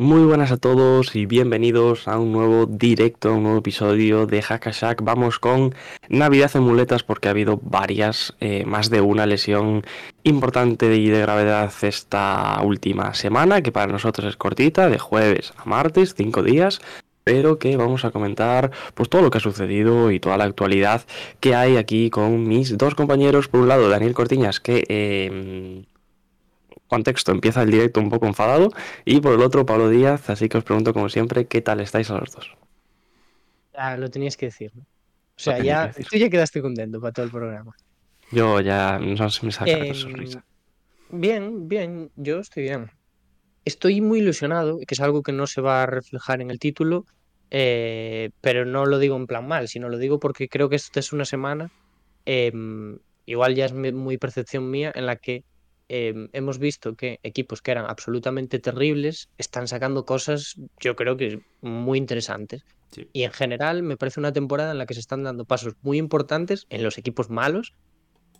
Muy buenas a todos y bienvenidos a un nuevo directo, a un nuevo episodio de Hackashack. Vamos con Navidad en muletas porque ha habido varias, eh, más de una lesión importante y de gravedad esta última semana, que para nosotros es cortita, de jueves a martes, cinco días, pero que vamos a comentar pues todo lo que ha sucedido y toda la actualidad que hay aquí con mis dos compañeros. Por un lado, Daniel Cortiñas, que... Eh, contexto, empieza el directo un poco enfadado. Y por el otro, Pablo Díaz. Así que os pregunto, como siempre, ¿qué tal estáis a los dos? Lo tenías que decir, ¿no? O sea, ya, tú ya quedaste contento para todo el programa. Yo ya no se me saca eh, la sonrisa. Bien, bien, yo estoy bien. Estoy muy ilusionado, que es algo que no se va a reflejar en el título, eh, pero no lo digo en plan mal, sino lo digo porque creo que esta es una semana, eh, igual ya es muy percepción mía, en la que Em, hemos visto que equipos que eran absolutamente terribles están sacando cosas, yo creo que muy interesantes. Y en general me parece una temporada en la que se están dando pasos muy importantes en los equipos malos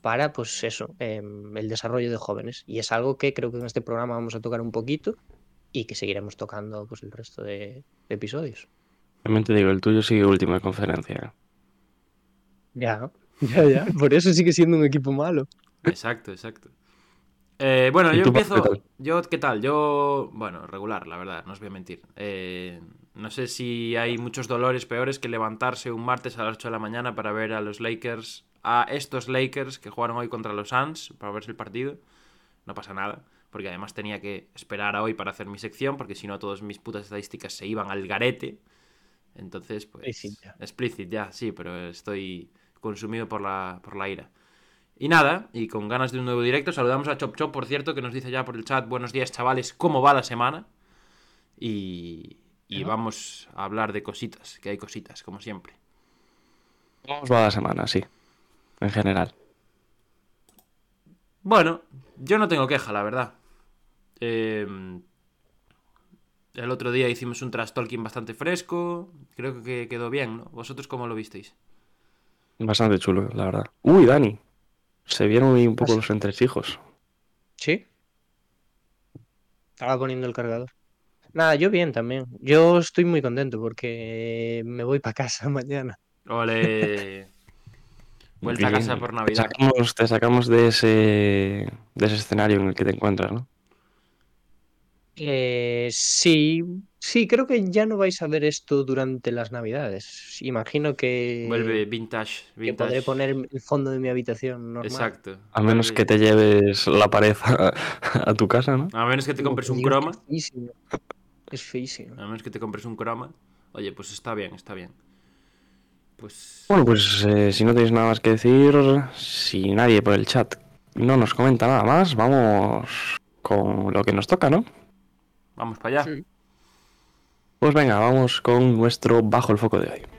para, pues eso, em, el desarrollo de jóvenes. Y es algo que creo que en este programa vamos a tocar un poquito y que seguiremos tocando pues el resto de, episodios. También te digo, el tuyo sigue última conferencia. Ya, ya, ya. Por eso sigue siendo un equipo malo. Exacto, exacto. Eh, bueno, yo empiezo. Yo, ¿qué tal? Yo, bueno, regular, la verdad, no os voy a mentir. Eh, no sé si hay muchos dolores peores que levantarse un martes a las 8 de la mañana para ver a los Lakers, a estos Lakers que jugaron hoy contra los Suns, para verse el partido. No pasa nada, porque además tenía que esperar a hoy para hacer mi sección, porque si no, todas mis putas estadísticas se iban al garete. Entonces, pues. Explicit ya. ya, sí, pero estoy consumido por la, por la ira. Y nada, y con ganas de un nuevo directo, saludamos a Chop Chop, por cierto, que nos dice ya por el chat, buenos días chavales, ¿cómo va la semana? Y, y vamos a hablar de cositas, que hay cositas, como siempre. ¿Cómo va la semana? Sí, en general. Bueno, yo no tengo queja, la verdad. Em, el otro día hicimos un trash talking bastante fresco, creo que quedó bien, ¿no? ¿Vosotros cómo lo visteis? Bastante chulo, la verdad. Uy, Dani, se vieron un poco los entresijos. Sí. Estaba poniendo el cargador. Nada, yo bien también. Yo estoy muy contento porque me voy para casa mañana. Ole. Vuelta a casa por Navidad. te sacamos de ese, de ese escenario en el que te encuentras, ¿no? Eh, sí, sí, creo que ya no vais a ver esto durante las navidades. Imagino que... Vuelve vintage. vintage. Que podré poner el fondo de mi habitación normal. Exacto. A menos que te lleves la pared a, tu casa, ¿no? A menos que te compres un croma. Es feísimo. Es feísimo. A menos que te compres un croma. Oye, pues está bien, está bien. Pues... Bueno, pues eh, si no tenéis nada más que decir, si nadie por el chat no nos comenta nada más, vamos con lo que nos toca, ¿no? Vamos para allá. Pues venga, vamos con nuestro Bajo el Foco de hoy.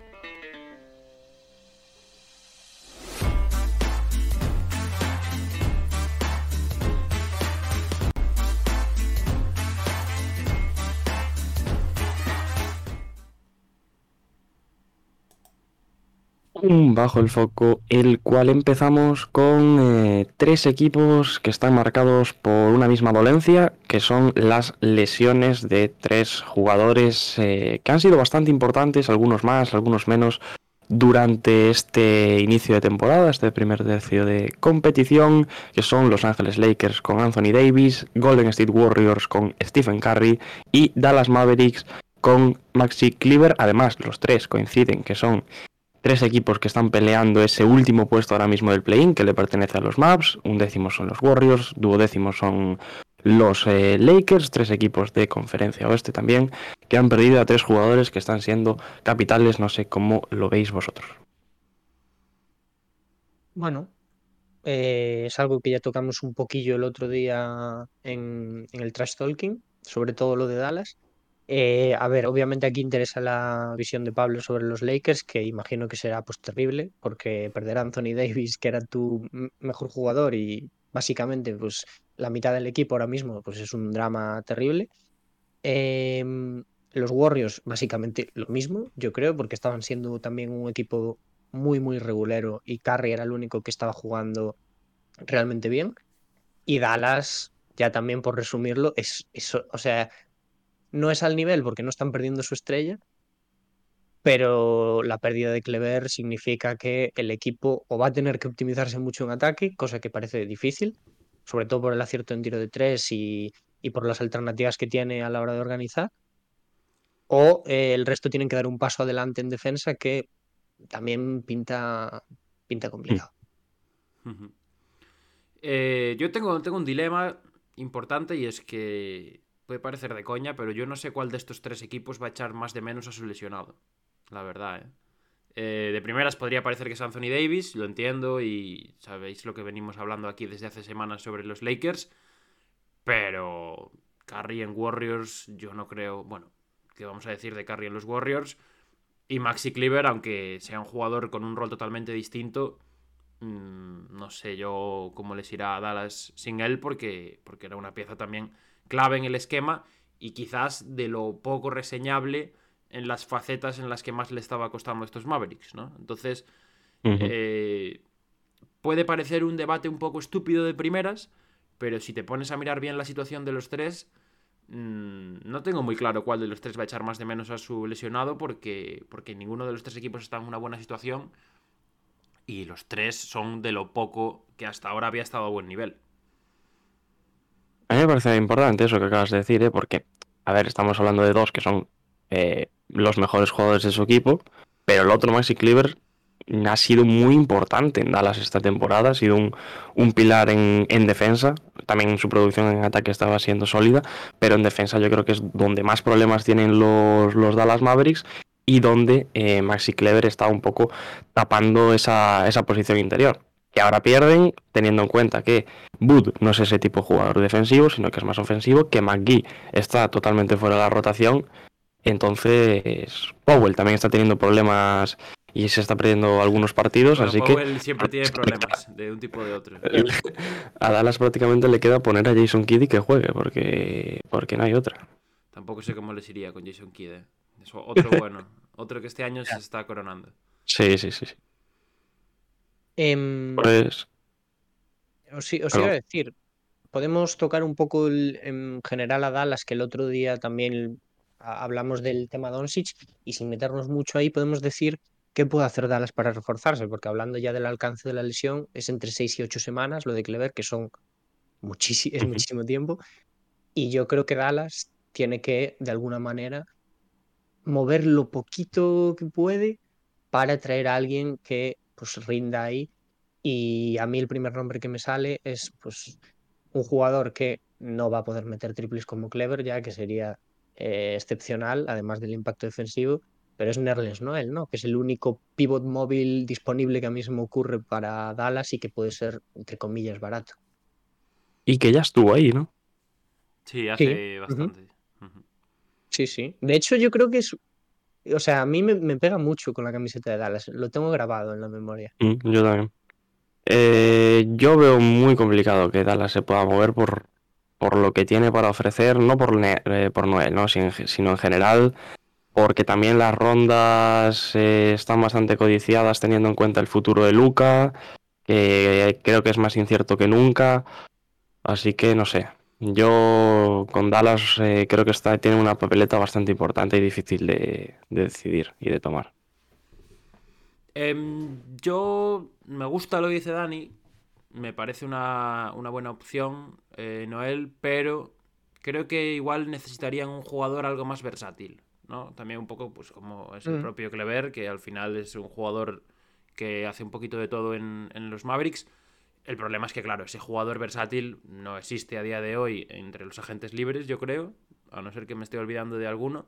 Bajo el foco, el cual empezamos con eh, tres equipos que están marcados por una misma dolencia, que son las lesiones de tres jugadores eh, que han sido bastante importantes, algunos más, algunos menos, durante este inicio de temporada, este primer tercio de competición, que son Los Ángeles Lakers con Anthony Davis, Golden State Warriors con Stephen Curry y Dallas Mavericks con Maxi Cleaver. Además, los tres coinciden que son tres equipos que están peleando ese último puesto ahora mismo del play-in que le pertenece a los Maps, un décimo son los Warriors, duodécimo son los eh, Lakers, tres equipos de conferencia oeste también, que han perdido a tres jugadores que están siendo capitales, no sé cómo lo veis vosotros. Bueno, eh, es algo que ya tocamos un poquillo el otro día en, en el Trash Talking, sobre todo lo de Dallas. Eh, a ver, obviamente aquí interesa la visión de Pablo sobre los Lakers, que imagino que será pues terrible, porque perder a Anthony Davis, que era tu mejor jugador y básicamente pues la mitad del equipo ahora mismo, pues es un drama terrible. Em, los Warriors, básicamente lo mismo, yo creo, porque estaban siendo también un equipo muy, muy regulero y Curry era el único que estaba jugando realmente bien. Y Dallas, ya también por resumirlo, es eso, o sea, no es al nivel porque no están perdiendo su estrella, pero la pérdida de Clever significa que el equipo o va a tener que optimizarse mucho en ataque, cosa que parece difícil, sobre todo por el acierto en tiro de tres y, por las alternativas que tiene a la hora de organizar, o eh, el resto tienen que dar un paso adelante en defensa que también pinta, pinta complicado. Eh, yo tengo, tengo un dilema importante y es que puede parecer de coña, pero yo no sé cuál de estos tres equipos va a echar más de menos a su lesionado. La verdad, ¿eh? eh de primeras podría parecer que es Anthony Davis, lo entiendo y sabéis lo que venimos hablando aquí desde hace semanas sobre los Lakers, pero Curry en Warriors yo no creo, bueno, ¿qué vamos a decir de Curry en los Warriors? Y Maxi Cleaver, aunque sea un jugador con un rol totalmente distinto, mm, no sé yo cómo les irá a Dallas sin él, porque, porque era una pieza también clave en el esquema y quizás de lo poco reseñable en las facetas en las que más le estaba costando a estos Mavericks, ¿no? Entonces, eh, puede parecer un debate un poco estúpido de primeras, pero si te pones a mirar bien la situación de los tres, mm, no tengo muy claro cuál de los tres va a echar más de menos a su lesionado, porque, porque ninguno de los tres equipos está en una buena situación y los tres son de lo poco que hasta ahora había estado a buen nivel. A mí me parece importante eso que acabas de decir, ¿eh? porque, a ver, estamos hablando de dos que son eh, los mejores jugadores de su equipo, pero el otro, Maxi Cleaver, ha sido muy importante en Dallas esta temporada, ha sido un, pilar en, defensa, también su producción en ataque estaba siendo sólida, pero en defensa yo creo que es donde más problemas tienen los, los Dallas Mavericks y donde eh, Maxi Clever está un poco tapando esa, esa posición interior que ahora pierden, teniendo en cuenta que Bud no es ese tipo de jugador defensivo, sino que es más ofensivo, que McGee está totalmente fuera de la rotación. Entonces, Powell también está teniendo problemas y se está perdiendo algunos partidos, así Powell siempre tiene problemas de un tipo o de otro. A Dallas prácticamente le queda poner a Jason Kidd y que juegue, porque, porque no hay otra. Tampoco sé cómo les iría con Jason Kidd. ¿eh? otro bueno, otro que este año se está coronando. Sí, sí, sí. sí. Em, pues. Os, iba a decir, podemos tocar un poco en general a Dallas, que el otro día también hablamos del tema Doncic, y sin meternos mucho ahí, podemos decir qué puede hacer Dallas para reforzarse, porque hablando ya del alcance de la lesión, es entre 6 y 8 semanas lo de Clever, que son muchísimo, es muchísimo tiempo, y yo creo que Dallas tiene que, de alguna manera, mover lo poquito que puede para traer a alguien que pues rinda ahí. Y a mí el primer nombre que me sale es pues un jugador que no va a poder meter triples como Clever, ya que sería eh, excepcional, además del impacto defensivo, pero es Nerlens Noel, ¿no? Que es el único pivot móvil disponible que a mí se me ocurre para Dallas y que puede ser, entre comillas, barato. Y que ya estuvo ahí, ¿no? Sí, hace bastante. Sí, sí. De hecho, yo creo que es o sea, a mí me, pega mucho con la camiseta de Dallas. Lo tengo grabado en la memoria. Mm, yo también. Eh, yo veo muy complicado que Dallas se pueda mover por, por lo que tiene para ofrecer, no por, eh, por Noel, ¿no? sino en general, porque también las rondas eh, están bastante codiciadas teniendo en cuenta el futuro de Luca, que creo que es más incierto que nunca. Así que no sé, yo con Dallas eh, creo que está, tiene una papeleta bastante importante y difícil de, decidir y de tomar. Em, yo me gusta lo que dice Dani, me parece una, buena opción, eh, Noel, pero creo que igual necesitarían un jugador algo más versátil, ¿no? También un poco, pues como es el mm. propio Clever, que al final es un jugador que hace un poquito de todo en, en los Mavericks el problema es que, claro, ese jugador versátil no existe a día de hoy entre los agentes libres, yo creo, a no ser que me esté olvidando de alguno.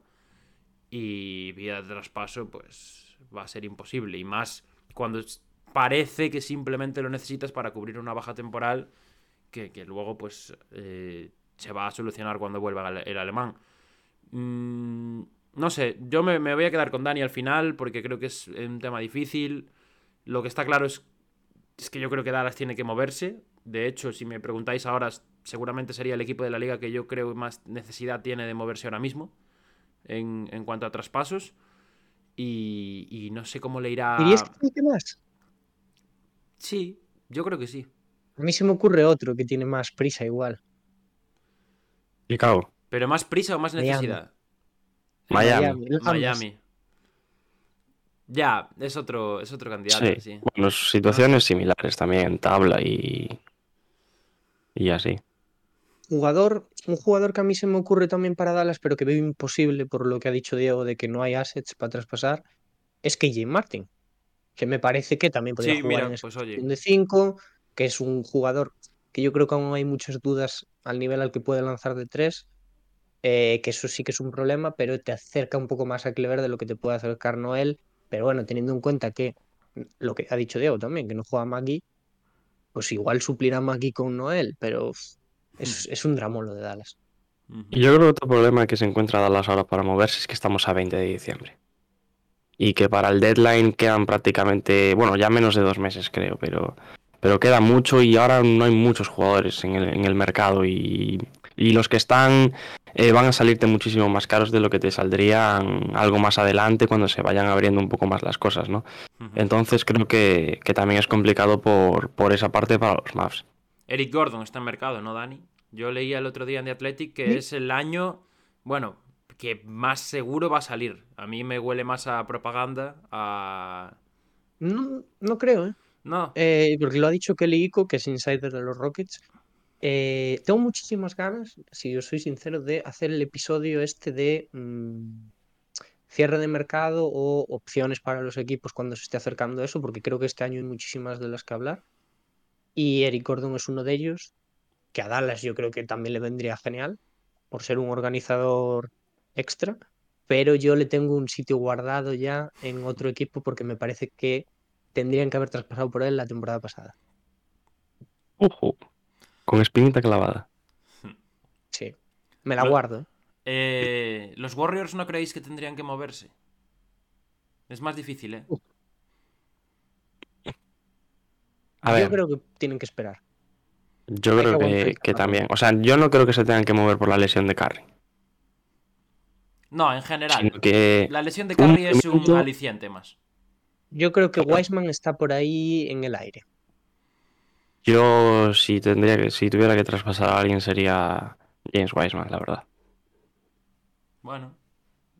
Y vía de traspaso, pues va a ser imposible. Y más cuando parece que simplemente lo necesitas para cubrir una baja temporal que, luego, pues, eh, se va a solucionar cuando vuelva el alemán. Mm, no sé, yo me, voy a quedar con Dani al final porque creo que es un tema difícil. Lo que está claro es, es que yo creo que Dallas tiene que moverse. De hecho, si me preguntáis ahora, seguramente sería el equipo de la liga que yo creo más necesidad tiene de moverse ahora mismo en, cuanto a traspasos. Y, no sé cómo le irá. ¿Dirías que tiene más? Sí, yo creo que sí. A mí se me ocurre otro que tiene más prisa igual. Chicago. ¿Pero más prisa o más necesidad? Miami. Miami. Ya, es otro, es otro candidato. Sí. Bueno, situaciones similares también, tabla y. Y así. Jugador, un jugador que a mí se me ocurre también para Dallas, pero que veo imposible por lo que ha dicho Diego de que no hay assets para traspasar, es KJ Martin. Que me parece que también podría jugar en pues, de 5, que es un jugador que yo creo que aún hay muchas dudas al nivel al que puede lanzar de 3. Eh, que eso sí que es un problema, pero te acerca un poco más a Clever de lo que te puede acercar Noel. Pero bueno, teniendo en cuenta que lo que ha dicho Diego también, que no juega Maggie, pues igual suplirá Maggie con Noel, pero es, hmm. es un drama lo de Dallas. Y yo creo que otro problema que se encuentra Dallas ahora para moverse es que estamos a 20 de diciembre. Y que para el deadline quedan prácticamente, bueno, ya menos de dos meses creo, pero, pero queda mucho y ahora no hay muchos jugadores en el, en el mercado y, y los que están eh, van a salirte muchísimo más caros de lo que te saldrían algo más adelante cuando se vayan abriendo un poco más las cosas, ¿no? Entonces creo que, también es complicado por, por esa parte para los Mavs. Eric Gordon está en mercado, ¿no, Dani? Yo leía el otro día en The Athletic que es el año, bueno, que más seguro va a salir. A mí me huele más a propaganda, a... No, no creo, ¿eh? No. Eh, porque lo ha dicho Kelly Ico, que es insider de los Rockets, eh, tengo muchísimas ganas, si yo soy sincero, de hacer el episodio este de mm, cierre de mercado o opciones para los equipos cuando se esté acercando eso, porque creo que este año hay muchísimas de las que hablar. Y Eric Gordon es uno de ellos, que a Dallas yo creo que también le vendría genial, por ser un organizador extra, pero yo le tengo un sitio guardado ya en otro equipo porque me parece que tendrían que haber traspasado por él la temporada pasada. Ojo. Con espinita clavada. Sí. Me la guardo. Eh, ¿Los Warriors no creéis que tendrían que moverse? Es más difícil, ¿eh? Yo creo que tienen que esperar. Yo creo que, también. O sea, yo no creo que se tengan que mover por la lesión de Curry. No, en general. La lesión de Curry es un aliciente más. Yo creo que Wiseman está por ahí en el aire. Yo, si tendría que, si tuviera que traspasar a alguien, sería James Wiseman, la verdad. Bueno,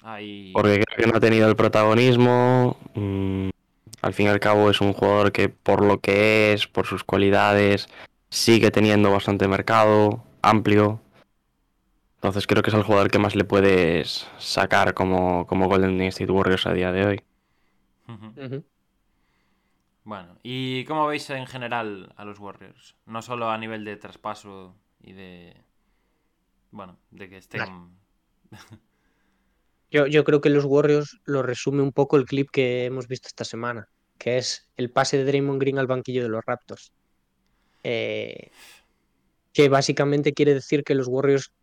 ahí. Porque creo que no ha tenido el protagonismo. Mm, al fin y al cabo, es un jugador que, por lo que es, por sus cualidades, sigue teniendo bastante mercado, amplio. Entonces, creo que es el jugador que más le puedes sacar como, como Golden State Warriors a día de hoy. Bueno, ¿y cómo veis en general a los Warriors? No solo a nivel de traspaso y de... Bueno, de que estén... Yo, yo creo que los Warriors lo resume un poco el clip que hemos visto esta semana, que es el pase de Draymond Green al banquillo de los Raptors. Eh, que básicamente quiere decir que los Warriors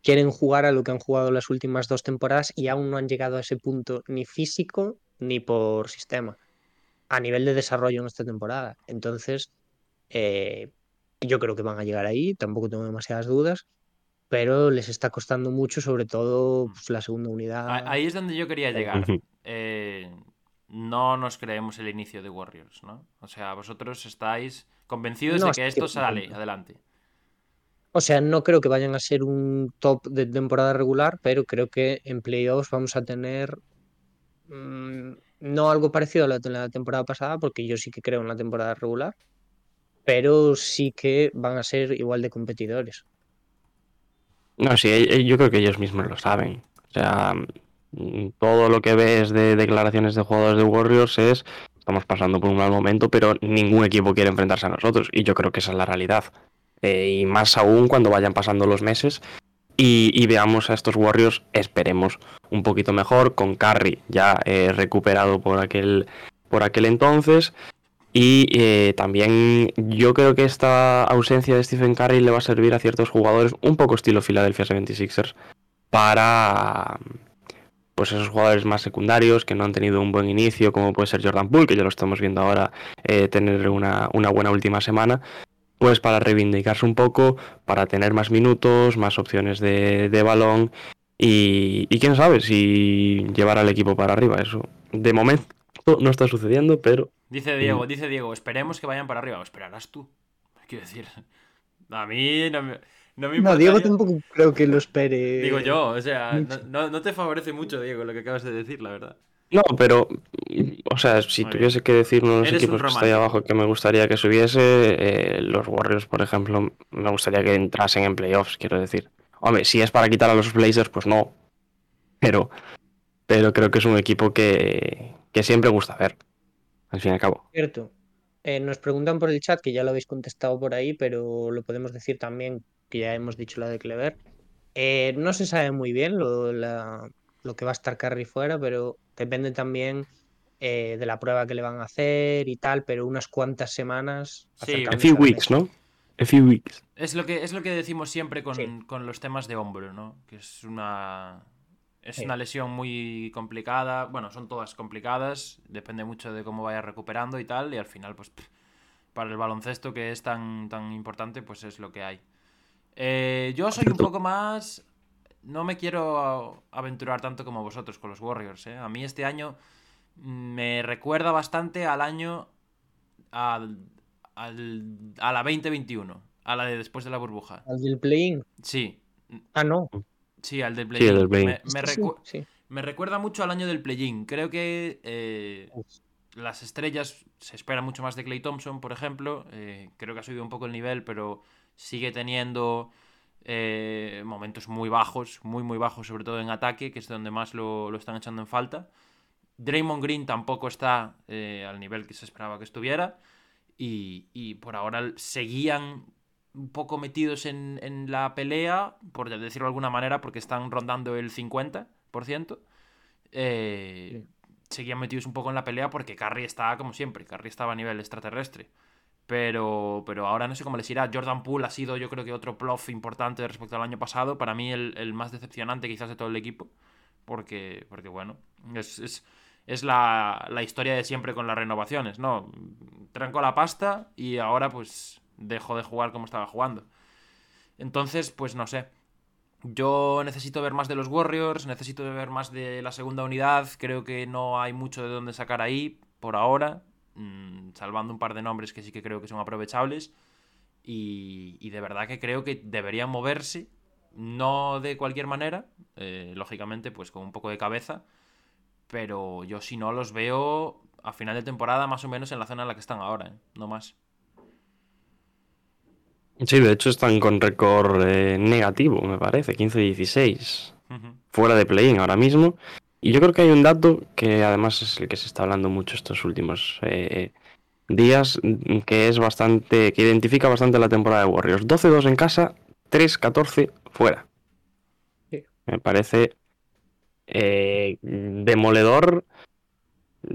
quieren jugar a lo que han jugado las últimas dos temporadas y aún no han llegado a ese punto ni físico ni por sistema a nivel de desarrollo en esta temporada. Entonces, eh, yo creo que van a llegar ahí, tampoco tengo demasiadas dudas, pero les está costando mucho, sobre todo pues, la segunda unidad. Ahí es donde yo quería llegar. Eh, no nos creemos el inicio de Warriors, ¿no? O sea, vosotros estáis convencidos de que esto sale adelante. O sea, no creo que vayan a ser un top de temporada regular, pero creo que en playoffs vamos a tener mm, no algo parecido a la, temporada pasada, porque yo sí que creo en la temporada regular, pero sí que van a ser igual de competidores. No, sí, e, e, yo creo que ellos mismos lo saben. O sea, mm, todo lo que ves de declaraciones de jugadores de Warriors es estamos pasando por un mal momento, pero ningún equipo quiere enfrentarse a nosotros. Y yo creo que esa es la realidad. Eh, y más aún cuando vayan pasando los meses y, veamos a estos Warriors, esperemos, un poquito mejor, con Curry ya eh, recuperado por aquel, por aquel entonces. Y eh, también yo creo que esta ausencia de Stephen Curry le va a servir a ciertos jugadores un poco estilo Philadelphia 76ers para pues esos jugadores más secundarios que no han tenido un buen inicio, como puede ser Jordan Poole, que ya lo estamos viendo ahora eh, tener una, buena última semana, pues para reivindicarse un poco, para tener más minutos, más opciones de, balón y, quién sabe si llevar al equipo para arriba. Eso de momento no está sucediendo, pero... Dice Diego, dice Diego, esperemos que vayan para arriba. esperarás tú? Quiero decir, a mí no me... No, Diego tampoco creo que lo espere. Digo yo, o sea, no, te favorece mucho, Diego, lo que acabas de decir, la verdad. No, pero, o sea, si tuviese que decir uno de los equipos que está ahí abajo que me gustaría que subiese, eh, los Warriors, por ejemplo, me gustaría que entrasen en playoffs, quiero decir. Hombre, si es para quitar a los Blazers, pues no. Pero, pero creo que es un equipo que, que siempre gusta ver, al fin y al cabo. Cierto. Eh, nos preguntan por el chat, que ya lo habéis contestado por ahí, pero lo podemos decir también que ya hemos dicho la de Clever. Eh, no se sabe muy bien lo, lo, que va a estar Carry fuera, pero depende también eh, de la prueba que le van a hacer y tal, pero unas cuantas semanas. Sí, a few weeks, ¿no? A few weeks. Es lo que, es lo que decimos siempre con, los temas de hombro, ¿no? Que es una. Es una lesión muy complicada. Bueno, son todas complicadas. Depende mucho de cómo vaya recuperando y tal. Y al final, pues, para el baloncesto que es tan, tan importante, pues es lo que hay. Eh, yo soy un poco más. No me quiero aventurar tanto como vosotros con los Warriors. ¿eh? A mí este año me recuerda bastante al año. Al, a la 2021. A la de después de la burbuja. ¿Al del play Sí. Ah, no. Sí, al del play-in. me, recuerda mucho al año del play-in. Creo que eh, las estrellas se espera mucho más de Clay Thompson, por ejemplo. creo que ha subido un poco el nivel, pero sigue teniendo eh, momentos muy bajos, muy muy bajos, sobre todo en ataque, que es donde más lo, están echando en falta. Draymond Green tampoco está eh, al nivel que se esperaba que estuviera. Y, por ahora seguían un poco metidos en, la pelea, por decirlo de alguna manera, porque están rondando el 50%. Eh, seguían metidos un poco en la pelea porque Curry estaba como siempre, Curry estaba a nivel extraterrestre. Pero, pero ahora no sé cómo les irá. Jordan Poole ha sido, yo creo que otro plof importante respecto al año pasado. Para mí, el, más decepcionante quizás de todo el equipo. Porque, porque bueno, es, la, historia de siempre con las renovaciones, ¿no? Tranco la pasta y ahora pues dejo de jugar como estaba jugando. Entonces, pues no sé. Yo necesito ver más de los Warriors, necesito ver más de la segunda unidad. Creo que no hay mucho de dónde sacar ahí por ahora. Mm, salvando un par de nombres que sí que creo que son aprovechables. Y, de verdad que creo que deberían moverse, no de cualquier manera, eh, lógicamente, pues con un poco de cabeza, pero yo si no los veo a final de temporada más o menos en la zona en la que están ahora, ¿eh? no más. Sí, de hecho están con récord eh, negativo, me parece, 15-16. Fuera de play-in ahora mismo. Y yo creo que hay un dato que además es el que se está hablando mucho estos últimos eh, días, que es bastante, que identifica bastante la temporada de Warriors. 12-2 en casa, 3-14 fuera. Me parece eh, demoledor.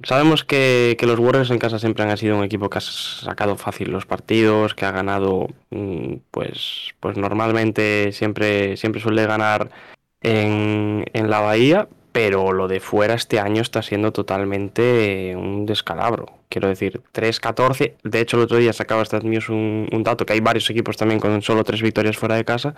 Sabemos que, que, los Warriors en casa siempre han sido un equipo que ha sacado fácil los partidos, que ha ganado, mm, pues, pues normalmente siempre, siempre suele ganar en, en la Bahía, pero lo de fuera este año está siendo totalmente un descalabro. Quiero decir, 3-14. De hecho, el otro día sacaba StatMews un, un dato que hay varios equipos también con solo tres victorias fuera de casa.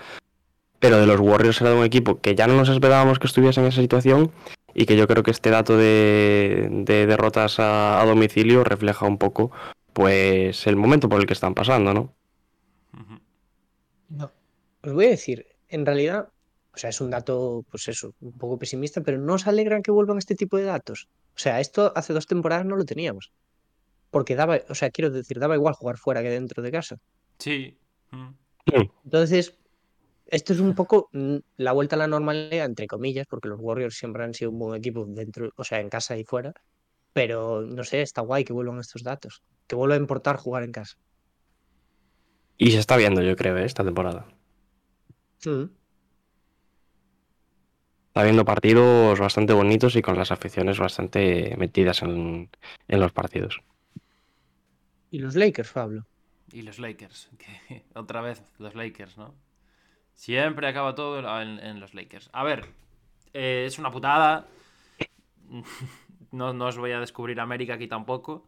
Pero de los Warriors era de un equipo que ya no nos esperábamos que estuviese en esa situación y que yo creo que este dato de, derrotas a, domicilio refleja un poco pues el momento por el que están pasando, ¿no? No. Os voy a decir, en realidad o sea, es un dato, pues eso, un poco pesimista, pero ¿no os alegran que vuelvan este tipo de datos? O sea, esto hace dos temporadas no lo teníamos. Porque daba, o sea, quiero decir, daba igual jugar fuera que dentro de casa. Sí. Mm. Entonces, esto es un poco mm, la vuelta a la normalidad, entre comillas, porque los Warriors siempre han sido un buen equipo dentro, o sea, en casa y fuera. Pero no sé, está guay que vuelvan estos datos. Que vuelva a importar jugar en casa. Y se está viendo, yo creo, ¿eh? esta temporada. Mm. Está viendo partidos bastante bonitos y con las aficiones bastante metidas en, los partidos. ¿Y los Lakers, Pablo? Y los Lakers, que otra vez los Lakers, ¿no? Siempre acaba todo en, los Lakers. A ver, eh, es una putada. no, no os voy a descubrir América aquí tampoco.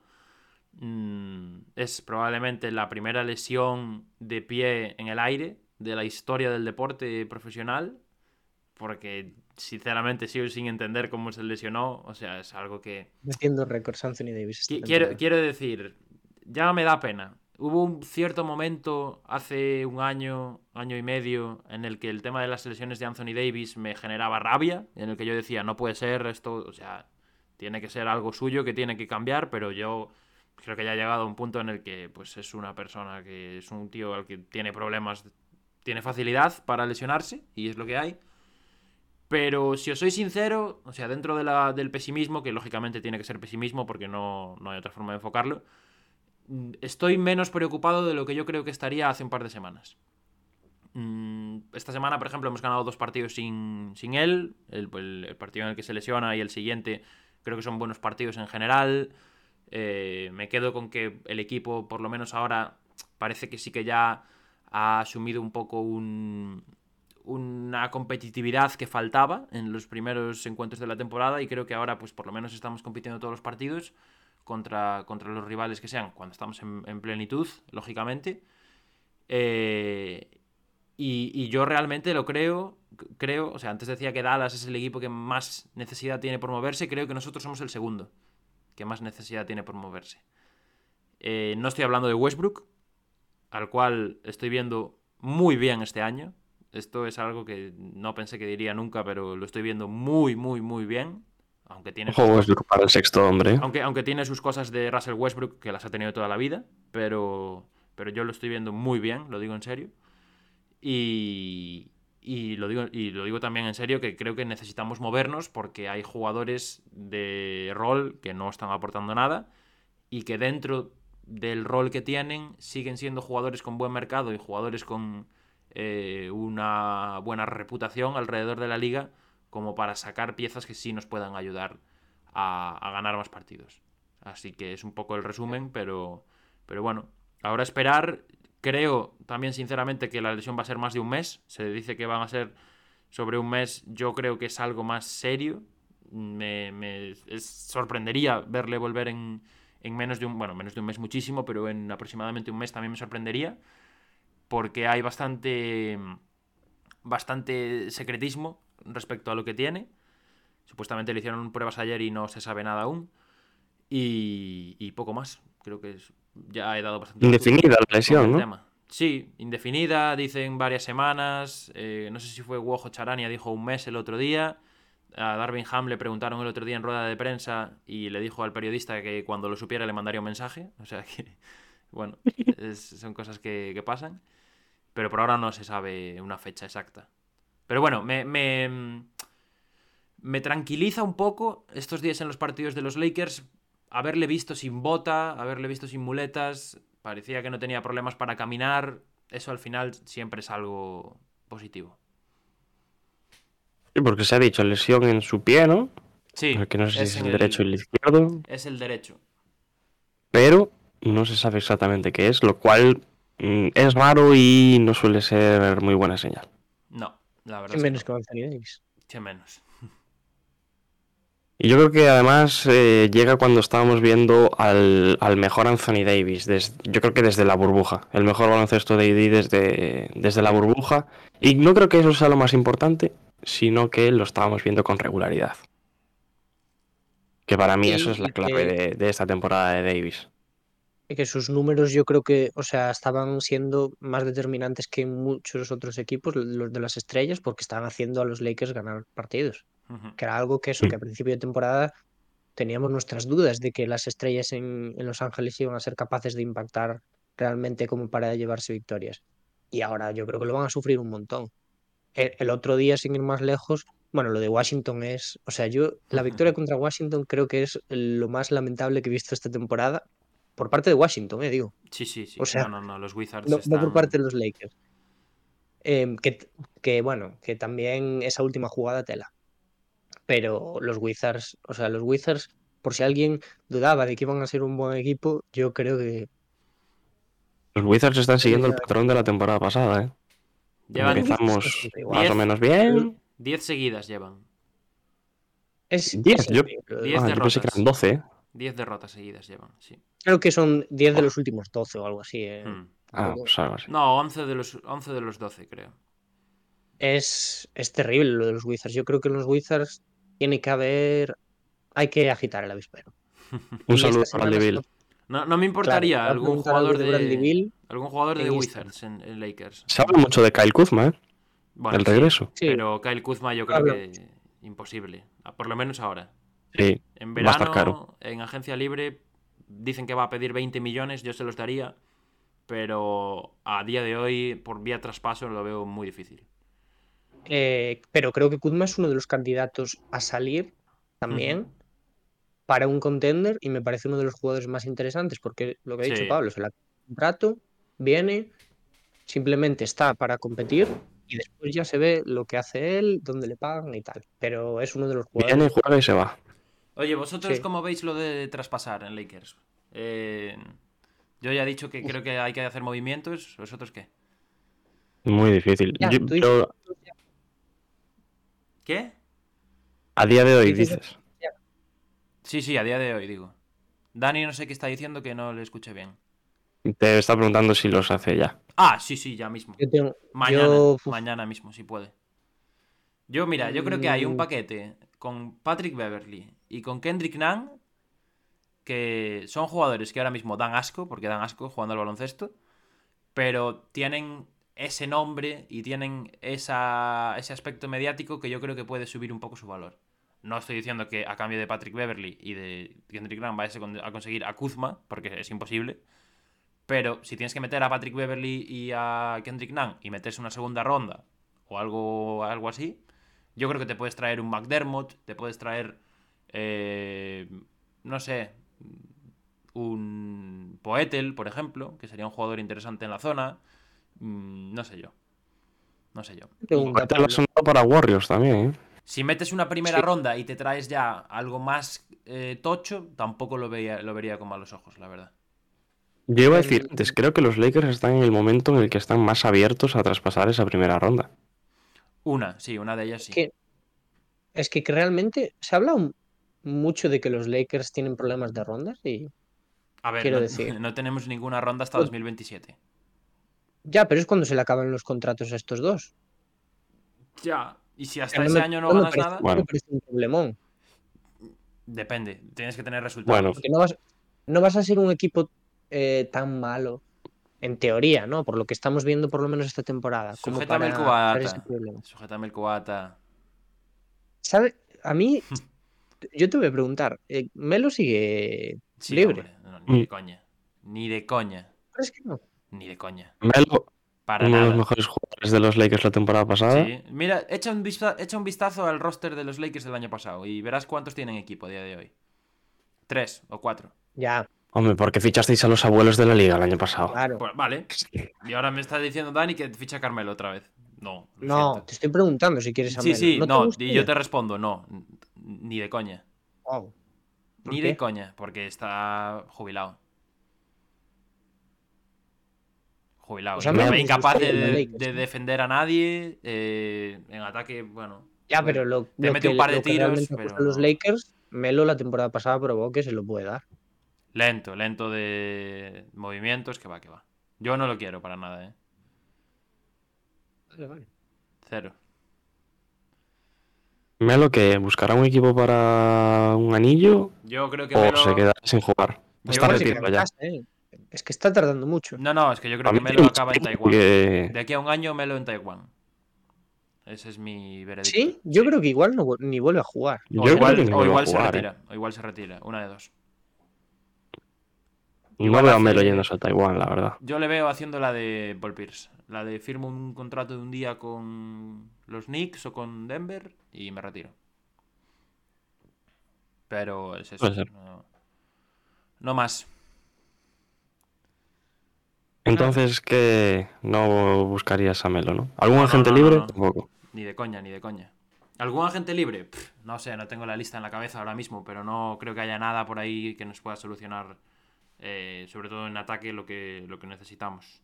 Mm, es probablemente la primera lesión de pie en el aire de la historia del deporte profesional. Porque sinceramente sigo sin entender cómo se lesionó. O sea, es algo que. Metiendo récords Anthony Davis. Quiero, quiero decir, ya me da pena. Hubo un cierto momento hace un año, año y medio, en el que el tema de las lesiones de Anthony Davis me generaba rabia, en el que yo decía, no puede ser esto, o sea, tiene que ser algo suyo que tiene que cambiar, pero yo creo que ya ha llegado a un punto en el que pues es una persona que es un tío al que tiene problemas, tiene facilidad para lesionarse, y es lo que hay. Pero si os soy sincero, o sea, dentro de la, del pesimismo, que lógicamente tiene que ser pesimismo porque no, no hay otra forma de enfocarlo, mm, estoy menos preocupado de lo que yo creo que estaría hace un par de semanas. Mm, esta semana, por ejemplo, hemos ganado dos partidos sin, sin él, el, partido en el que se lesiona y el siguiente creo que son buenos partidos en general. Eh, me quedo con que el equipo, por lo menos ahora, parece que sí que ya ha asumido un poco un, una competitividad que faltaba en los primeros encuentros de la temporada y creo que ahora pues por lo menos estamos compitiendo todos los partidos contra, contra los rivales que sean cuando estamos en, plenitud, lógicamente. Eh, y, yo realmente lo creo, creo, o sea, antes decía que Dallas es el equipo que más necesidad tiene por moverse, creo que nosotros somos el segundo que más necesidad tiene por moverse. Eh, no estoy hablando de Westbrook, al cual estoy viendo muy bien este año. Esto es algo que no pensé que diría nunca, pero lo estoy viendo muy, muy, muy bien. Aunque tiene. Westbrook para el sexto hombre. Aunque, aunque tiene sus cosas de Russell Westbrook, que las ha tenido toda la vida. Pero, pero yo lo estoy viendo muy bien, lo digo en serio. Y, y lo, digo, y lo digo también en serio que creo que necesitamos movernos porque hay jugadores de rol que no están aportando nada y que dentro del rol que tienen siguen siendo jugadores con buen mercado y jugadores con eh, una buena reputación alrededor de la liga como para sacar piezas que sí nos puedan ayudar a, ganar más partidos. Así que es un poco el resumen, pero, pero bueno, ahora esperar. Creo también sinceramente que la lesión va a ser más de un mes. Se dice que van a ser sobre un mes. Yo creo que es algo más serio. Me, sorprendería verle volver en, en menos de un, bueno, menos de un mes muchísimo, pero en aproximadamente un mes también me sorprendería porque hay bastante, bastante secretismo respecto a lo que tiene. Supuestamente le hicieron pruebas ayer y no se sabe nada aún. Y, poco más. Creo que ya he dado bastante. Indefinida la lesión, ¿no? Sí, indefinida, dicen varias semanas. Eh, no sé si fue Wojo Charania, dijo un mes el otro día. A Darwin Ham le preguntaron el otro día en rueda de prensa y le dijo al periodista que cuando lo supiera le mandaría un mensaje. O sea que, bueno, son cosas que, que pasan pero por ahora no se sabe una fecha exacta. Pero bueno, me, me, me tranquiliza un poco estos días en los partidos de los Lakers haberle visto sin bota, haberle visto sin muletas, parecía que no tenía problemas para caminar, eso al final siempre es algo positivo. Sí, porque se ha dicho lesión en su pie, ¿no? Sí. Que no sé si es el derecho o el izquierdo. Es el derecho. Pero no se sabe exactamente qué es, lo cual Mm, es raro y no suele ser muy buena señal. No, la verdad. Que menos que Anthony Davis. Que menos. Y yo creo que además eh, llega cuando estábamos viendo al, mejor Anthony Davis, yo creo que desde la burbuja, el mejor baloncesto de AD desde, desde la burbuja. Y no creo que eso sea lo más importante, sino que lo estábamos viendo con regularidad. Que para mí eso es la clave de esta temporada de Davis que sus números yo creo que, o sea, estaban siendo más determinantes que muchos otros equipos, los de las estrellas, porque estaban haciendo a los Lakers ganar partidos. Que era algo que eso, que a principio de temporada teníamos nuestras dudas de que las estrellas en, Los Ángeles iban a ser capaces de impactar realmente como para llevarse victorias. Y ahora yo creo que lo van a sufrir un montón. El, otro día, sin ir más lejos, bueno, lo de Washington es, o sea, yo la victoria contra Washington creo que es lo más lamentable que he visto esta temporada por parte de Washington, eh, digo. Sí, sí, sí. O sea, no, no, no, los Wizards. No, por parte de los Lakers. Em, que, bueno, que también esa última jugada tela. Pero los Wizards, o sea, los Wizards, por si alguien dudaba de que iban a ser un buen equipo, yo creo que. Los Wizards están siguiendo el patrón de la temporada pasada, ¿eh? Llevan Empezamos más o menos bien. 10 seguidas llevan. Es, 10, es yo. Diez ah, yo pensé que eran 12. ¿Eh? 10 derrotas seguidas llevan, sí. Creo que son 10 de los últimos 12 o algo así. eh. Hmm. Ah, Algo- pues algo así. No, 11 de, los, 11 de los 12, creo. Es, es terrible lo de los Wizards. Yo creo que en los Wizards tiene que haber. Hay que agitar el avispero. Un saludo para se- No, no me importaría Claro, algún jugador de Bradley de. Algún jugador de en Wizards en, en Lakers. Se habla mucho de Kyle Kuzma, ¿eh? Bueno, el sí, regreso. Sí. Pero Kyle Kuzma yo creo Habla que imposible. Por lo menos ahora. Sí. En Va a estar verano, caro. en agencia libre, dicen que va a pedir 20 millones, yo se los daría. Pero a día de hoy, por vía traspaso, lo veo muy difícil. Eh, pero creo que Kuzma es uno de los candidatos a salir también para un contender y me parece uno de los jugadores más interesantes porque lo que ha dicho Sí. Pablo, se la contrato, viene, simplemente está para competir y después ya se ve lo que hace él, dónde le pagan y tal. Pero es uno de los jugadores. Viene, juega y se va. Oye, ¿vosotros Sí. cómo veis lo de traspasar en Lakers? Eh, yo ya he dicho que creo que hay que hacer movimientos. ¿Vosotros qué? Muy difícil. Ya, Yo- tú dices- yo- ¿Qué? a día de hoy Dices-. Sí, sí, a día de hoy, digo. Dani no sé qué está diciendo que no le escuché bien. Te está preguntando si los hace ya. Ah, sí, sí, ya mismo. Yo tengo- Mañana, yo- mañana mismo, si puede. Yo, mira, yo creo que hay un Mm. paquete con Patrick Beverly y con Kendrick Nunn que son jugadores que ahora mismo dan asco, porque dan asco jugando al baloncesto, pero tienen ese nombre y tienen esa, ese aspecto mediático que yo creo que puede subir un poco su valor. No estoy diciendo que a cambio de Patrick Beverly y de Kendrick Nunn vayas a con- a conseguir a Kuzma, porque es imposible. Pero si tienes que meter a Patrick Beverly y a Kendrick Nunn y metes una segunda ronda o algo, algo así, yo creo que te puedes traer un McDermott, te puedes traer, eh, no sé, un Poetel, por ejemplo, que sería un jugador interesante en la zona. Mm, No sé yo. No sé yo. ha Pablo. sonado para Warriors también, ¿eh? Si metes una primera Sí. ronda y te traes ya algo más eh, tocho, tampoco lo, veía, lo vería con malos ojos, la verdad. Yo iba a decir El- antes, creo que los Lakers están en el momento en el que están más abiertos a traspasar esa primera ronda. Una, sí, una de ellas sí. que- Es que, que realmente se habla un- mucho de que los Lakers tienen problemas de rondas y A ver, quiero no, decir- no tenemos ninguna ronda hasta Pues- 2027. ya, pero es cuando se le acaban los contratos a estos dos. Ya. Y si hasta ese me- año no ganas parece- nada, me Bueno. parece un problemón. depende. Tienes que tener resultados. Bueno, Porque no vas, no vas a ser un equipo eh, tan malo, en teoría, ¿no? Por lo que estamos viendo por lo menos esta temporada. Sujétame el para cubata. Sujétame el cubata. ¿Sabe? A mí, yo te voy a preguntar, eh, ¿Melo sigue Sí, libre? no, ni de coña. Ni de coña. Pero es que no. Ni de coña. Melo, Para uno de los mejores jugadores de los Lakers la temporada pasada. Sí. Mira, echa un, vista- echa un vistazo al roster de los Lakers del año pasado y verás cuántos tienen equipo a día de hoy. Tres o cuatro. Ya, Hombre, porque fichasteis a los abuelos de la liga el año pasado. claro. Pues, vale. Y ahora me está diciendo Dani que ficha a Carmelo otra vez. No. No, siento. te estoy preguntando si quieres a Sí, Melo. sí, no. y yo te respondo, no. Ni de coña. Wow. ¿Por Ni qué? de coña, porque está jubilado. Jubilado. O sea, Incapaz- me- incapaz de, defender a nadie. eh, en ataque, bueno. Ya, pero lo, Te lo mete que, un par de tiros, pero los. Lakers, Melo la temporada pasada probó que se lo puede dar. Lento, lento de movimientos, que va, que va. Yo no lo quiero para nada, ¿eh? Vale, vale. Cero. Melo que buscará un equipo para un anillo Yo creo que o Melo... se quedará sin jugar. Está retirado ya. ¿eh? Es que está tardando mucho. No, no, es que yo creo A que Melo acaba en Taiwán. que- De aquí a un año, Melo en Taiwán. Ese es mi veredicto. Sí, yo creo que igual no, ni vuelve a jugar. O igual, o se jugar, ¿eh? retira. O igual se retira. Una de dos. No Igual veo a Melo yéndose a Taiwán, la verdad. Yo le veo haciendo la de Paul Pierce. La de firmo un contrato de un día con los Knicks o con Denver y me retiro. Pero es eso. No, no más. Entonces, ¿qué no buscarías a Melo, no? ¿Algún No, no, agente no, no, libre? no. Tampoco. Ni de coña, ni de coña. ¿Algún agente libre? Pff, no sé, no tengo la lista en la cabeza ahora mismo, pero no creo que haya nada por ahí que nos pueda solucionar, eh, sobre todo en ataque, lo que, lo que necesitamos.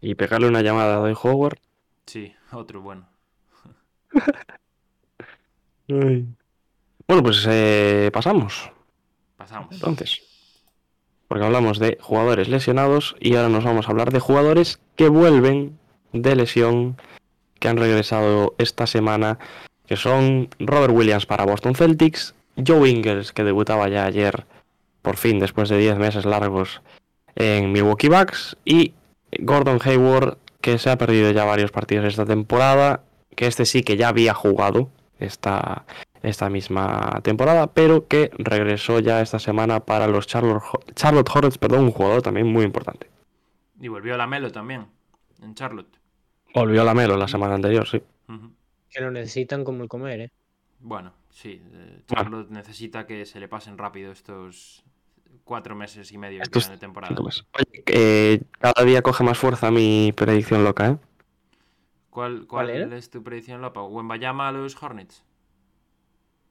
Y pegarle una llamada a Howard. Sí, otro bueno. bueno, pues eh, pasamos. Pasamos. Entonces, porque hablamos de jugadores lesionados y ahora nos vamos a hablar de jugadores que vuelven de lesión, que han regresado esta semana, que son Robert Williams para Boston Celtics, Joe Ingles, que debutaba ya ayer, por fin, después de 10 meses largos en Milwaukee Bucks, y Gordon Hayward, que se ha perdido ya varios partidos esta temporada, que este sí que ya había jugado esta, esta misma temporada, pero que regresó ya esta semana para los Charlotte, Charlotte Hornets, perdón, un jugador también muy importante. Y volvió a la Melo también, en Charlotte. Volvió a la Melo la semana anterior, sí. Que lo necesitan como el comer, ¿eh? Bueno, sí. Eh, Charlotte necesita que se le pasen rápido estos cuatro meses y medio de temporada. Oye, cada día coge más fuerza mi predicción loca, ¿eh? ¿Cuál, cuál, es tu predicción loca? ¿Wembayama a los Hornets?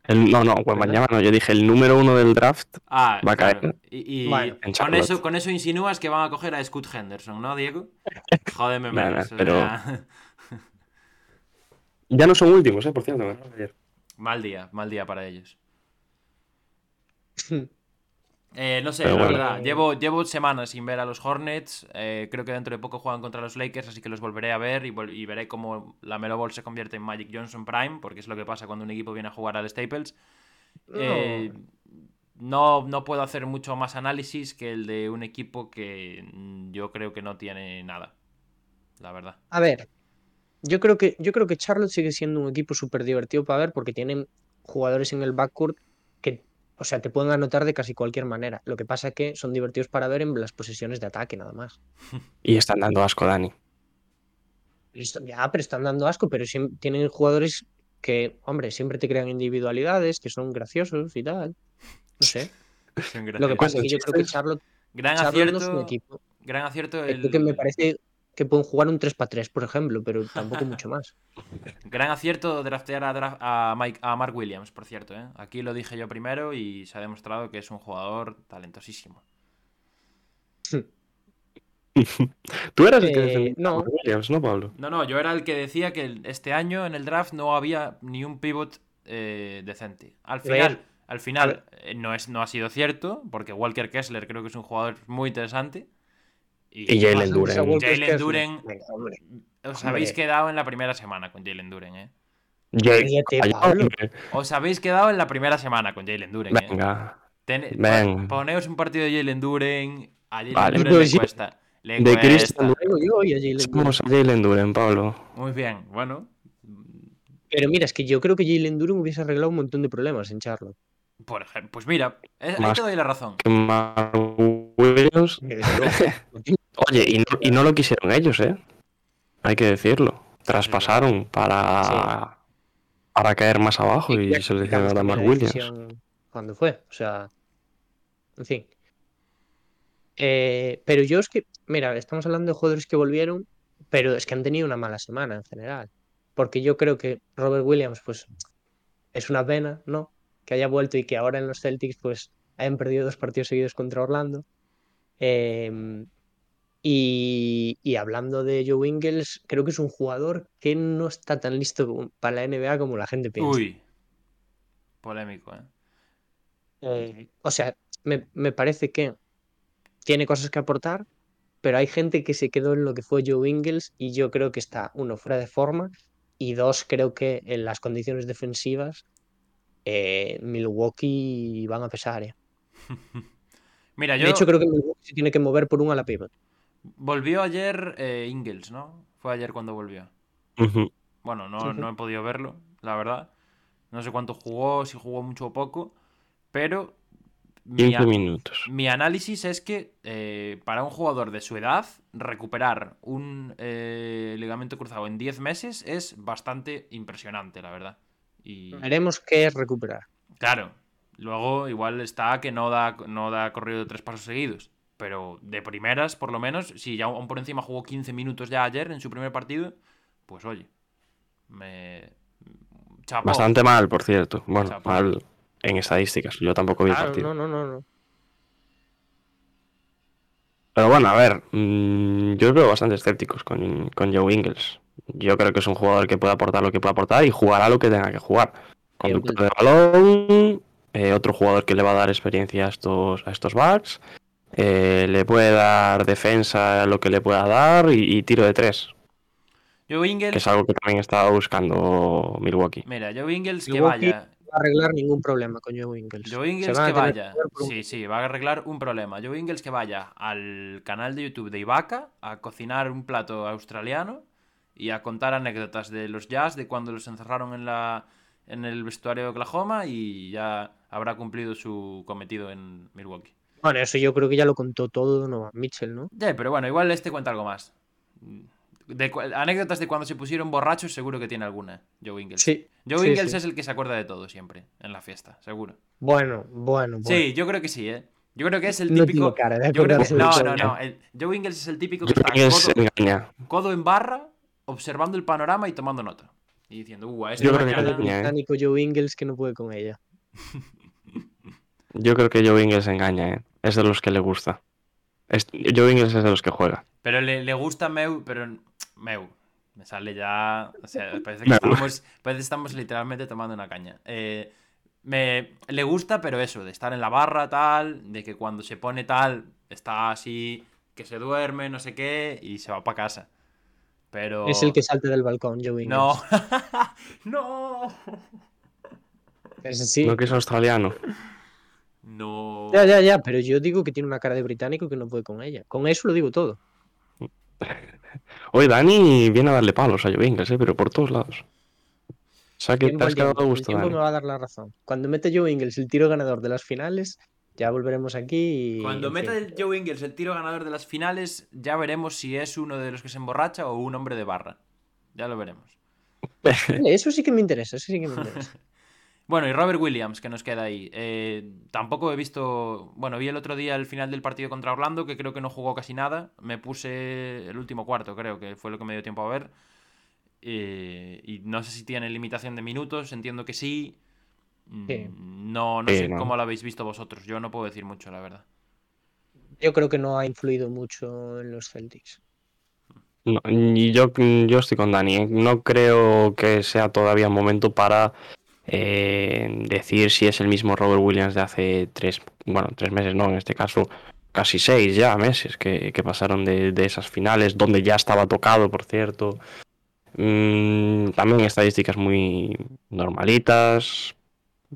no, no, Wembayama no, yo dije el número uno del draft ah, va a caer. Y, con, eso, con eso insinúas que van a coger a Scott Henderson, ¿no, Diego? Jódeme menos. pero... ya no son últimos, ¿eh? Por cierto. Mal día, mal día para ellos. Eh, no sé, la verdad. Llevo, llevo semanas sin ver a los Hornets. Eh, creo que dentro de poco juegan contra los Lakers, así que los volveré a ver y, veré cómo la Melo Ball se convierte en Magic Johnson Prime, porque es lo que pasa cuando un equipo viene a jugar al Staples. Eh, no, no puedo hacer mucho más análisis que el de un equipo que yo creo que no tiene nada. La verdad. A ver, yo creo que, yo creo que Charlotte sigue siendo un equipo súper divertido para ver porque tienen jugadores en el backcourt que o sea, te pueden anotar de casi cualquier manera. Lo que pasa es que son divertidos para ver en las posesiones de ataque, nada más. Y están dando asco, Dani. Ya, pero están dando asco, pero tienen jugadores que, hombre, siempre te crean individualidades, que son graciosos y tal. No sé. Lo que pasa es que yo creo que Charlotte, gran acierto, es un equipo. Gran acierto. El... que me parece que pueden jugar un 3 para 3, por ejemplo, pero tampoco mucho más. Gran acierto draftear a, Mike, a Mark Williams, por cierto. ¿eh? Aquí lo dije yo primero y se ha demostrado que es un jugador talentosísimo. Tú eras el que eh, no. Williams, ¿no, Pablo? No, no, yo era el que decía que este año en el draft no había ni un pivot eh, decente. Al final, al final no, es, no ha sido cierto, porque Walker Kessler creo que es un jugador muy interesante. Y, Jalen Duren. Jalen Duren. Os habéis quedado en la primera semana con Jalen Duren, ¿eh? Os habéis quedado en la primera semana con Jalen Duren. ¿eh? Venga. Poneos un partido de Jalen Duren. A Jalen vale. Duren le cuesta. Le de Cristian Somos a Jalen Duren, Pablo. Muy bien, bueno. Pero mira, es que yo creo que Jalen Duren hubiese arreglado un montón de problemas en Charlotte. Por ejemplo, pues mira, ahí te doy la razón. Oye, y no, lo quisieron ellos, ¿eh? Hay que decirlo. Traspasaron para, para caer más abajo y, se lo hicieron a Mark Williams. Cuando fue, o sea. En fin. Eh, pero yo es que, mira, estamos hablando de jugadores que volvieron, pero es que han tenido una mala semana en general. Porque yo creo que Robert Williams, pues, es una pena, ¿no? Que haya vuelto y que ahora en los Celtics, pues, hayan perdido dos partidos seguidos contra Orlando. Eh, y, hablando de Joe Ingles, creo que es un jugador que no está tan listo para la NBA como la gente piensa. Uy, polémico, ¿eh? eh o sea, me, parece que tiene cosas que aportar, pero hay gente que se quedó en lo que fue Joe Ingles y yo creo que está, uno, fuera de forma y dos, creo que en las condiciones defensivas eh, Milwaukee van a pesar. ¿eh? Mira, yo... De hecho, creo que Milwaukee se tiene que mover por un a la pivot. Volvió ayer eh, Ingles, ¿no? Fue ayer cuando volvió. Bueno, no, he podido verlo, la verdad. No sé cuánto jugó, si jugó mucho o poco, pero... Mi, minutos. Mi análisis es que eh, para un jugador de su edad, recuperar un eh, ligamento cruzado en 10 meses es bastante impresionante, la verdad. Y... Veremos qué es recuperar. Claro. Luego igual está que no da, no da corrido de tres pasos seguidos. Pero de primeras, por lo menos, si ya aún por encima jugó 15 minutos ya ayer en su primer partido, pues oye, me... Bastante mal, por cierto. Bueno, mal en estadísticas. Yo tampoco vi el partido. No, no, no, Pero bueno, a ver, mm, yo veo bastante escépticos con, con Joe Ingles. yo creo que es un jugador que puede aportar lo que puede aportar y jugará lo que tenga que jugar. Conductor de balón, eh, otro jugador que le va a dar experiencia a estos, a estos backs, eh, le puede dar defensa lo que le pueda dar y, tiro de tres. Joe Ingles... Que es algo que también estaba buscando Milwaukee. Mira, Joe Ingles que vaya va a arreglar ningún problema con Joe Ingles. Joe Ingles que vaya. Sí, sí, va a arreglar un problema. Joe Ingles que vaya al canal de YouTube de Ibaka a cocinar un plato australiano y a contar anécdotas de los Jazz, de cuando los encerraron en, la, en el vestuario de Oklahoma y ya habrá cumplido su cometido en Milwaukee. Bueno, eso yo creo que ya lo contó todo Donovan Mitchell, ¿no? Ya, pero bueno, igual este cuenta algo más. De, anécdotas de cuando se pusieron borrachos, seguro que tiene alguna, Joe Ingles. Sí. Joe Ingles es el que se acuerda de todo siempre en la fiesta, seguro. Bueno, bueno, bueno. Sí, yo creo que sí, ¿eh? Yo creo que es el típico. No, no, no, Joe Ingles es el típico que está codo, en barra, observando el panorama y tomando nota. Y diciendo, uh, a este Yo creo que el británico Joe Ingles que no puede con ella. Yo creo que Joe Ingles engaña, ¿eh? Es de los que le gusta. Joe Ingles es de los que juega. Pero le, le gusta Meu, pero Meu. Me sale ya. O sea, parece que estamos, parece estamos literalmente tomando una caña. Eh, me, le gusta, pero eso, de estar en la barra, tal, de que cuando se pone tal, está así, que se duerme, no sé qué, y se va para casa. Pero. Es el que salta del balcón, Joe Ingles. No. no. Ese sí. No que es australiano. No. Ya, ya, ya, pero yo digo que tiene una cara de británico que no puede con ella. Con eso lo digo todo. Oye, Dani viene a darle palos a Joe Ingles, ¿eh? pero por todos lados. O sea que te has quedado a gusto. El me va a dar la razón. Cuando mete Joe Ingles el tiro ganador de las finales, ya volveremos aquí. Y... Cuando meta el Joe Ingles el tiro ganador de las finales, ya veremos si es uno de los que se emborracha o un hombre de barra. Ya lo veremos. Eso sí que me interesa, eso sí que me interesa. Bueno, y Robert Williams, que nos queda ahí. Eh, tampoco he visto. Bueno, vi el otro día el final del partido contra Orlando, que creo que no jugó casi nada. Me puse el último cuarto, creo que fue lo que me dio tiempo a ver. Eh, y no sé si tiene limitación de minutos, entiendo que sí. Mm, no, no sé cómo lo habéis visto vosotros. Yo no puedo decir mucho, la verdad. Yo creo que no ha influido mucho en los Celtics. y yo, yo estoy con Dani. ¿eh? No creo que sea todavía momento para eh, decir si es el mismo Robert Williams de hace tres, bueno, tres meses, no, en este caso casi seis ya meses que, pasaron de, esas finales, donde ya estaba tocado, por cierto. Mm, también estadísticas muy normalitas.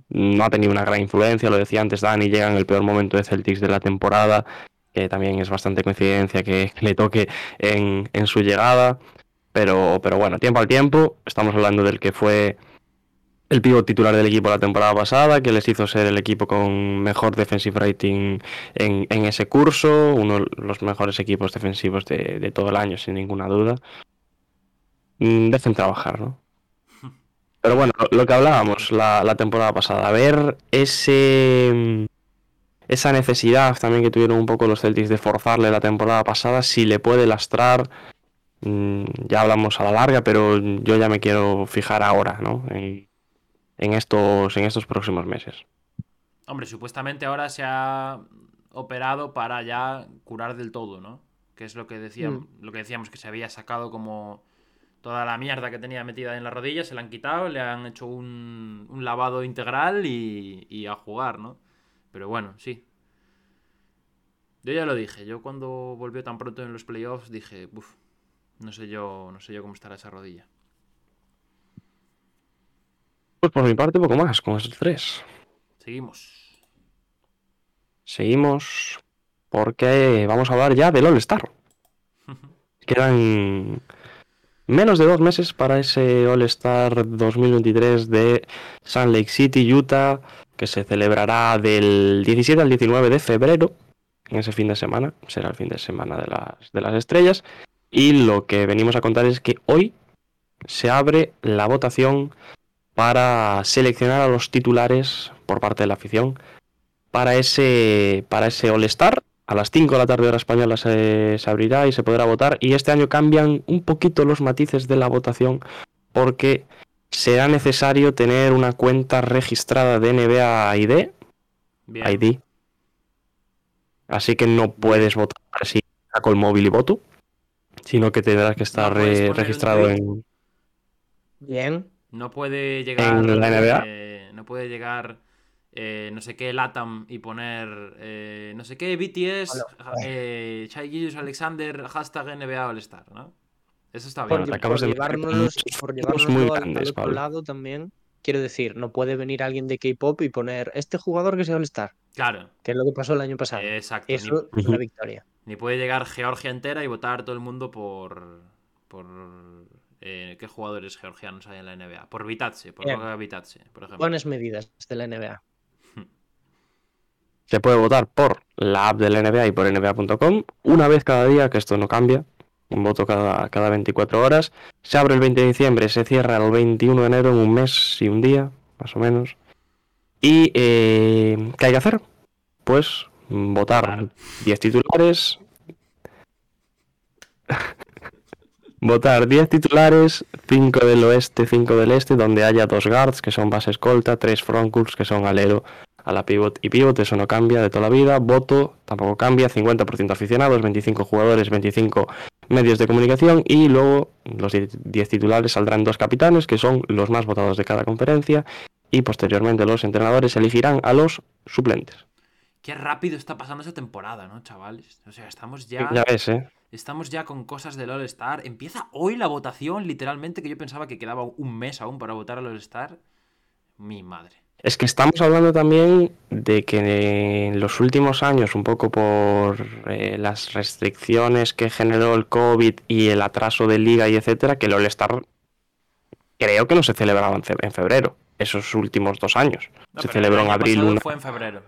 No ha tenido una gran influencia, lo decía antes Dani, llega en el peor momento de Celtics de la temporada, que también es bastante coincidencia que le toque en, en su llegada. Pero, pero bueno, tiempo al tiempo, estamos hablando del que fue el pívot titular del equipo la temporada pasada, que les hizo ser el equipo con mejor defensive rating en, ese curso, uno de los mejores equipos defensivos de, todo el año, sin ninguna duda. Mm, dejen trabajar, ¿no? Pero bueno, lo, que hablábamos la, temporada pasada, a ver ese esa necesidad también que tuvieron un poco los Celtics de forzarle la temporada pasada, si le puede lastrar, mm, ya hablamos a la larga, pero yo ya me quiero fijar ahora, ¿no? Estos, en estos próximos meses. Hombre, supuestamente ahora se ha operado para ya curar del todo, ¿no? Que es lo que, decíamos, mm. lo que decíamos, que se había sacado como toda la mierda que tenía metida en la rodilla, se la han quitado, le han hecho un, lavado integral y, a jugar, ¿no? Pero bueno, sí. Yo ya lo dije, yo cuando volvió tan pronto en los playoffs dije, uff, no sé yo, no sé yo cómo estará esa rodilla. Pues por mi parte, poco más con esos tres. Seguimos. Seguimos porque vamos a hablar ya del All-Star. Quedan menos de dos meses para ese All-Star 2023 de Salt Lake City, Utah, que se celebrará del 17 al 19 de febrero, en ese fin de semana, será el fin de semana de las, de las estrellas. Y lo que venimos a contar es que hoy se abre la votación para seleccionar a los titulares por parte de la afición para ese, para ese All-Star. A las 5 de la tarde hora española se, se, abrirá y se podrá votar. Y este año cambian un poquito los matices de la votación porque será necesario tener una cuenta registrada de NBA ID. ID. Así que no puedes votar así con el móvil y voto. sino que tendrás que estar registrado en. Bien. No puede llegar. En la NBA. Eh, no puede llegar. Eh, no sé qué Latam y poner eh, no sé qué BTS, eh, Chai Alexander, hashtag NBA All Star, ¿no? Eso está bien. Por, por llevárnoslos, por llevárnoslo al, al, otro lado también, quiero decir, no puede venir alguien de K-pop y poner este jugador que sea All Star. Claro. Que es lo que pasó el año pasado. Exacto. Eso ni, es una victoria. Ni puede llegar Georgia entera y votar todo el mundo por. por eh, qué jugadores georgianos hay en la NBA. Por Vitatse, por Goga Vitatse, por ejemplo. Buenas medidas de la NBA. Se puede votar por la app de la NBA y por NBA.com una vez cada día, que esto no cambia. Un voto cada, cada 24 horas. Se abre el 20 de diciembre, se cierra el 21 de enero en un mes y un día, más o menos. ¿Y eh, qué hay que hacer? Pues votar 10 titulares. votar 10 titulares, 5 del oeste, 5 del este, donde haya dos guards, que son base escolta, 3 frontcourts, que son alero a la pivot y pivot, eso no cambia de toda la vida. Voto tampoco cambia, 50% aficionados, 25 jugadores, 25 medios de comunicación y luego los 10 titulares saldrán dos capitanes, que son los más votados de cada conferencia, y posteriormente los entrenadores elegirán a los suplentes. Qué rápido está pasando esa temporada, ¿no, chavales? O sea, estamos ya. Ya ves, ¿eh? Estamos ya con cosas del All-Star. Empieza hoy la votación, literalmente, que yo pensaba que quedaba un mes aún para votar al All-Star. Mi madre. Es que estamos hablando también de que en los últimos años, un poco por eh, las restricciones que generó el COVID y el atraso de liga y etcétera, que el All-Star creo que no se celebraba en febrero, esos últimos dos años. No, se celebró el en abril. Una... Fue en febrero.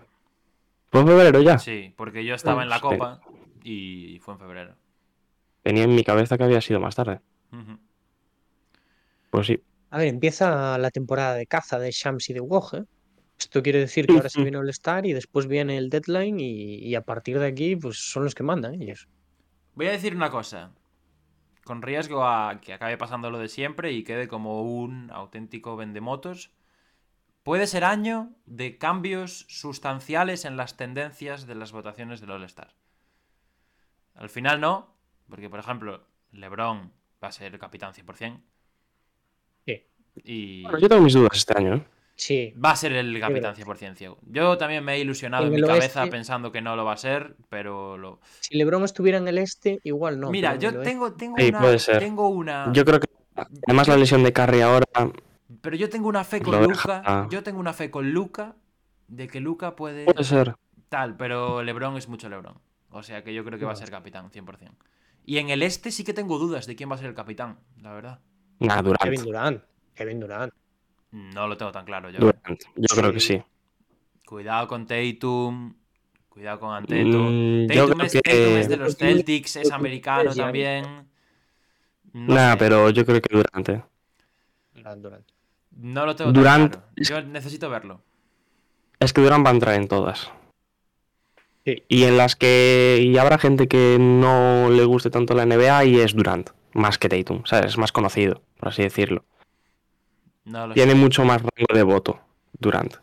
¿Fue en febrero ya? Sí, porque yo estaba en la Sí. Copa y fue en febrero. Tenía en mi cabeza que había sido más tarde. Pues sí. A ver, empieza la temporada de caza de Shams y de Woj. ¿eh? Esto quiere decir que ahora se viene el Star y después viene el deadline y, y, a partir de aquí pues son los que mandan ellos. Voy a decir una cosa. Con riesgo a que acabe pasando lo de siempre y quede como un auténtico vendemotos. Puede ser año de cambios sustanciales en las tendencias de las votaciones del All-Star. Al final no, porque por ejemplo, LeBron va a ser el capitán 100%. Sí. Y Bueno, yo tengo mis dudas este año. ¿eh? Sí, va a ser el capitán 100% ciego. Yo también me he ilusionado En en mi cabeza pensando que no lo va a ser, pero lo... si LeBron estuviera en el este, igual no. Mira, yo tengo, tengo Sí, una... puede ser. Tengo una... Yo creo que además la lesión de Curry ahora Pero yo tengo una fe con Luca. deja- Yo tengo una fe con Luca de que Luca puede. puede ser. Tal, pero LeBron es mucho LeBron. O sea que yo creo que va a ser capitán, 100%. Y en el este sí que tengo dudas de quién va a ser el capitán, la verdad. Nah, Durant. Kevin Durant. Kevin Durant. No lo tengo tan claro yo. Durant. Yo creo que Sí. Cuidado con Tatum. Cuidado con Anteto. Mm, yo Tatum, creo es, que- Tatum es de los Celtics, es americano también. No Nah, sé. pero yo creo que Durant. ¿eh? Durant, Durant. No lo tengo Durant tan claro. Yo necesito verlo. Es que Durant va a entrar en todas. Y en las que. Y habrá gente que no le guste tanto la NBA y es Durant. Más que Tatum. ¿Sabes? Es más conocido, por así decirlo. No lo sé. Tiene mucho más rango de voto. Durant.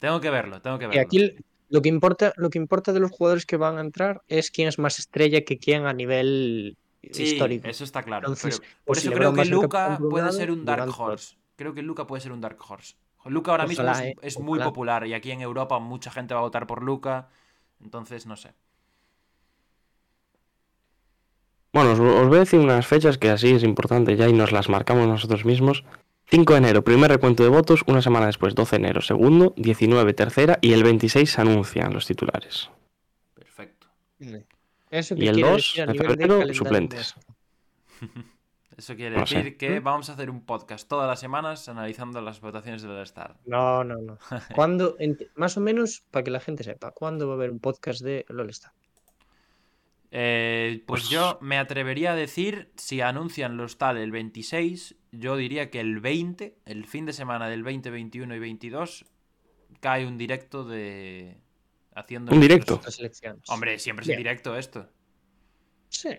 Tengo que verlo, tengo que Y verlo. aquí lo que importa, lo que importa de los jugadores que van a entrar es quién es más estrella que quién a nivel Sí, histórico. eso está claro. Entonces, pero por pues eso si creo que Luca por puede ser un Dark Durant por Horse. Creo que Luca puede ser un Dark Horse. Luca ahora mismo es, eh, es muy popular y aquí en Europa mucha gente va a votar por Luca. Entonces, no sé. Bueno, os, os voy a decir unas fechas que así es importante ya y nos las marcamos nosotros mismos. 5 de enero, primer recuento de votos, una semana después, 12 de enero, segundo, 19, tercera y el 26 se anuncian los titulares. Perfecto. Eso Y el quiere 2 decir a de febrero, suplentes. Eso quiere No sé. decir que vamos a hacer un podcast todas las semanas analizando las votaciones del All-Star. No, no, no. ¿Cuándo, más o menos, para que la gente sepa, ¿cuándo va a haber un podcast de LOL Star? Eh, pues yo me atrevería a decir, si anuncian los tal el 26, yo diría que el 20, el fin de semana del 20, 21 y 22, cae un directo de... Haciendo ¿Un directo? Hombre, siempre es Bien. en directo esto. Sí.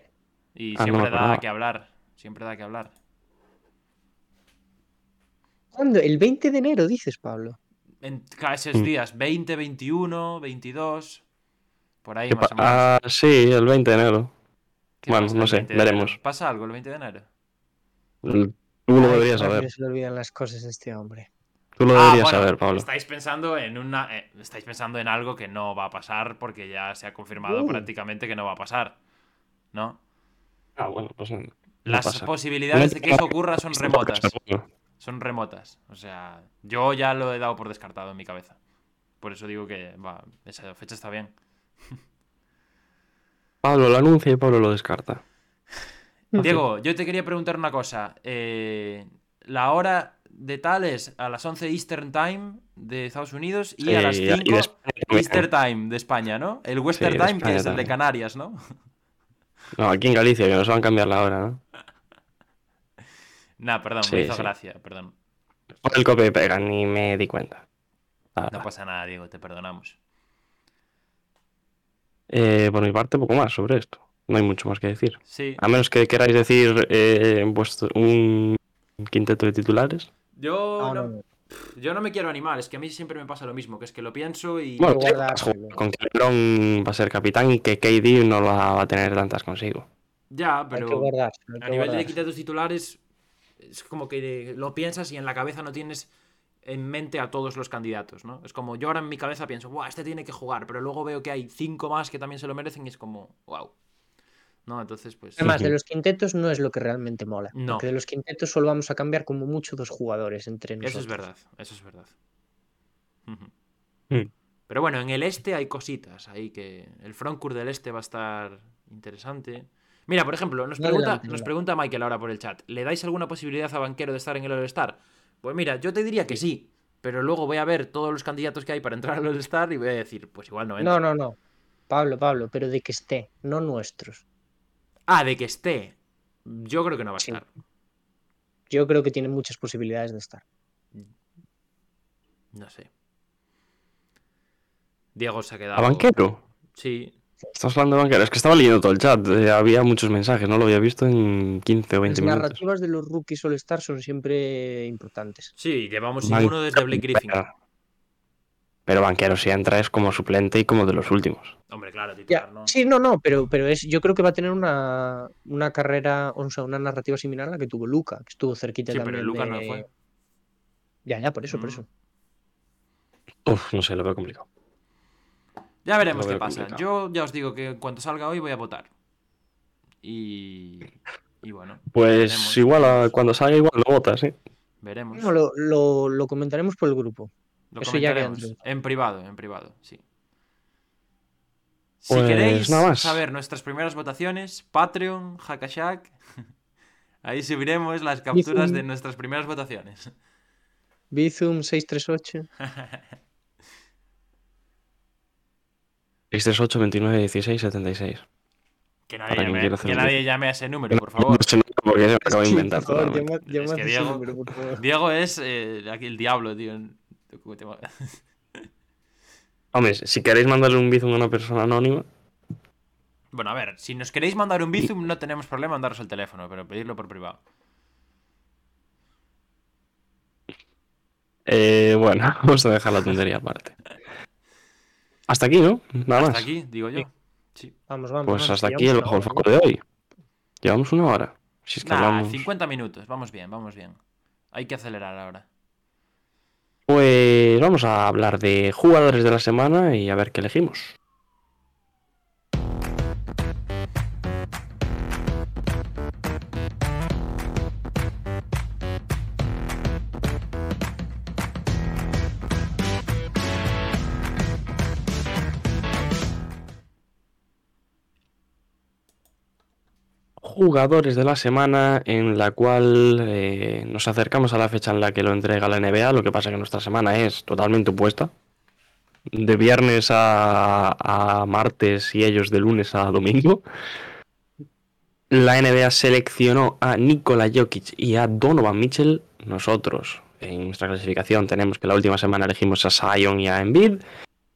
Y Ah, no siempre da que hablar. Siempre da que hablar. ¿Cuándo? El 20 de enero, dices, Pablo. En esos Mm. días, 20, 21, 22. Por ahí más o menos. ah, sí, el 20 de enero. Bueno, no sé, veremos. ¿Pasa algo el 20 de enero? Tú lo deberías saber. Se le olvidan las cosas a este hombre. Tú lo ah, deberías saber, Pablo. Estáis pensando en una, eh, estáis pensando en algo que no va a pasar porque ya se ha confirmado uh. prácticamente que no va a pasar, ¿no? Ah, bueno, pues las posibilidades de que eso ocurra son remotas. Son remotas. O sea, yo ya lo he dado por descartado en mi cabeza. Por eso digo que va, esa fecha está bien. Pablo lo anuncia y Pablo lo descarta. Diego, yo te quería preguntar una cosa. Eh, la hora de tal es a las 11 Eastern Time de Estados Unidos y a las 5 Eastern Time de España, ¿no? El Western Time, que es el de Canarias, ¿no? No, aquí en Galicia, que nos van a cambiar la hora, ¿no? nah, perdón, me hizo gracia, perdón. Por el copia y pega, ni me di cuenta. No pasa nada, Diego, te perdonamos. Eh, por mi parte, poco más sobre esto. No hay mucho más que decir. Sí. A menos que queráis decir eh, un quinteto de titulares. Yo no, yo no me quiero animar, es que a mí siempre me pasa lo mismo, que es que lo pienso y... Bueno, con que LeBron va a ser capitán y que KD no va a tener tantas consigo. Ya, pero a nivel de quintetos titulares es como que lo piensas y en la cabeza no tienes en mente a todos los candidatos, ¿no? Es como yo ahora en mi cabeza pienso, wow, este tiene que jugar, pero luego veo que hay cinco más que también se lo merecen y es como, wow. ¿No? Entonces, pues. Además, de los quintetos no es lo que realmente mola. No. Porque de los quintetos solo vamos a cambiar como mucho dos jugadores entre nosotros. Eso es verdad, eso es verdad. Hmm. Pero bueno, en el este hay cositas. Ahí que. El frontcourt del este va a estar interesante. Mira, por ejemplo, nos pregunta, nos pregunta Michael ahora por el chat: ¿le dais alguna posibilidad a Banquero de estar en el All-Star? Pues mira, yo te diría que sí, pero luego voy a ver todos los candidatos que hay para entrar al All-Star y voy a decir, pues igual no entra. No, no, no. Pablo, Pablo, pero de que esté, no nuestros. Ah, de que esté. Yo creo que no va a estar. Yo creo que tiene muchas posibilidades de estar. No sé. Diego se ha quedado. ¿A banquero? Sí. Estás hablando de banquero. Es que estaba leyendo todo el chat. Eh, había muchos mensajes, no lo había visto en 15 o 20 minutos. Las narrativas de los rookies All-Star son siempre importantes. Sí, llevamos uno desde Blake Griffin. Pero Banquero si entra es como suplente y como de los últimos. Hombre, claro, titular, ¿no? Sí, no, no, pero, pero es, yo creo que va a tener una, una carrera, o sea, una narrativa similar a la que tuvo Luca, que estuvo cerquita sí, también. pero Luca no fue. Ya, ya, por eso, por mm. eso. Uf, no sé, lo veo complicado. Ya veremos qué pasa. Yo ya os digo que cuando salga hoy voy a votar. Y, y bueno. Pues igual cuando salga igual lo votas, ¿sí? Veremos. No, lo, lo, lo comentaremos por el grupo. Eso ya en privado, en privado, sí. Si pues queréis saber nuestras primeras votaciones, Patreon, Hackashack, ahí subiremos las capturas de nuestras primeras votaciones. Bizum 638. 638 29 16 76. Que nadie, llame, que nadie llame, a ese número, por favor. No, porque se me acabo de inventar. es que Diego, Diego es eh, aquí el diablo, tío. Hombre, si queréis mandarle un bizum a una persona anónima. Bueno, a ver, si nos queréis mandar un bizum, no tenemos problema en daros el teléfono, pero pedirlo por privado. Eh, bueno, vamos a dejar la tontería aparte. Hasta aquí, ¿no? Nada hasta más. aquí, digo yo. Sí. Vamos, vamos. Pues hasta aquí el bajo el foco de hoy. Llevamos una hora. Si es que hablamos... 50 minutos, vamos bien, vamos bien. Hay que acelerar ahora. Pues vamos a hablar de jugadores de la semana y a ver qué elegimos. Jugadores de la semana en la cual eh, nos acercamos a la fecha en la que lo entrega la NBA, lo que pasa que nuestra semana es totalmente opuesta. De viernes a, martes y ellos de lunes a domingo. La NBA seleccionó a Nikola Jokic y a Donovan Mitchell. Nosotros en nuestra clasificación tenemos que la última semana elegimos a Zion y a Embiid.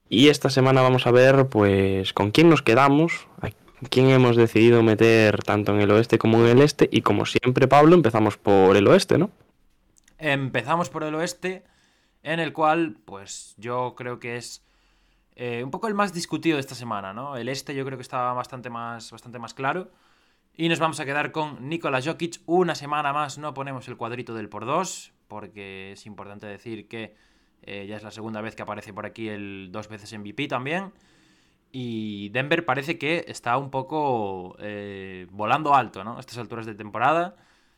Y esta semana vamos a ver pues con quién nos quedamos, quién hemos decidido meter tanto en el oeste como en el este. Y como siempre, Pablo, empezamos por el oeste, ¿no? Empezamos por el oeste, en el cual, pues yo creo que es eh, un poco el más discutido de esta semana, ¿no? El este yo creo que estaba bastante más, bastante más claro. Y nos vamos a quedar con Nikola Jokic. Una semana más no ponemos el cuadrito del por dos, porque es importante decir que eh, ya es la segunda vez que aparece por aquí el dos veces MVP también. Y Denver parece que está un poco eh, volando alto, ¿no? A estas alturas de temporada.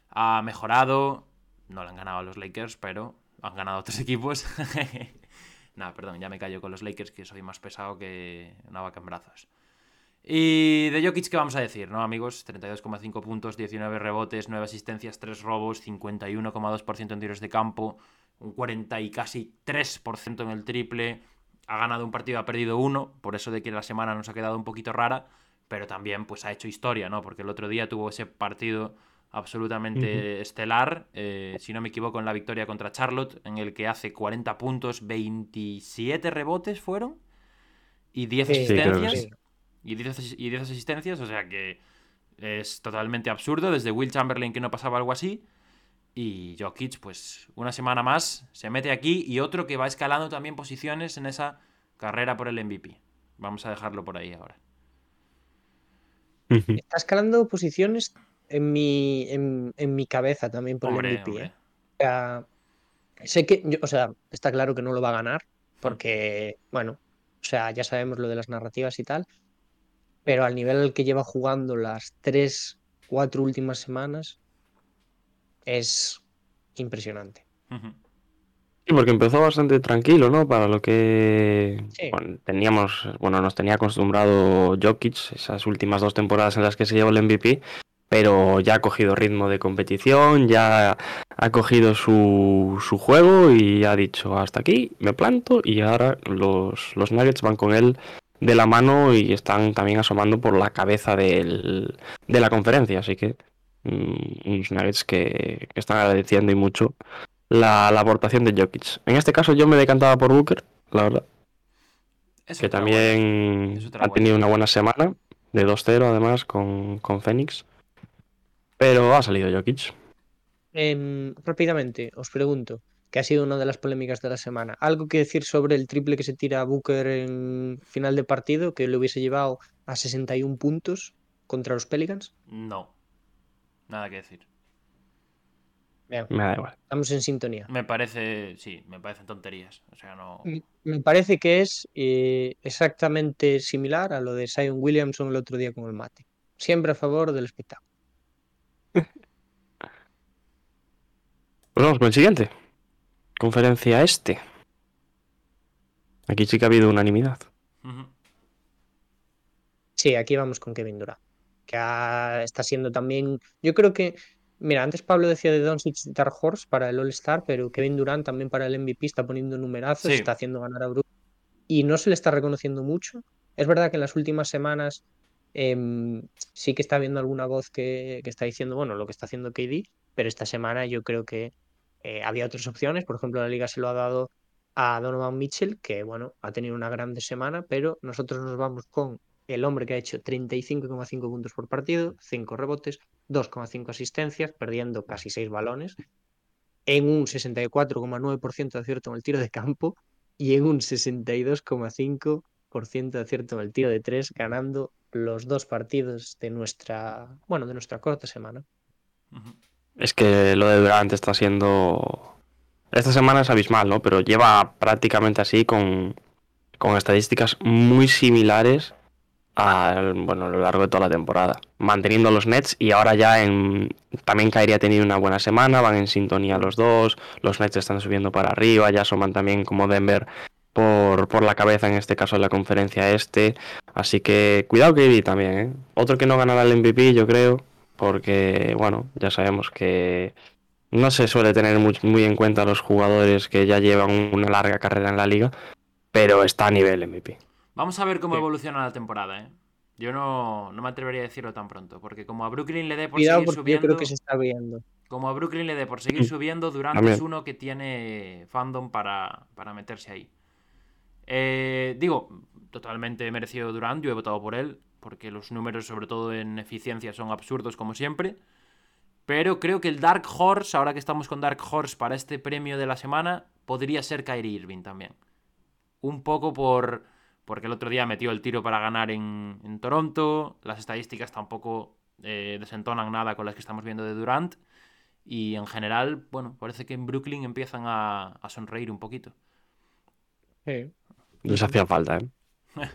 Ha mejorado. No le han ganado a los Lakers, pero han ganado otros equipos. Nada, perdón, ya me callo con los Lakers, que soy más pesado que una vaca en brazos. Y de Jokic, ¿qué vamos a decir, no, amigos? 32,5 puntos, 19 rebotes, 9 asistencias, 3 robos, 51,2% en tiros de campo, un 40 y casi 3% en el triple. Ha ganado un partido, ha perdido uno, por eso de que la semana nos ha quedado un poquito rara, pero también pues ha hecho historia, ¿no? Porque el otro día tuvo ese partido absolutamente estelar, eh, si no me equivoco, en la victoria contra Charlotte, en el que hace 40 puntos, 27 rebotes fueron y 10 asistencias y 10, y asistencias, o sea que es totalmente absurdo. Desde Will Chamberlain que no pasaba algo así. Y Jokic, pues una semana más se mete aquí y otro que va escalando también posiciones en esa carrera por el MVP. Vamos a dejarlo por ahí ahora. Está escalando posiciones en mi, en, mi cabeza también por el MVP. ¿eh? O sea, sé que, o sea, está claro que no lo va a ganar porque, bueno, o sea, ya sabemos lo de las narrativas y tal, pero al nivel al que lleva jugando las tres, cuatro últimas semanas es impresionante. Sí, porque empezó bastante tranquilo, ¿no? Para lo que teníamos, bueno, nos tenía acostumbrado Jokic esas últimas dos temporadas en las que se llevó el MVP, pero ya ha cogido ritmo de competición, ya ha cogido su, su juego y ha dicho hasta aquí, me planto y ahora los, los Nuggets van con él de la mano y están también asomando por la cabeza del, de la conferencia. Así que unos Nuggets que, están agradeciendo y mucho la, aportación de Jokic. En este caso yo me decantaba por Booker, la verdad. que también ha tenido una buena semana, de 2-0 además con, con Phoenix. Pero ha salido Jokic. Em, rápidamente, os pregunto, que ha sido una de las polémicas de la semana. ¿Algo que decir sobre el triple que se tira a Booker en final de partido, que le hubiese llevado a 61 puntos contra los Pelicans? No, nada que decir. Me da igual. Estamos en sintonía. Me parece, sí, me parecen tonterías. O sea, no. Me parece que es eh, exactamente similar a lo de Zion Williamson el otro día con el mate. Siempre a favor del espectáculo. pues vamos con el siguiente. Conferencia este. Aquí sí que ha habido unanimidad. Sí, aquí vamos con Kevin Durant. Que está siendo también. Yo creo que. Mira, antes Pablo decía de Doncic Dark Horse para el All-Star, pero Kevin Durant también para el MVP está poniendo numerazos, está haciendo ganar a Brooklyn. Y no se le está reconociendo mucho. Es verdad que en las últimas semanas em, sí que está habiendo alguna voz que, que, está diciendo, bueno, lo que está haciendo KD, pero esta semana yo creo que eh, había otras opciones, por ejemplo, la liga se lo ha dado a Donovan Mitchell, que bueno, ha tenido una grande semana, pero nosotros nos vamos con el hombre que ha hecho 35,5 puntos por partido, 5 rebotes, 2,5 asistencias, perdiendo casi 6 balones, en un 64,9% de acierto en el tiro de campo y en un 62,5% de acierto en el tiro de 3, ganando los dos partidos de nuestra, bueno, de nuestra corta semana. Es que lo de Durant está siendo. Esta semana es abismal, ¿no? Pero lleva prácticamente así con, con estadísticas muy similares a, bueno, a lo largo de toda la temporada. Manteniendo los Nets y ahora ya en. También Kyrie ha tenido una buena semana, van en sintonía los dos. Los Nets están subiendo para arriba, ya asoman también como Denver por, por la cabeza en este caso de la conferencia este. Así que cuidado Kyrie también, ¿eh? Otro que no ganará el MVP, yo creo porque, bueno, ya sabemos que no se suele tener muy, en cuenta los jugadores que ya llevan una larga carrera en la liga, pero está a nivel MVP. Vamos a ver cómo evoluciona la temporada, ¿eh? Yo no, me atrevería a decirlo tan pronto, porque como a Brooklyn le dé por seguir subiendo. creo que se está viendo. Como a Brooklyn le dé por seguir subiendo, Durante es uno que tiene fandom para, meterse ahí. Eh, digo, totalmente merecido Durant, yo he votado por él porque los números, sobre todo en eficiencia, son absurdos como siempre. Pero creo que el Dark Horse, ahora que estamos con Dark Horse para este premio de la semana, podría ser Kyrie Irving también. Un poco por. Porque el otro día metió el tiro para ganar en, en Toronto. Las estadísticas tampoco eh, desentonan nada con las que estamos viendo de Durant. Y en general, bueno, parece que en Brooklyn empiezan a, sonreír un poquito. Sí. Les hacía falta, ¿eh?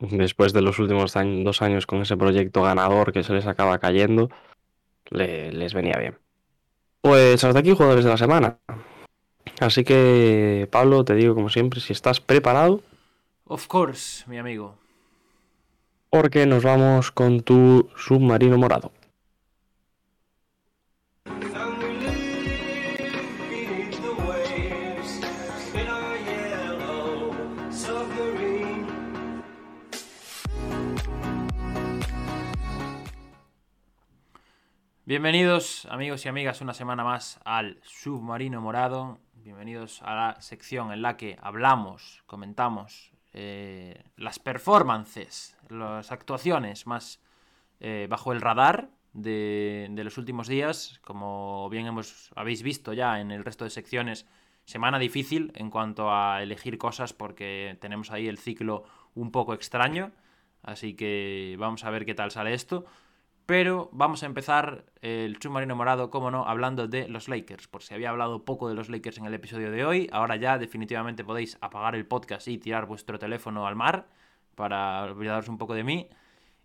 Después de los últimos dos años con ese proyecto ganador que se les acaba cayendo, les venía bien. Pues hasta aquí jugadores de la semana. Así que, Pablo, te digo como siempre, si estás preparado. Of course, mi amigo. Porque nos vamos con tu submarino morado. Bienvenidos amigos y amigas una semana más al Submarino Morado. Bienvenidos a la sección en la que hablamos, comentamos eh, las performances, las actuaciones más eh, bajo el radar de, los últimos días. Como bien hemos, habéis visto ya en el resto de secciones, semana difícil en cuanto a elegir cosas porque tenemos ahí el ciclo un poco extraño. Así que vamos a ver qué tal sale esto. Pero vamos a empezar el submarino morado, como no, hablando de los Lakers. Por si había hablado poco de los Lakers en el episodio de hoy, ahora ya definitivamente podéis apagar el podcast y tirar vuestro teléfono al mar para olvidaros un poco de mí.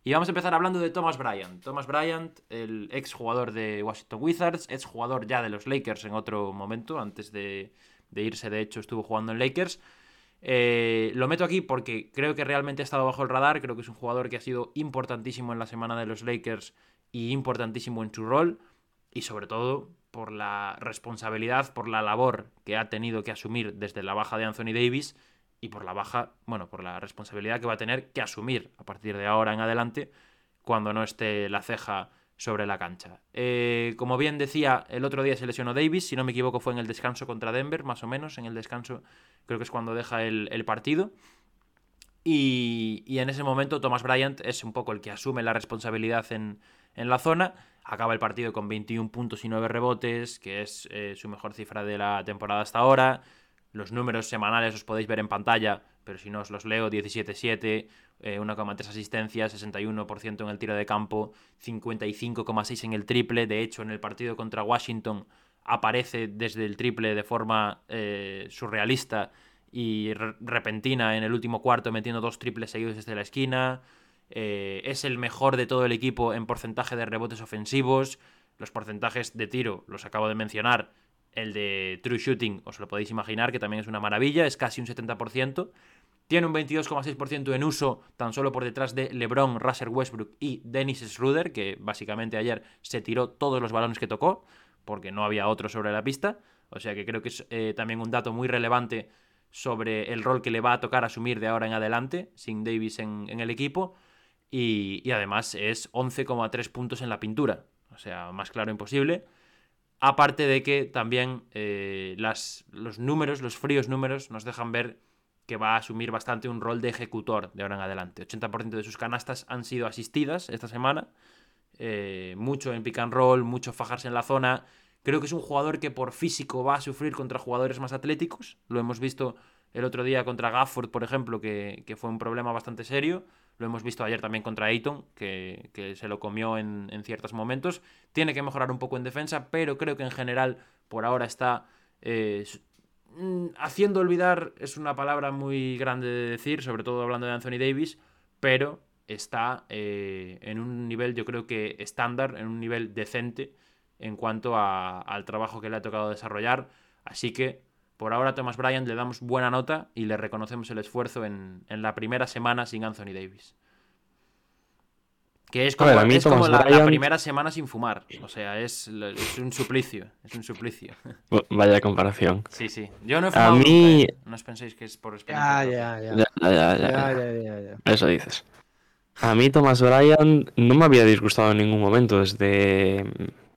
Y vamos a empezar hablando de Thomas Bryant. Thomas Bryant, el ex jugador de Washington Wizards, ex jugador ya de los Lakers en otro momento, antes de, de irse, de hecho, estuvo jugando en Lakers. Eh, lo meto aquí porque creo que realmente ha estado bajo el radar, creo que es un jugador que ha sido importantísimo en la semana de los Lakers y importantísimo en su rol. Y sobre todo por la responsabilidad, por la labor que ha tenido que asumir desde la baja de Anthony Davis y por la baja, bueno, por la responsabilidad que va a tener que asumir a partir de ahora en adelante cuando no esté la ceja sobre la cancha. Eh, como bien decía, el otro día se lesionó Davis, si no me equivoco fue en el descanso contra Denver, más o menos, en el descanso creo que es cuando deja el, partido. Y, en ese momento Thomas Bryant es un poco el que asume la responsabilidad en, la zona. Acaba el partido con 21 puntos y 9 rebotes, que es eh, su mejor cifra de la temporada hasta ahora. Los números semanales os podéis ver en pantalla, pero si no os los leo, 17-7, 1,3 eh, asistencias, 61% en el tiro de campo, 55,6 en el triple. De hecho, en el partido contra Washington aparece desde el triple de forma eh, surrealista y repentina en el último cuarto, metiendo dos triples seguidos desde la esquina. Eh, es el mejor de todo el equipo en porcentaje de rebotes ofensivos. Los porcentajes de tiro los acabo de mencionar. El de True Shooting, os lo podéis imaginar, que también es una maravilla, es casi un 70%. Tiene un 22,6% en uso tan solo por detrás de LeBron, Russell Westbrook y Dennis Schroeder, que básicamente ayer se tiró todos los balones que tocó, porque no había otro sobre la pista. O sea que creo que es eh, también un dato muy relevante sobre el rol que le va a tocar asumir de ahora en adelante, sin Davis en, el equipo. Y, además es 11,3 puntos en la pintura. O sea, más claro imposible. Aparte de que también eh, las, los números, los fríos números, nos dejan ver que va a asumir bastante un rol de ejecutor de ahora en adelante. 80% de sus canastas han sido asistidas esta semana. Eh, mucho en pick and roll, mucho fajarse en la zona. Creo que es un jugador que por físico va a sufrir contra jugadores más atléticos. Lo hemos visto el otro día contra Gafford, por ejemplo, que, fue un problema bastante serio. Lo hemos visto ayer también contra Ayton, que, se lo comió en, en, ciertos momentos. Tiene que mejorar un poco en defensa, pero creo que en general por ahora está eh, haciendo olvidar es una palabra muy grande de decir, sobre todo hablando de Anthony Davis, pero está eh, en un nivel, yo creo que estándar, en un nivel decente en cuanto al trabajo que le ha tocado desarrollar. Así que por ahora a Thomas Bryant le damos buena nota y le reconocemos el esfuerzo en, en la primera semana sin Anthony Davis. Que es como, la, primera semana sin fumar. O sea, es, un suplicio. Es un suplicio. Vaya comparación. Sí, sí. Yo no he fumado. A mí... ¿eh? No os penséis que es por experiencia. Ya, ya, ya. Ya, ya, ya. Eso dices. A mí Thomas Bryan no me había disgustado en ningún momento desde,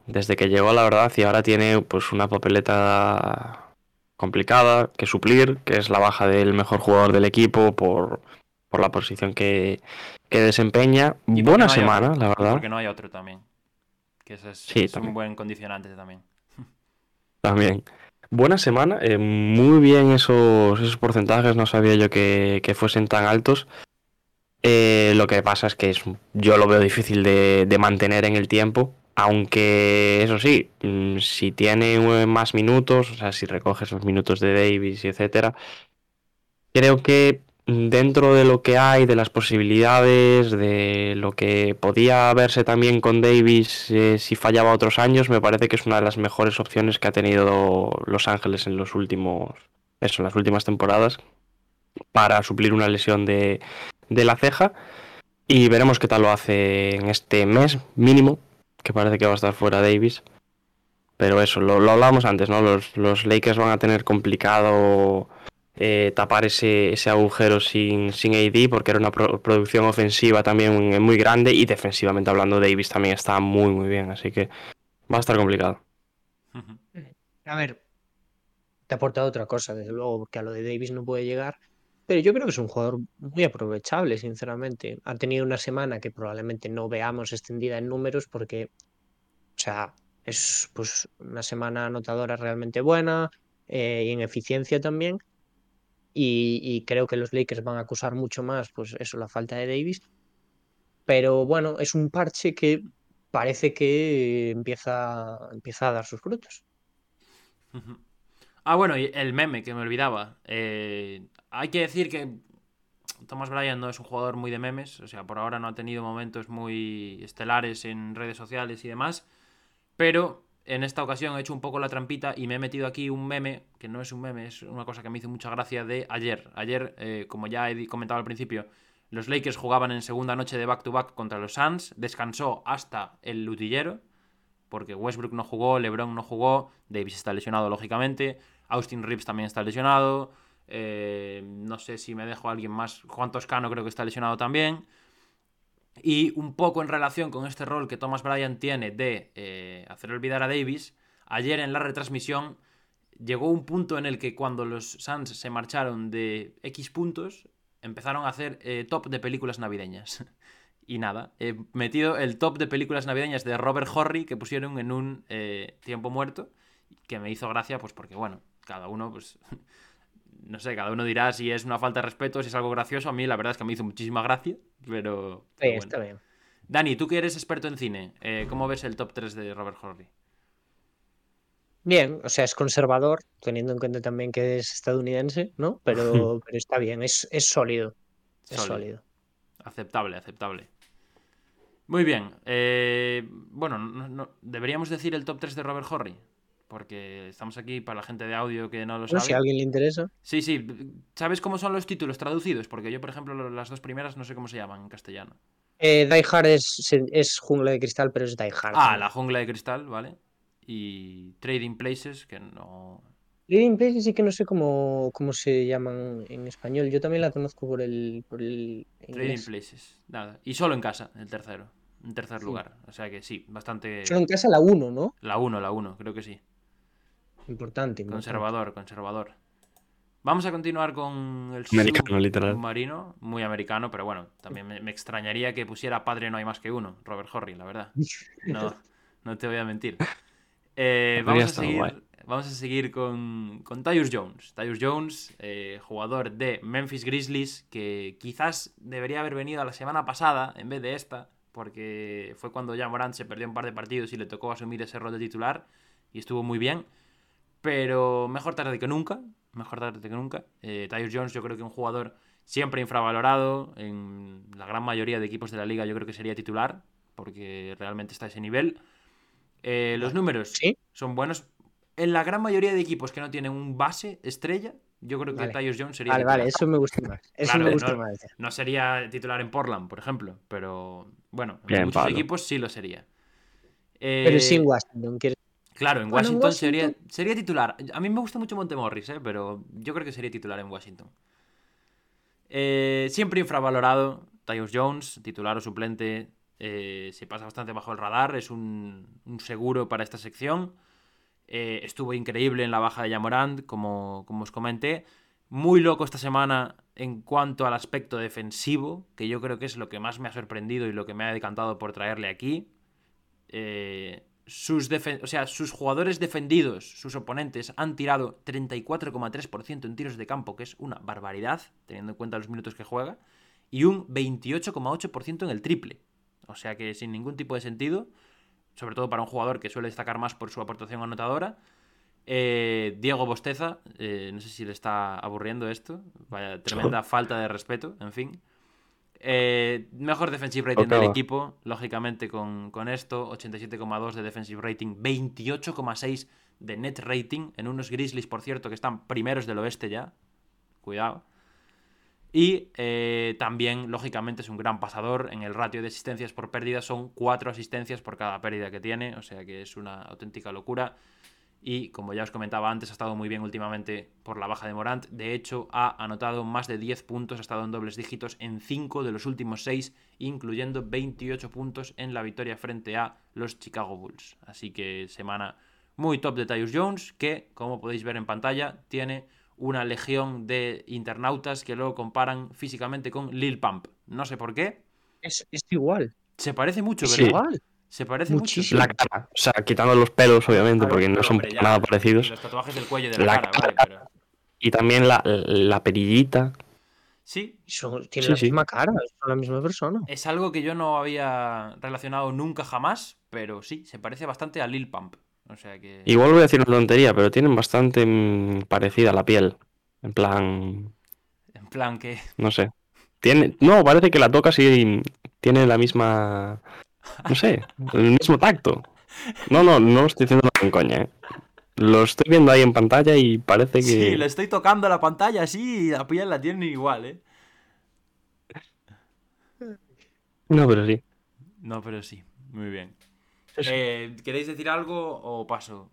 desde que llegó, la verdad, y ahora tiene pues una papeleta complicada que suplir, que es la baja del mejor jugador del equipo por, por la posición que, que desempeña. Buena semana, la verdad. Porque no hay otro también. Que eso es, un buen condicionante también. También. Buena semana, eh, muy bien esos, esos porcentajes, no sabía yo que, fuesen tan altos. Eh, lo que pasa es que es, yo lo veo difícil de, de, mantener en el tiempo. Aunque, eso sí, mm, si tiene más minutos, o sea, si recoges los minutos de Davis y etcétera, creo que dentro de lo que hay, de las posibilidades, de lo que podía verse también con Davis eh, si fallaba otros años, me parece que es una de las mejores opciones que ha tenido Los Ángeles en los últimos, eso, en las últimas temporadas, para suplir una lesión de, de la ceja. Y veremos qué tal lo hace en este mes mínimo, que parece que va a estar fuera Davis. Pero eso, lo, lo hablábamos antes, ¿no? Los, los Lakers van a tener complicado eh, tapar ese, ese, agujero sin, sin AD porque era una producción ofensiva también muy grande y defensivamente hablando Davis también está muy muy bien, así que va a estar complicado. A ver, te aporta otra cosa, desde luego, porque a lo de Davis no puede llegar, pero yo creo que es un jugador muy aprovechable, sinceramente. Ha tenido una semana que probablemente no veamos extendida en números porque, o sea, es pues una semana anotadora realmente buena eh, y en eficiencia también y, creo que los Lakers van a acusar mucho más, pues eso, la falta de Davis. Pero bueno, es un parche que parece que empieza, empieza a dar sus frutos. Ah, bueno, y el meme que me olvidaba. Eh, hay que decir que Thomas Bryan no es un jugador muy de memes, o sea, por ahora no ha tenido momentos muy estelares en redes sociales y demás, pero en esta ocasión he hecho un poco la trampita y me he metido aquí un meme, que no es un meme, es una cosa que me hizo mucha gracia de ayer. Ayer, eh, como ya he comentado al principio, los Lakers jugaban en segunda noche de back-to-back contra los Suns, descansó hasta el lutillero, porque Westbrook no jugó, LeBron no jugó, Davis está lesionado lógicamente, Austin Reeves también está lesionado, eh, no sé si me dejo alguien más, Juan Toscano creo que está lesionado también. Y un poco en relación con este rol que Thomas Bryan tiene de eh, hacer olvidar a Davis, ayer en la retransmisión llegó un punto en el que cuando los Suns se marcharon de X puntos, empezaron a hacer eh, top de películas navideñas. y nada, he metido el top de películas navideñas de Robert Horry que pusieron en un eh, tiempo muerto, que me hizo gracia, pues porque, bueno, cada uno, pues no sé, cada uno dirá si es una falta de respeto, si es algo gracioso. A mí la verdad es que me hizo muchísima gracia, pero... está bien. Dani, tú que eres experto en cine, eh, ¿cómo ves el top 3 de Robert Horry? Bien, o sea, es conservador, teniendo en cuenta también que es estadounidense, ¿no? Pero, pero está bien, es, es sólido. Es sólido. Aceptable, aceptable. Muy bien. Eh, bueno, deberíamos decir el top 3 de Robert Horry porque estamos aquí para la gente de audio que no lo sabe. si a alguien le interesa. Sí, sí. ¿Sabes cómo son los títulos traducidos? Porque yo, por ejemplo, las dos primeras no sé cómo se llaman en castellano. Eh, Die Hard es, es, Jungla de Cristal, pero es Die Hard. Ah, la Jungla de Cristal, vale. Y Trading Places, que no... Trading Places sí que no sé cómo, cómo se llaman en español. Yo también la conozco por el, por el Trading Places, nada. Y solo en casa, el tercero. En tercer lugar. O sea que sí, bastante... Solo en casa la 1, ¿no? La 1, la 1, creo que sí. Importante, Conservador, conservador. Vamos a continuar con el americano, literal. marino, muy americano, pero bueno, también me, extrañaría que pusiera Padre no hay más que uno, Robert Horry, la verdad. No, no te voy a mentir. Eh, vamos, a seguir, vamos, a seguir, con, con Tyus Jones. Tyus Jones, eh, jugador de Memphis Grizzlies, que quizás debería haber venido a la semana pasada en vez de esta, porque fue cuando ya Morant se perdió un par de partidos y le tocó asumir ese rol de titular y estuvo muy bien. Pero mejor tarde que nunca. Mejor tarde que nunca. Eh, Tyus Jones, yo creo que un jugador siempre infravalorado. En la gran mayoría de equipos de la liga, yo creo que sería titular. Porque realmente está a ese nivel. Eh, los números son buenos. En la gran mayoría de equipos que no tienen un base estrella, yo creo que Tyus Jones sería. Vale, titular. vale, eso me gusta más. Eso me gusta no, más. No sería titular en Portland, por ejemplo. Pero bueno, en muchos equipos sí lo sería. pero sin Washington, ¿quieres Claro, en Washington, Sería, sería, titular. A mí me gusta mucho Montemorris, ¿eh? pero yo creo que sería titular en Washington. Eh, siempre infravalorado, Tyus Jones, titular o suplente, eh, se pasa bastante bajo el radar, es un, seguro para esta sección. Eh, estuvo increíble en la baja de Yamorand, como, como os comenté. Muy loco esta semana en cuanto al aspecto defensivo, que yo creo que es lo que más me ha sorprendido y lo que me ha decantado por traerle aquí. Eh, sus, o sea, sus jugadores defendidos, sus oponentes, han tirado 34,3% en tiros de campo, que es una barbaridad, teniendo en cuenta los minutos que juega. y un 28,8% en el triple. O sea que sin ningún tipo de sentido, sobre todo para un jugador que suele destacar más por su aportación anotadora. Eh, Diego Bosteza, eh, no sé si le está aburriendo esto, vaya tremenda falta de respeto, en fin. Eh, mejor defensive rating del equipo, lógicamente con, con esto, 87,2 de defensive rating, 28,6 de net rating en unos Grizzlies, por cierto, que están primeros del oeste ya. Cuidado. Y eh, también, lógicamente, es un gran pasador. En el ratio de asistencias por pérdida son cuatro asistencias por cada pérdida que tiene. O sea que es una auténtica locura. Y como ya os comentaba antes, ha estado muy bien últimamente por la baja de Morant. De hecho, ha anotado más de 10 puntos, ha estado en dobles dígitos en 5 de los últimos 6, incluyendo 28 puntos en la victoria frente a los Chicago Bulls. Así que semana muy top de Tyus Jones, que, como podéis ver en pantalla, tiene una legión de internautas que luego comparan físicamente con Lil Pump. No sé por qué. Es, igual. Se parece mucho, ¿verdad? igual. Se parece Muchísimo. mucho. La cara, o sea, quitando los pelos, obviamente, porque no son nada parecidos. Los tatuajes del cuello de la, cara, Y también la, la perillita. Sí. tiene la misma cara, son la misma persona. Es algo que yo no había relacionado nunca jamás, pero sí, se parece bastante a Lil Pump. O sea que... Igual voy a decir una tontería, pero tienen bastante mm, parecida la piel. En plan. En plan que. No sé. Tiene. No, parece que la toca y tiene la misma. No sé, el mismo tacto. No, no, no lo estoy diciendo con coña, ¿eh? Lo estoy viendo ahí en pantalla y parece que. Sí, le estoy tocando la pantalla así y la piel la tiene igual, ¿eh? No, pero sí. No, pero sí. Muy bien. Eh, ¿Queréis decir algo o paso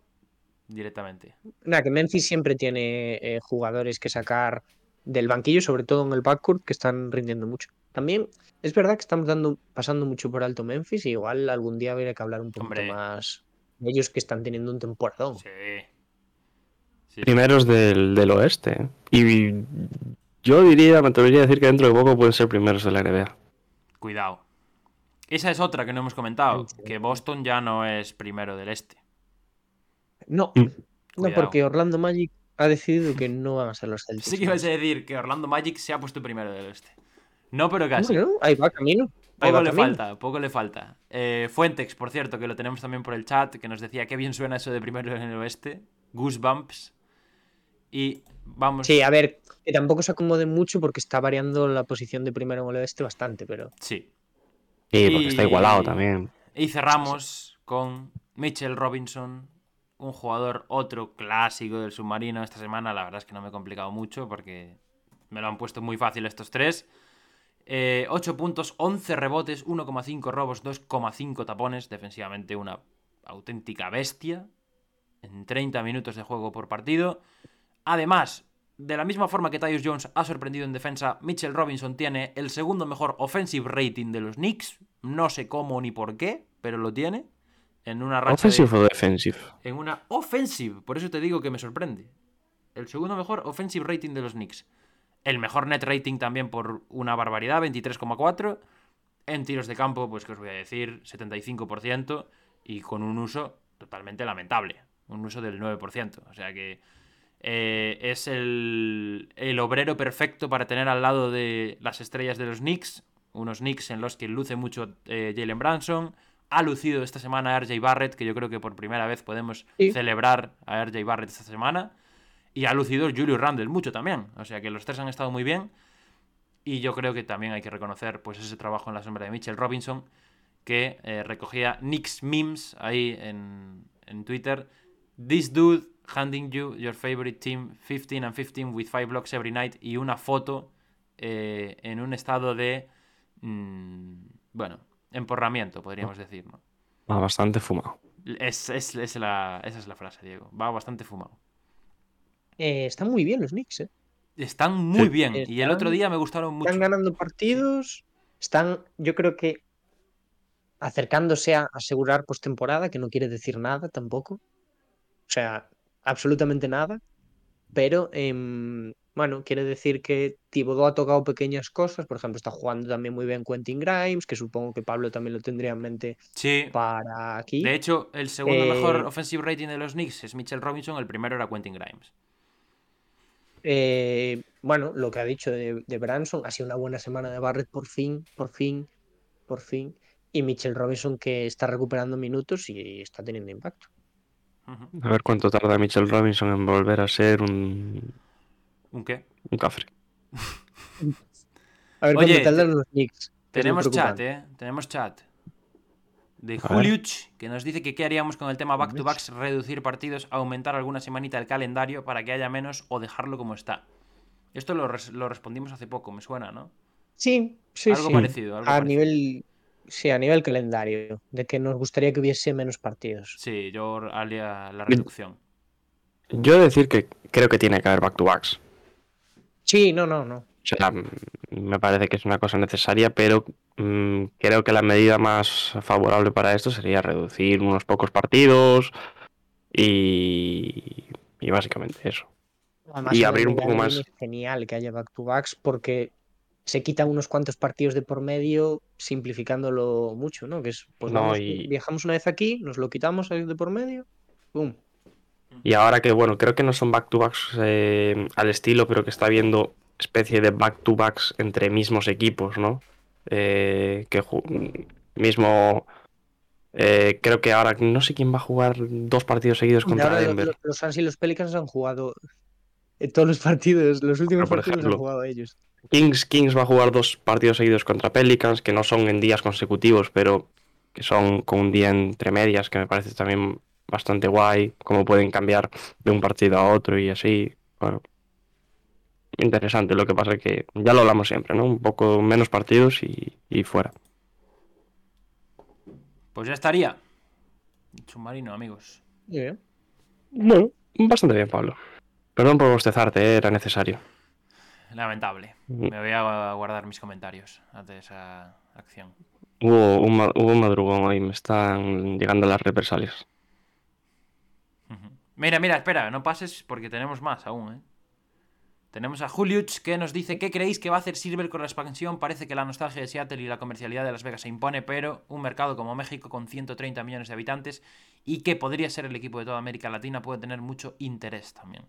directamente? Nada, que Memphis siempre tiene eh, jugadores que sacar del banquillo, sobre todo en el backcourt, que están rindiendo mucho. También es verdad que estamos dando, pasando mucho por alto Memphis y igual algún día habría que hablar un poco más de ellos que están teniendo un temporadón. Sí. Primeros del, oeste. Y yo diría, me atrevería a decir que dentro de poco pueden ser primeros de la NBA. Cuidado. Esa es otra que no hemos comentado, que Boston ya no es primero del este. No, mm. no porque Orlando Magic ha decidido que no van a ser los Celtics. Sí que ibas a decir que Orlando Magic se ha puesto primero del este. No, pero casi. ahí va camino. poco le falta, poco le falta. Eh, Fuentex, por cierto, que lo tenemos también por el chat, que nos decía que bien suena eso de primero en el oeste. Goosebumps. Y vamos. Sí, a ver, que tampoco se acomode mucho porque está variando la posición de primero en el oeste bastante, pero. Sí. Sí, porque está igualado también. Y cerramos con Mitchell Robinson, un jugador otro clásico del submarino esta semana. La verdad es que no me he complicado mucho porque me lo han puesto muy fácil estos tres. 8 eh, puntos, 11 rebotes, 1,5 robos, 2,5 tapones. Defensivamente una auténtica bestia. En 30 minutos de juego por partido. Además, de la misma forma que Tyus Jones ha sorprendido en defensa, Mitchell Robinson tiene el segundo mejor offensive rating de los Knicks. No sé cómo ni por qué, pero lo tiene. En una racha ¿Offensive o defensive? En una offensive, por eso te digo que me sorprende. El segundo mejor offensive rating de los Knicks. El mejor net rating también por una barbaridad, 23,4. En tiros de campo, pues que os voy a decir, 75%. Y con un uso totalmente lamentable. Un uso del 9%. O sea que eh, es el, obrero perfecto para tener al lado de las estrellas de los Knicks. Unos Knicks en los que luce mucho eh, Jalen Branson. Ha lucido esta semana a RJ Barrett, que yo creo que por primera vez podemos celebrar a RJ Barrett esta semana. Y ha lucido Julius Randle mucho también. O sea que los tres han estado muy bien. Y yo creo que también hay que reconocer pues, ese trabajo en la sombra de Mitchell Robinson, que eh, recogía Knicks memes ahí en, en Twitter. This dude handing you your favorite team 15 and 15 with 5 blocks every night y una foto eh, en un estado de, mm, bueno, emporramiento, podríamos decir, ¿no? Va bastante fumado. Es, la, esa es la frase, Diego. Va bastante fumado. Eh, están muy bien los Knicks, ¿eh? Están muy bien. y el otro día me gustaron mucho. Están ganando partidos. Están, yo creo que acercándose a asegurar postemporada, que no quiere decir nada tampoco. O sea, absolutamente nada, pero em, bueno, quiere decir que Thibodeau ha tocado pequeñas cosas, por ejemplo, está jugando también muy bien Quentin Grimes, que supongo que Pablo también lo tendría en mente para aquí. De hecho, el segundo mejor eh, offensive rating de los Knicks es Mitchell Robinson, el primero era Quentin Grimes. Eh, bueno, lo que ha dicho de, Branson, ha sido una buena semana de Barrett por fin, por fin, por fin. Y Mitchell Robinson que está recuperando minutos y está teniendo impacto. A ver cuánto tarda Mitchell Robinson en volver a ser un. ¿Un qué? Un cafre. a ver Oye, cuánto los Knicks. Tenemos chat, ¿eh? Tenemos chat. De Juliuch, que nos dice que qué haríamos con el tema back-to-backs, reducir partidos, aumentar alguna semanita el calendario para que haya menos o dejarlo como está. Esto lo, respondimos hace poco, me suena, ¿no? Sí, sí, algo Parecido, a nivel Sí, a nivel calendario, de que nos gustaría que hubiese menos partidos. Sí, yo haría la reducción. Yo decir que creo que tiene que haber back-to-backs. Sí, no, no, no. O sea, me parece que es una cosa necesaria, pero mm, creo que la medida más favorable para esto sería reducir unos pocos partidos y, y básicamente eso. y abrir un poco más. Es genial que haya back-to-backs porque se quitan unos cuantos partidos de por medio, simplificándolo mucho, ¿no? Que es, pues viajamos una vez aquí, nos lo quitamos de por medio, ¡pum! Y ahora que, bueno, creo que no son back-to-backs eh, al estilo, pero que está habiendo especie de back-to-backs entre mismos equipos, ¿no? Eh, que mismo... Eh, creo que ahora no sé quién va a jugar dos partidos seguidos contra Denver. Los, los Suns y los Pelicans han jugado todos los partidos, los últimos partidos han jugado ellos. Kings, Kings va a jugar dos partidos seguidos contra Pelicans, que no son en días consecutivos, pero que son con un día entre medias, que me parece también bastante guay, cómo pueden cambiar de un partido a otro y así. Bueno, interesante. Lo que pasa es que ya lo hablamos siempre, ¿no? Un poco menos partidos y, fuera. Pues ya estaría. Submarino, amigos. Bien. Bueno, bastante bien, Pablo. Perdón por bostezarte, ¿eh? era necesario. Lamentable. Me voy a guardar mis comentarios ante esa acción. Hubo un, hubo madrugón hoy, me están llegando las represalias. Mira, mira, espera, no pases porque tenemos más aún, ¿eh? Tenemos a Julius que nos dice ¿Qué creéis que va a hacer Silver con la expansión? Parece que la nostalgia de Seattle y la comercialidad de Las Vegas se impone, pero un mercado como México con 130 millones de habitantes y que podría ser el equipo de toda América Latina puede tener mucho interés también.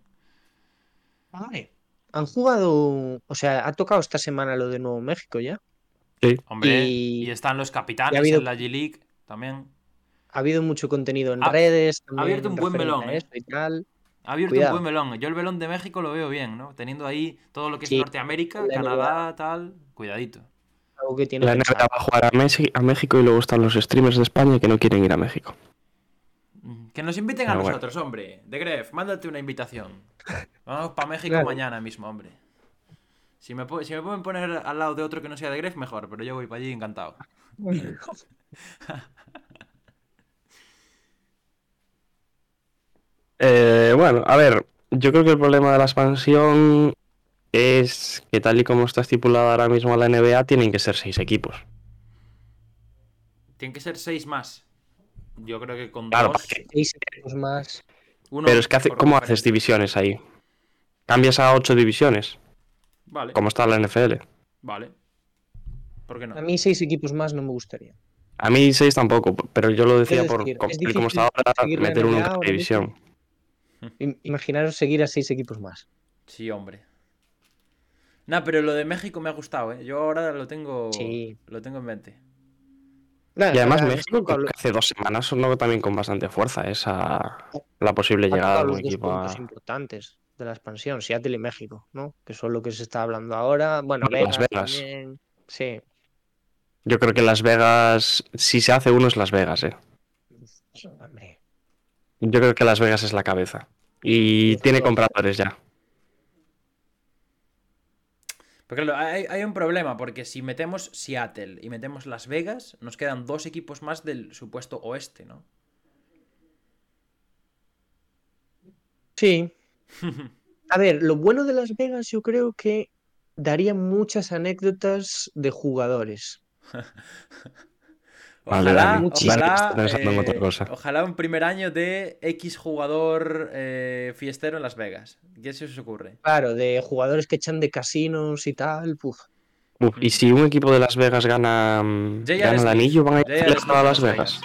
Vale han jugado, o sea, ha tocado esta semana lo de Nuevo México ya. Sí. Hombre, y, están los capitanes en la G-League también. Ha habido mucho contenido en redes. ha abierto un buen melón. ¿eh? Ha abierto un buen melón. Yo el melón de México lo veo bien, ¿no? Teniendo ahí todo lo que es Norteamérica, Canadá, tal. Cuidadito. Algo que tiene la NBA va a jugar a, México y luego están los streamers de España que no quieren ir a México. Que nos inviten a nosotros, hombre. De Gref, mándate una invitación. Vamos para México mañana mismo, hombre. Si me, si me pueden poner al lado de otro que no sea de Gref, mejor, pero yo voy para allí encantado. Eh, bueno, a ver, yo creo que el problema de la expansión es que tal y como está estipulada ahora mismo la NBA, tienen que ser seis equipos. Tienen que ser seis más. Yo creo que con dos. Seis equipos más. Pero es que hace, ¿cómo haces divisiones ahí? ¿Cambias a ocho divisiones? Vale. Como está la NFL. Vale. ¿Por qué no? A mí seis equipos más no me gustaría. A mí seis tampoco, pero yo lo decía por como está ahora, meter uno en división. Imaginaros seguir a seis equipos más. Sí, hombre. No, pero lo de México me ha gustado, ¿eh? Yo ahora lo tengo, lo tengo en mente y además México, que hace dos semanas sonó también con bastante fuerza esa la posible llegada de un equipo a... importantes de la expansión, Seattle y México, ¿no? Que son lo que se está hablando ahora. Bueno, Las Vegas. Sí. Yo creo que Las Vegas, si se hace uno es Las Vegas, ¿eh? Yo creo que Las Vegas es la cabeza. Y tiene compradores ya. Porque hay, un problema, porque si metemos Seattle y metemos Las Vegas, nos quedan dos equipos más del supuesto oeste, ¿no? Sí. A ver, lo bueno de Las Vegas yo creo que daría muchas anécdotas de jugadores. Ojalá, eh, ojalá, un primer año de X jugador eh, fiestero en Las Vegas. ¿Qué se os ocurre? Claro, de jugadores que echan de casinos y tal. Puf. y si un equipo de Las Vegas gana, gana el anillo, van a ir a Las Vegas.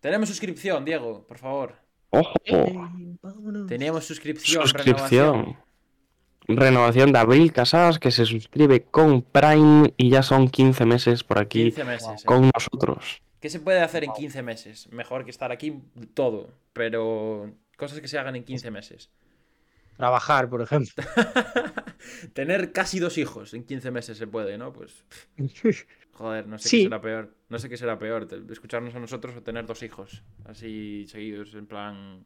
Tenemos suscripción, Diego, por favor. Ojo. Teníamos suscripción. Suscripción. renovación de Abril Casas, que se suscribe con Prime y ya son 15 meses por aquí 15 meses, con eh. nosotros. ¿Qué se puede hacer en 15 meses? Mejor que estar aquí todo, pero cosas que se hagan en 15 meses. Trabajar, por ejemplo. Tener casi dos hijos en 15 meses se puede, ¿no? Pues joder, no sé Sí. qué será peor. No sé qué será peor, escucharnos a nosotros o tener dos hijos así seguidos en plan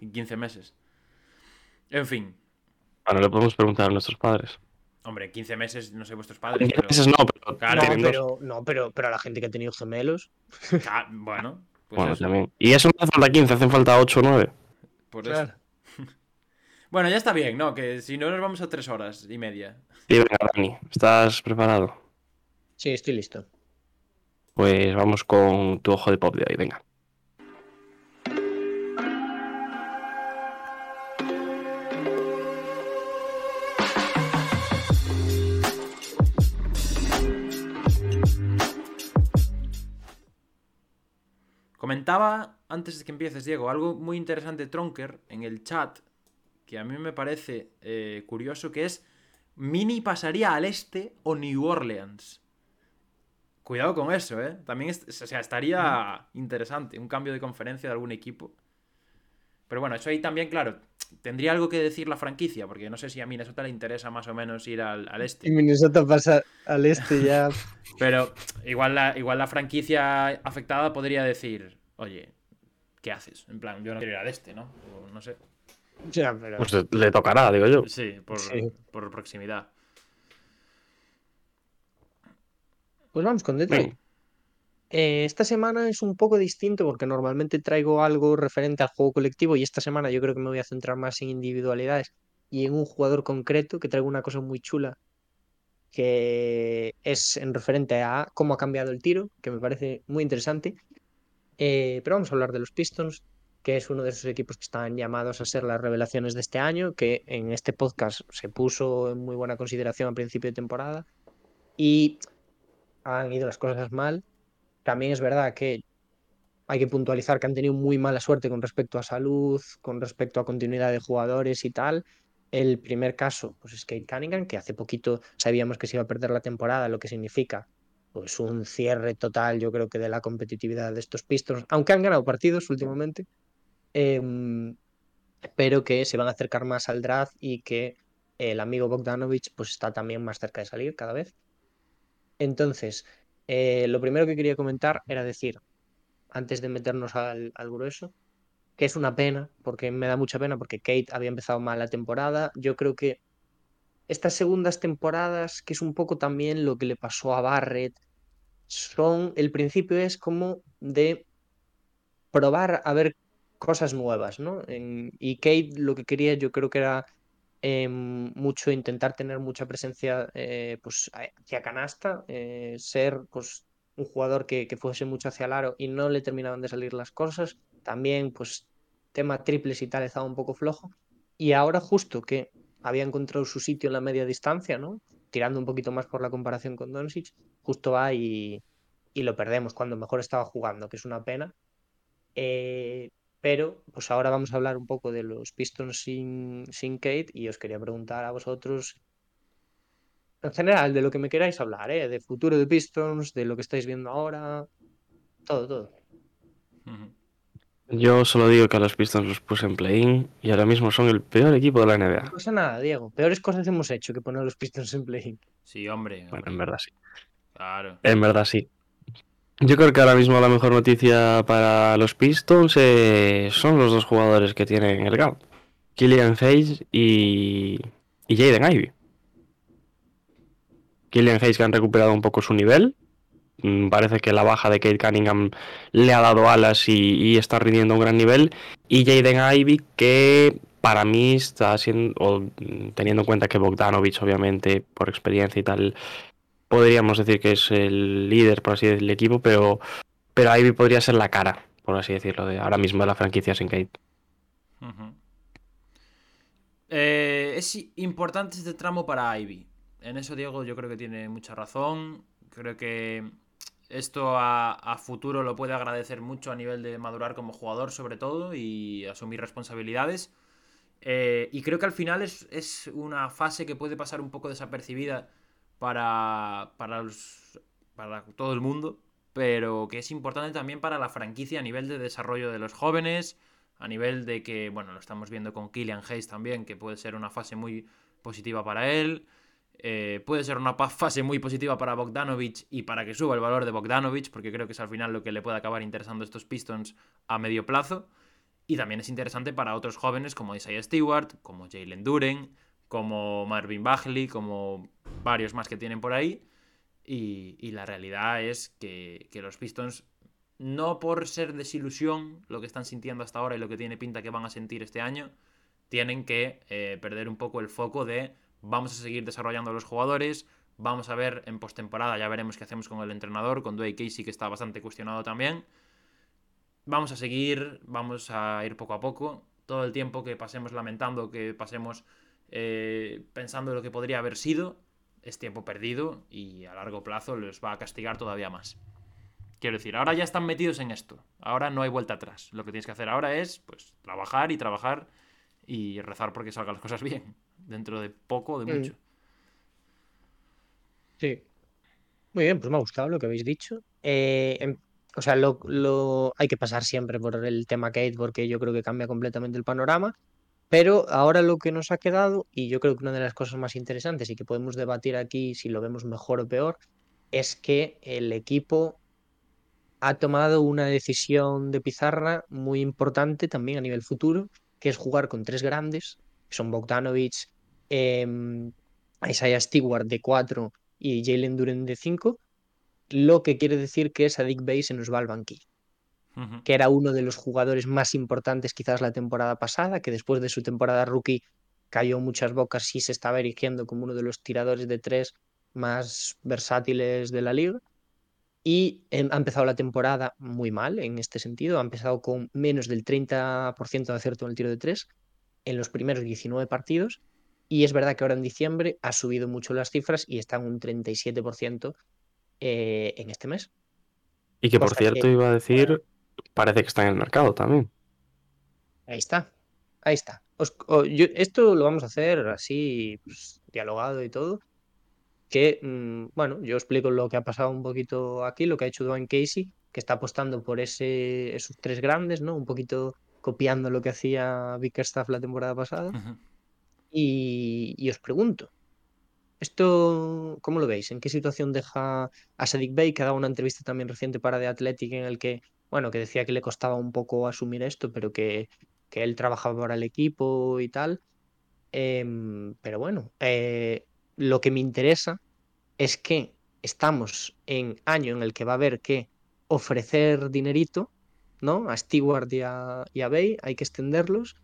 en 15 meses. En fin, Bueno, le podemos preguntar a nuestros padres. hombre, en 15 meses no sé vuestros padres, 15 pero meses no, pero Claro, no, pero, no, pero, pero a la gente que ha tenido gemelos. Ah, bueno, pues Bueno, eso, también. Y eso no hace falta 15, hacen falta 8 o 9. por eso. Bueno, ya está bien, ¿no? Que si no nos vamos a tres horas y media. Y venga, Dani, ¿estás preparado? Sí, estoy listo. Pues vamos con tu ojo de pop de hoy, venga. Comentaba antes de que empieces, Diego, algo muy interesante Tronker en el chat, que a mí me parece eh, curioso, que es Mini pasaría al este o New Orleans. Cuidado con eso, ¿eh? También es- o sea, estaría interesante un cambio de conferencia de algún equipo. Pero bueno, eso ahí también, claro, tendría algo que decir la franquicia, porque no sé si a Minnesota le interesa más o menos ir al, al este. Y Minnesota pasa al este ya. Pero igual la, igual la franquicia afectada podría decir, oye, ¿qué haces? En plan, yo no quiero ir al este, ¿no? O no sé. Ya, pero- Pues le- le tocará, digo yo. Sí, por, Sí. por proximidad. Pues vamos con Detroit. Eh, esta semana es un poco distinto porque normalmente traigo algo referente al juego colectivo y esta semana yo creo que me voy a centrar más en individualidades y en un jugador concreto que traigo una cosa muy chula que es en referente a cómo ha cambiado el tiro, que me parece muy interesante. Eh, pero vamos a hablar de los Pistons, que es uno de esos equipos que están llamados a ser las revelaciones de este año, que en este podcast se puso en muy buena consideración a principio de temporada y han ido las cosas mal. También es verdad que hay que puntualizar que han tenido muy mala suerte con respecto a salud, con respecto a continuidad de jugadores y tal. El primer caso, pues es Kate Cunningham, que hace poquito sabíamos que se iba a perder la temporada, lo que significa pues un cierre total, yo creo que de la competitividad de estos Pistons, aunque han ganado partidos últimamente, em, pero que se van a acercar más al draft y que el amigo Bogdanovich pues está también más cerca de salir cada vez. Entonces, eh, lo primero que quería comentar era decir, antes de meternos al, grueso, que es una pena, porque me da mucha pena, porque Kate había empezado mal la temporada. Yo creo que estas segundas temporadas, que es un poco también lo que le pasó a Barrett, son, el principio es como de probar a ver cosas nuevas, ¿no? Y Kate lo que quería yo creo que era em, mucho intentar tener mucha presencia eh, pues hacia canasta, eh, ser pues un jugador que, que fuese mucho hacia el aro y no le terminaban de salir las cosas. También pues tema triples y tal estaba un poco flojo. Y ahora justo que había encontrado su sitio en la media distancia, ¿no? Tirando un poquito más por la comparación con Doncic, justo va y, y lo perdemos cuando mejor estaba jugando, que es una pena. Eh, pero pues ahora vamos a hablar un poco de los Pistons sin, sin Kate y os quería preguntar a vosotros, en general, de lo que me queráis hablar, ¿eh? De futuro de Pistons, de lo que estáis viendo ahora, todo, todo. Yo solo digo que a los Pistons los puse en play-in y ahora mismo son el peor equipo de la No NBA. pasa nada, Diego. Peores cosas hemos hecho que poner a los Pistons en play. Sí, hombre. Bueno, hombre, en verdad sí. Claro. En verdad sí. Yo creo que ahora mismo la mejor noticia para los Pistons eh, son los dos jugadores que tienen el GAP. Killian Hayes y, y Jaden Ivey. Killian Hayes que han recuperado un poco su nivel. Mm, Parece que la baja de Kate Cunningham le ha dado alas y, está rindiendo un gran nivel. Y Jaden Ivey que para mí está siendo, o, teniendo en cuenta que Bogdanovich obviamente por experiencia y tal podríamos decir que es el líder, por así decirlo, del equipo, pero, pero Ivy podría ser la cara, por así decirlo, de ahora mismo de la franquicia sin Kate. Eh, es importante este tramo para Ivy. En eso Diego yo creo que tiene mucha razón. Creo que esto a, a futuro lo puede agradecer mucho a nivel de madurar como jugador sobre todo y asumir responsabilidades. Eh, y creo que al final es, es, una fase que puede pasar un poco desapercibida para, para, los, para todo el mundo, pero que es importante también para la franquicia a nivel de desarrollo de los jóvenes, a nivel de que, bueno, lo estamos viendo con Killian Hayes también, que puede ser una fase muy positiva para él. Eh, puede ser una fase muy positiva para Bogdanovich y para que suba el valor de Bogdanovich, porque creo que es al final lo que le puede acabar interesando a estos Pistons a medio plazo. Y también es interesante para otros jóvenes como Isaiah Stewart, como Jalen Duren, como Marvin Bagley, como varios más que tienen por ahí. Y, la realidad es que, los Pistons, no por ser desilusión lo que están sintiendo hasta ahora y lo que tiene pinta que van a sentir este año, tienen que eh, perder un poco el foco de vamos a seguir desarrollando a los jugadores, vamos a ver en postemporada, ya veremos qué hacemos con el entrenador, con Dwayne Casey que está bastante cuestionado también. Vamos a seguir, vamos a ir poco a poco. Todo el tiempo que pasemos lamentando, que pasemos eh, pensando lo que podría haber sido, es tiempo perdido y a largo plazo les va a castigar todavía más. Quiero decir, ahora ya están metidos en esto. Ahora no hay vuelta atrás. Lo que tienes que hacer ahora es, pues, trabajar y trabajar y rezar porque salgan las cosas bien dentro de poco o de mm. mucho. Sí. Muy bien, pues me ha gustado lo que habéis dicho. Eh, em, o sea, lo, hay que pasar siempre por el tema Kate porque yo creo que cambia completamente el panorama. Pero ahora lo que nos ha quedado, y yo creo que una de las cosas más interesantes y que podemos debatir aquí si lo vemos mejor o peor, es que el equipo ha tomado una decisión de pizarra muy importante también a nivel futuro, que es jugar con tres grandes, que son Bogdanovich, eh, Isaiah Stewart de 4 y Jalen Duren de 5, lo que quiere decir que Sadik Bay se nos va al banquillo. Que era uno de los jugadores más importantes quizás la temporada pasada, que después de su temporada rookie cayó muchas bocas y se estaba erigiendo como uno de los tiradores de tres más versátiles de la liga. Y em, ha empezado la temporada muy mal en este sentido. Ha empezado con menos del 30% de acierto en el tiro de tres en los primeros 19 partidos y es verdad que ahora en diciembre ha subido mucho las cifras y está en un 37% eh, en este mes. Y que por cierto iba a decir, parece que está en el mercado también. Ahí está, ahí está. esto lo vamos a hacer así, pues, dialogado y todo. Que, mm, bueno, yo explico lo que ha pasado un poquito aquí, lo que ha hecho Dwayne Casey, que está apostando por ese, esos tres grandes, ¿no? Un poquito copiando lo que hacía Bickerstaff la temporada pasada. Y, os pregunto, ¿esto cómo lo veis? ¿En qué situación deja a Sadik Bey, que ha dado una entrevista también reciente para The Athletic en el que, bueno, que decía que le costaba un poco asumir esto, pero que, él trabajaba para el equipo y tal? Em, pero bueno, eh, lo que me interesa es que estamos en año en el que va a haber que ofrecer dinerito, ¿no? A Stewart y a, y Bay, hay que extenderlos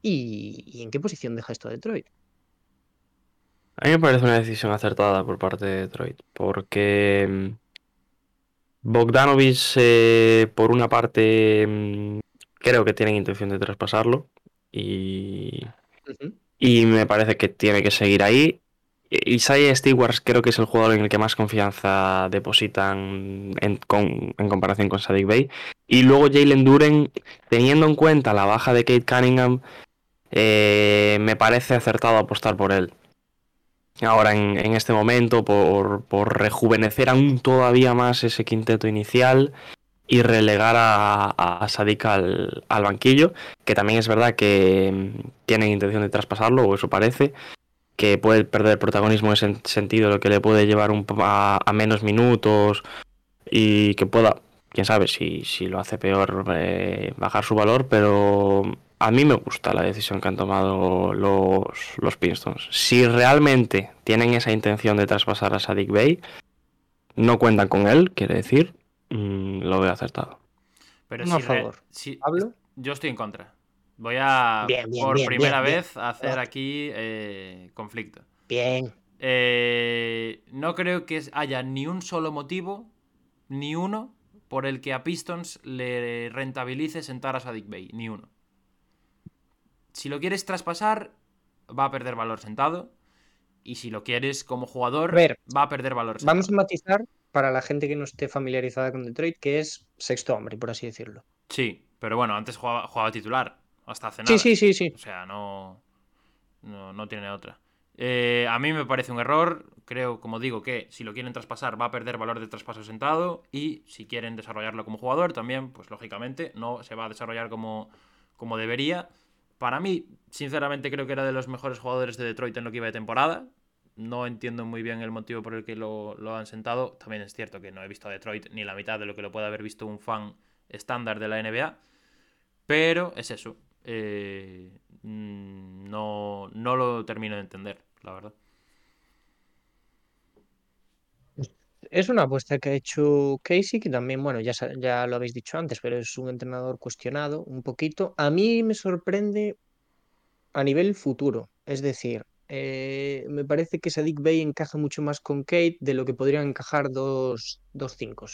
¿Y, en qué posición deja esto Detroit? A mí me parece una decisión acertada por parte de Detroit, porque mm, Bogdanovich, eh, por una parte, mm, creo que tienen intención de traspasarlo y, y me parece que tiene que seguir ahí. Isaiah Stewart creo que es el jugador en el que más confianza depositan en, en comparación con Sadik Bay. Y luego Jalen Duren, teniendo en cuenta la baja de Kate Cunningham, eh, me parece acertado apostar por él. Ahora, en, este momento, por, rejuvenecer aún todavía más ese quinteto inicial y relegar a, Sadik al, banquillo, que también es verdad que mm, tienen intención de traspasarlo, o eso parece, que puede perder protagonismo en ese sentido, lo que le puede llevar un, a, a menos minutos y que pueda, quién sabe, si, si lo hace peor, eh, bajar su valor, pero a mí me gusta la decisión que han tomado los, los Pistons. Si realmente tienen esa intención de traspasar a Sadik Bey, no cuentan con él, quiere decir, mm, lo veo acertado. Pero si, favor. ¿Hablo? Yo estoy en contra. Voy a, por primera vez, hacer aquí eh, conflicto. Bien. Eh, no creo que haya ni un solo motivo, ni uno, por el que a Pistons le rentabilice sentar a Sadik Bey. Ni uno si lo quieres traspasar, va a perder valor sentado. Y si lo quieres como jugador, va a perder valor sentado. Vamos a matizar para la gente que no esté familiarizada con Detroit, que es sexto hombre, por así decirlo. Sí, pero bueno, antes jugaba, titular. hasta hace nada. Sí, sí, sí, sí. O sea, no, no, tiene otra. Eh, a mí me parece un error. Creo, como digo, que si lo quieren traspasar va a perder valor de traspaso sentado. Y si quieren desarrollarlo como jugador, también, pues lógicamente, no se va a desarrollar como, como debería. Para mí, sinceramente, creo que era de los mejores jugadores de Detroit en lo que iba de temporada. No entiendo muy bien el motivo por el que lo, lo han sentado. También es cierto que no he visto a Detroit ni la mitad de lo que lo puede haber visto un fan estándar de la NBA. Pero es eso. Eh, mm, no, no lo termino de entender, la verdad. Es una apuesta que ha hecho Casey, que también, bueno, ya, ya lo habéis dicho antes, pero es un entrenador cuestionado un poquito. A mí me sorprende a nivel futuro, es decir, eh, me parece que Sadik Bey encaja mucho más con Kate de lo que podrían encajar dos, dos cinco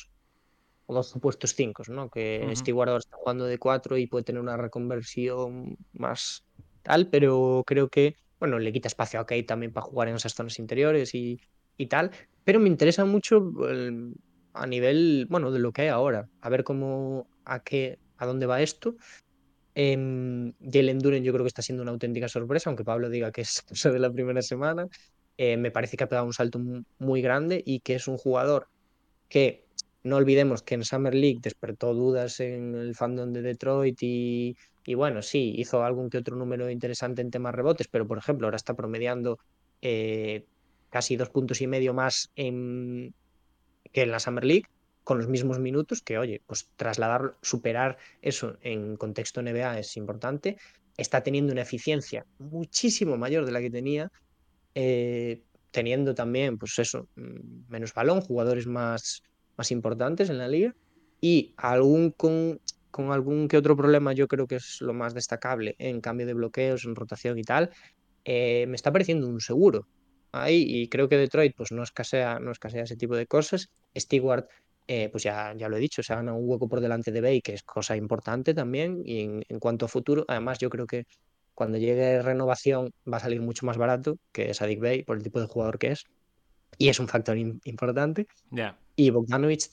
o dos supuestos cinco, ¿no? Que uh Steve ahora está jugando de cuatro y puede tener una reconversión más tal, pero creo que, bueno, le quita espacio a Kate también para jugar en esas zonas interiores y, y tal, pero me interesa mucho a nivel, bueno, de lo que hay ahora, a ver cómo, a qué, a dónde va esto. Eh, Jalen Duren yo creo que está siendo una auténtica sorpresa, aunque Pablo diga que es cosa de la primera semana. Eh, me parece que ha pegado un salto muy grande y que es un jugador que no olvidemos que en Summer League despertó dudas en el fandom de Detroit y, bueno, sí, hizo algún que otro número interesante en temas rebotes, pero por ejemplo ahora está promediando eh, casi dos puntos y medio más en, que en la Summer League con los mismos minutos, que oye, pues trasladar, superar eso en contexto NBA es importante. Está teniendo una eficiencia muchísimo mayor de la que tenía, eh, teniendo también, pues eso, mm, menos balón, jugadores más más importantes en la liga y algún con, con algún que otro problema yo creo que es lo más destacable en cambio de bloqueos, en rotación y tal, eh, me está pareciendo un seguro ahí y creo que Detroit pues no escasea, no escasea ese tipo de cosas. Stewart, eh, pues ya, ya lo he dicho, se ha ganado un hueco por delante de Bay, que es cosa importante también y en, cuanto a futuro, además yo creo que cuando llegue renovación va a salir mucho más barato que Sadik Bay por el tipo de jugador que es y es un factor importante. ya Y Bogdanovic,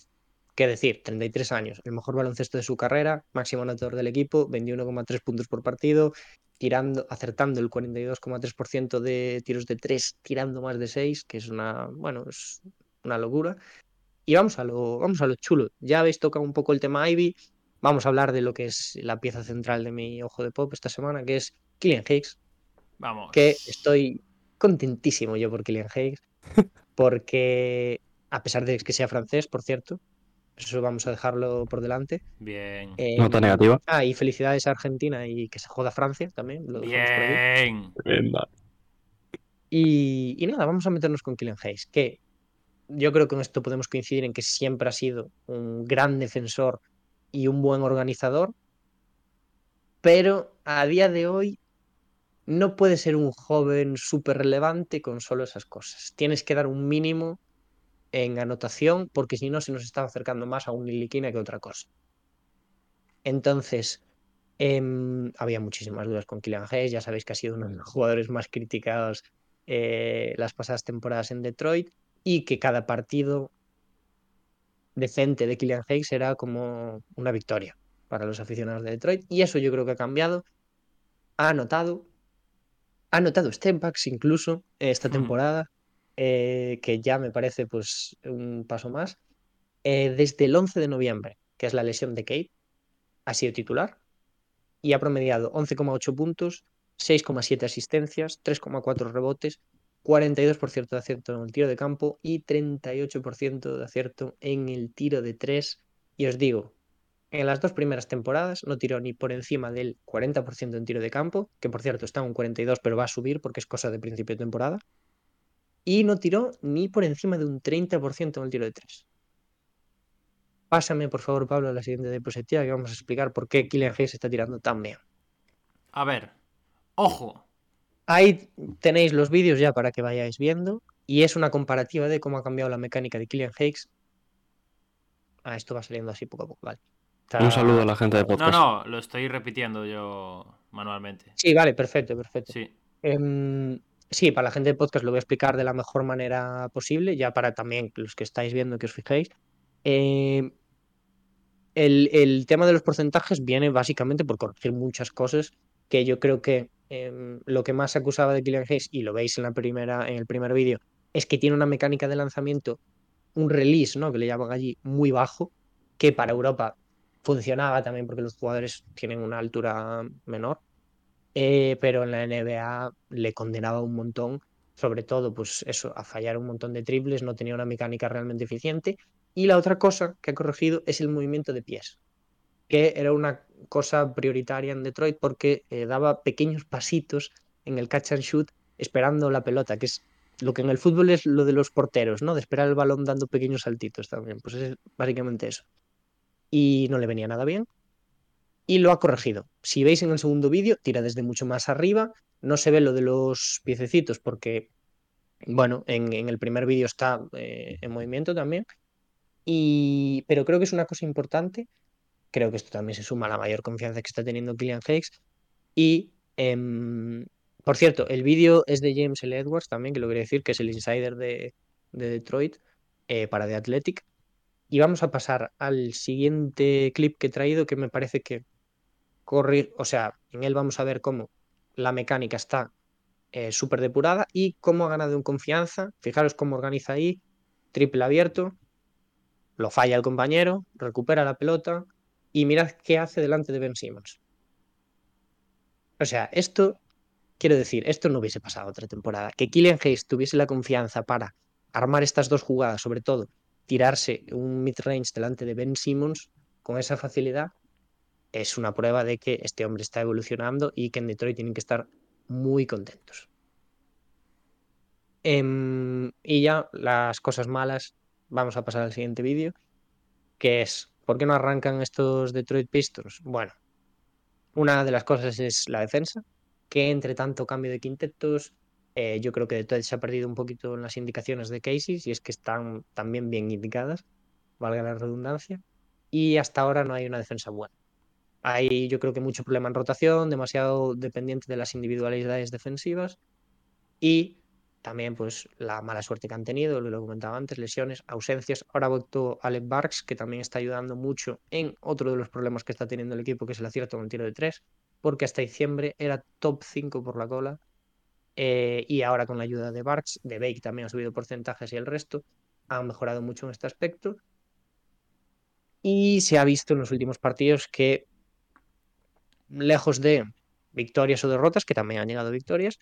qué decir, 33 años, el mejor baloncesto de su carrera, máximo anotador del equipo, 21,3 puntos por partido, tirando, acertando el 42,3% de tiros de 3, tirando más de 6, que es una, bueno, es una locura. Y vamos a lo, vamos a lo chulo. Ya habéis tocado un poco el tema Ivy. Vamos a hablar de lo que es la pieza central de mi ojo de pop esta semana, que es Killian Higgs. Vamos. Que estoy contentísimo yo por Killian Higgs porque a pesar de que sea francés, por cierto, eso vamos a dejarlo por delante. Bien. Eh, Nota negativa. Ah, y felicidades a Argentina y que se joda Francia también. Bien. Y, y, nada, vamos a meternos con Killian Hayes, que yo creo que con esto podemos coincidir en que siempre ha sido un gran defensor y un buen organizador, pero a día de hoy no puede ser un joven súper relevante con solo esas cosas. Tienes que dar un mínimo en anotación porque si no se nos está acercando más a un Liliquina que otra cosa. Entonces, em, había muchísimas dudas con Kylian Hayes, ya sabéis que ha sido uno de los jugadores más criticados eh, las pasadas temporadas en Detroit y que cada partido decente de Kylian Hayes era como una victoria para los aficionados de Detroit y eso yo creo que ha cambiado. Ha anotado, ha notado step backs incluso esta temporada, eh, que ya me parece pues un paso más. Eh, desde el 11 de noviembre, que es la lesión de Kate, ha sido titular y ha promediado 11,8 puntos, 6,7 asistencias, 3,4 rebotes, 42% de acierto en el tiro de campo y 38% de acierto en el tiro de 3. Y os digo, en las dos primeras temporadas no tiró ni por encima del 40% en tiro de campo, que por cierto está en un 42 pero va a subir porque es cosa de principio de temporada. Y no tiró ni por encima de un 30% en el tiro de 3. Pásame por favor Pablo a la siguiente diapositiva que vamos a explicar por qué Kylian Hayes está tirando tan bien. A ver, ojo. Ahí tenéis los vídeos ya para que vayáis viendo y es una comparativa de cómo ha cambiado la mecánica de Kylian Hayes. Ah, esto va saliendo así poco a poco, vale. Un saludo a la gente de podcast. No, no, lo estoy repitiendo yo manualmente. Sí, vale, perfecto, perfecto. Sí. Em, sí, para la gente de podcast lo voy a explicar de la mejor manera posible, ya para también los que estáis viendo que os fijéis. Em, el, tema de los porcentajes viene básicamente por corregir muchas cosas que yo creo que em, lo que más acusaba de Killian Hayes, y lo veis en, la primera, en el primer vídeo, es que tiene una mecánica de lanzamiento, un release, ¿no? que le llaman allí, muy bajo, que para Europa funcionaba también porque los jugadores tienen una altura menor, eh, pero en la NBA le condenaba un montón, sobre todo pues eso, a fallar un montón de triples, no tenía una mecánica realmente eficiente. Y la otra cosa que ha corregido es el movimiento de pies, que era una cosa prioritaria en Detroit porque eh, daba pequeños pasitos en el catch and shoot esperando la pelota, que es lo que en el fútbol es lo de los porteros, ¿no? De esperar el balón dando pequeños saltitos también. Pues es básicamente eso. Y no le venía nada bien. Y lo ha corregido. Si veis en el segundo vídeo, tira desde mucho más arriba. No se ve lo de los piececitos porque, bueno, en, el primer vídeo está eh, en movimiento también. Y, pero creo que es una cosa importante Creo que esto también se suma a la mayor confianza que está teniendo Killian Hicks. Y, em, por cierto, el vídeo es de James L. Edwards también, que lo quería decir, que es el insider de, Detroit eh, para The Athletic. Y vamos a pasar al siguiente clip que he traído, que me parece que corre, o sea, en él vamos a ver cómo la mecánica está eh, súper depurada y cómo ha ganado en confianza. Fijaros cómo organiza ahí, triple abierto, lo falla el compañero, recupera la pelota, y mirad qué hace delante de Ben Simmons. O sea, esto, quiero decir, esto no hubiese pasado otra temporada. Que Killian Hayes tuviese la confianza para armar estas dos jugadas, sobre todo tirarse un mid-range delante de Ben Simmons con esa facilidad, es una prueba de que este hombre está evolucionando y que en Detroit tienen que estar muy contentos. Em, y ya las cosas malas, vamos a pasar al siguiente vídeo, que es ¿Por qué no arrancan estos Detroit Pistons? Bueno, una de las cosas es la defensa, que entre tanto cambio de quintetos, eh, yo creo que Detroit se ha perdido un poquito en las indicaciones de Casey, y es que están también bien indicadas, valga la redundancia, y hasta ahora no hay una defensa buena. Hay yo creo que mucho problema en rotación, demasiado dependiente de las individualidades defensivas y también pues la mala suerte que han tenido, lo comentaba antes, lesiones, ausencias. Ahora vuelto Alec Barks, que también está ayudando mucho en otro de los problemas que está teniendo el equipo, que es el acierto con el tiro de tres, porque hasta diciembre era top 5 por la cola. Eh, y ahora con la ayuda de Barks, de Bake también ha subido porcentajes y el resto, han mejorado mucho en este aspecto. Y se ha visto en los últimos partidos que, lejos de victorias o derrotas, que también han llegado victorias,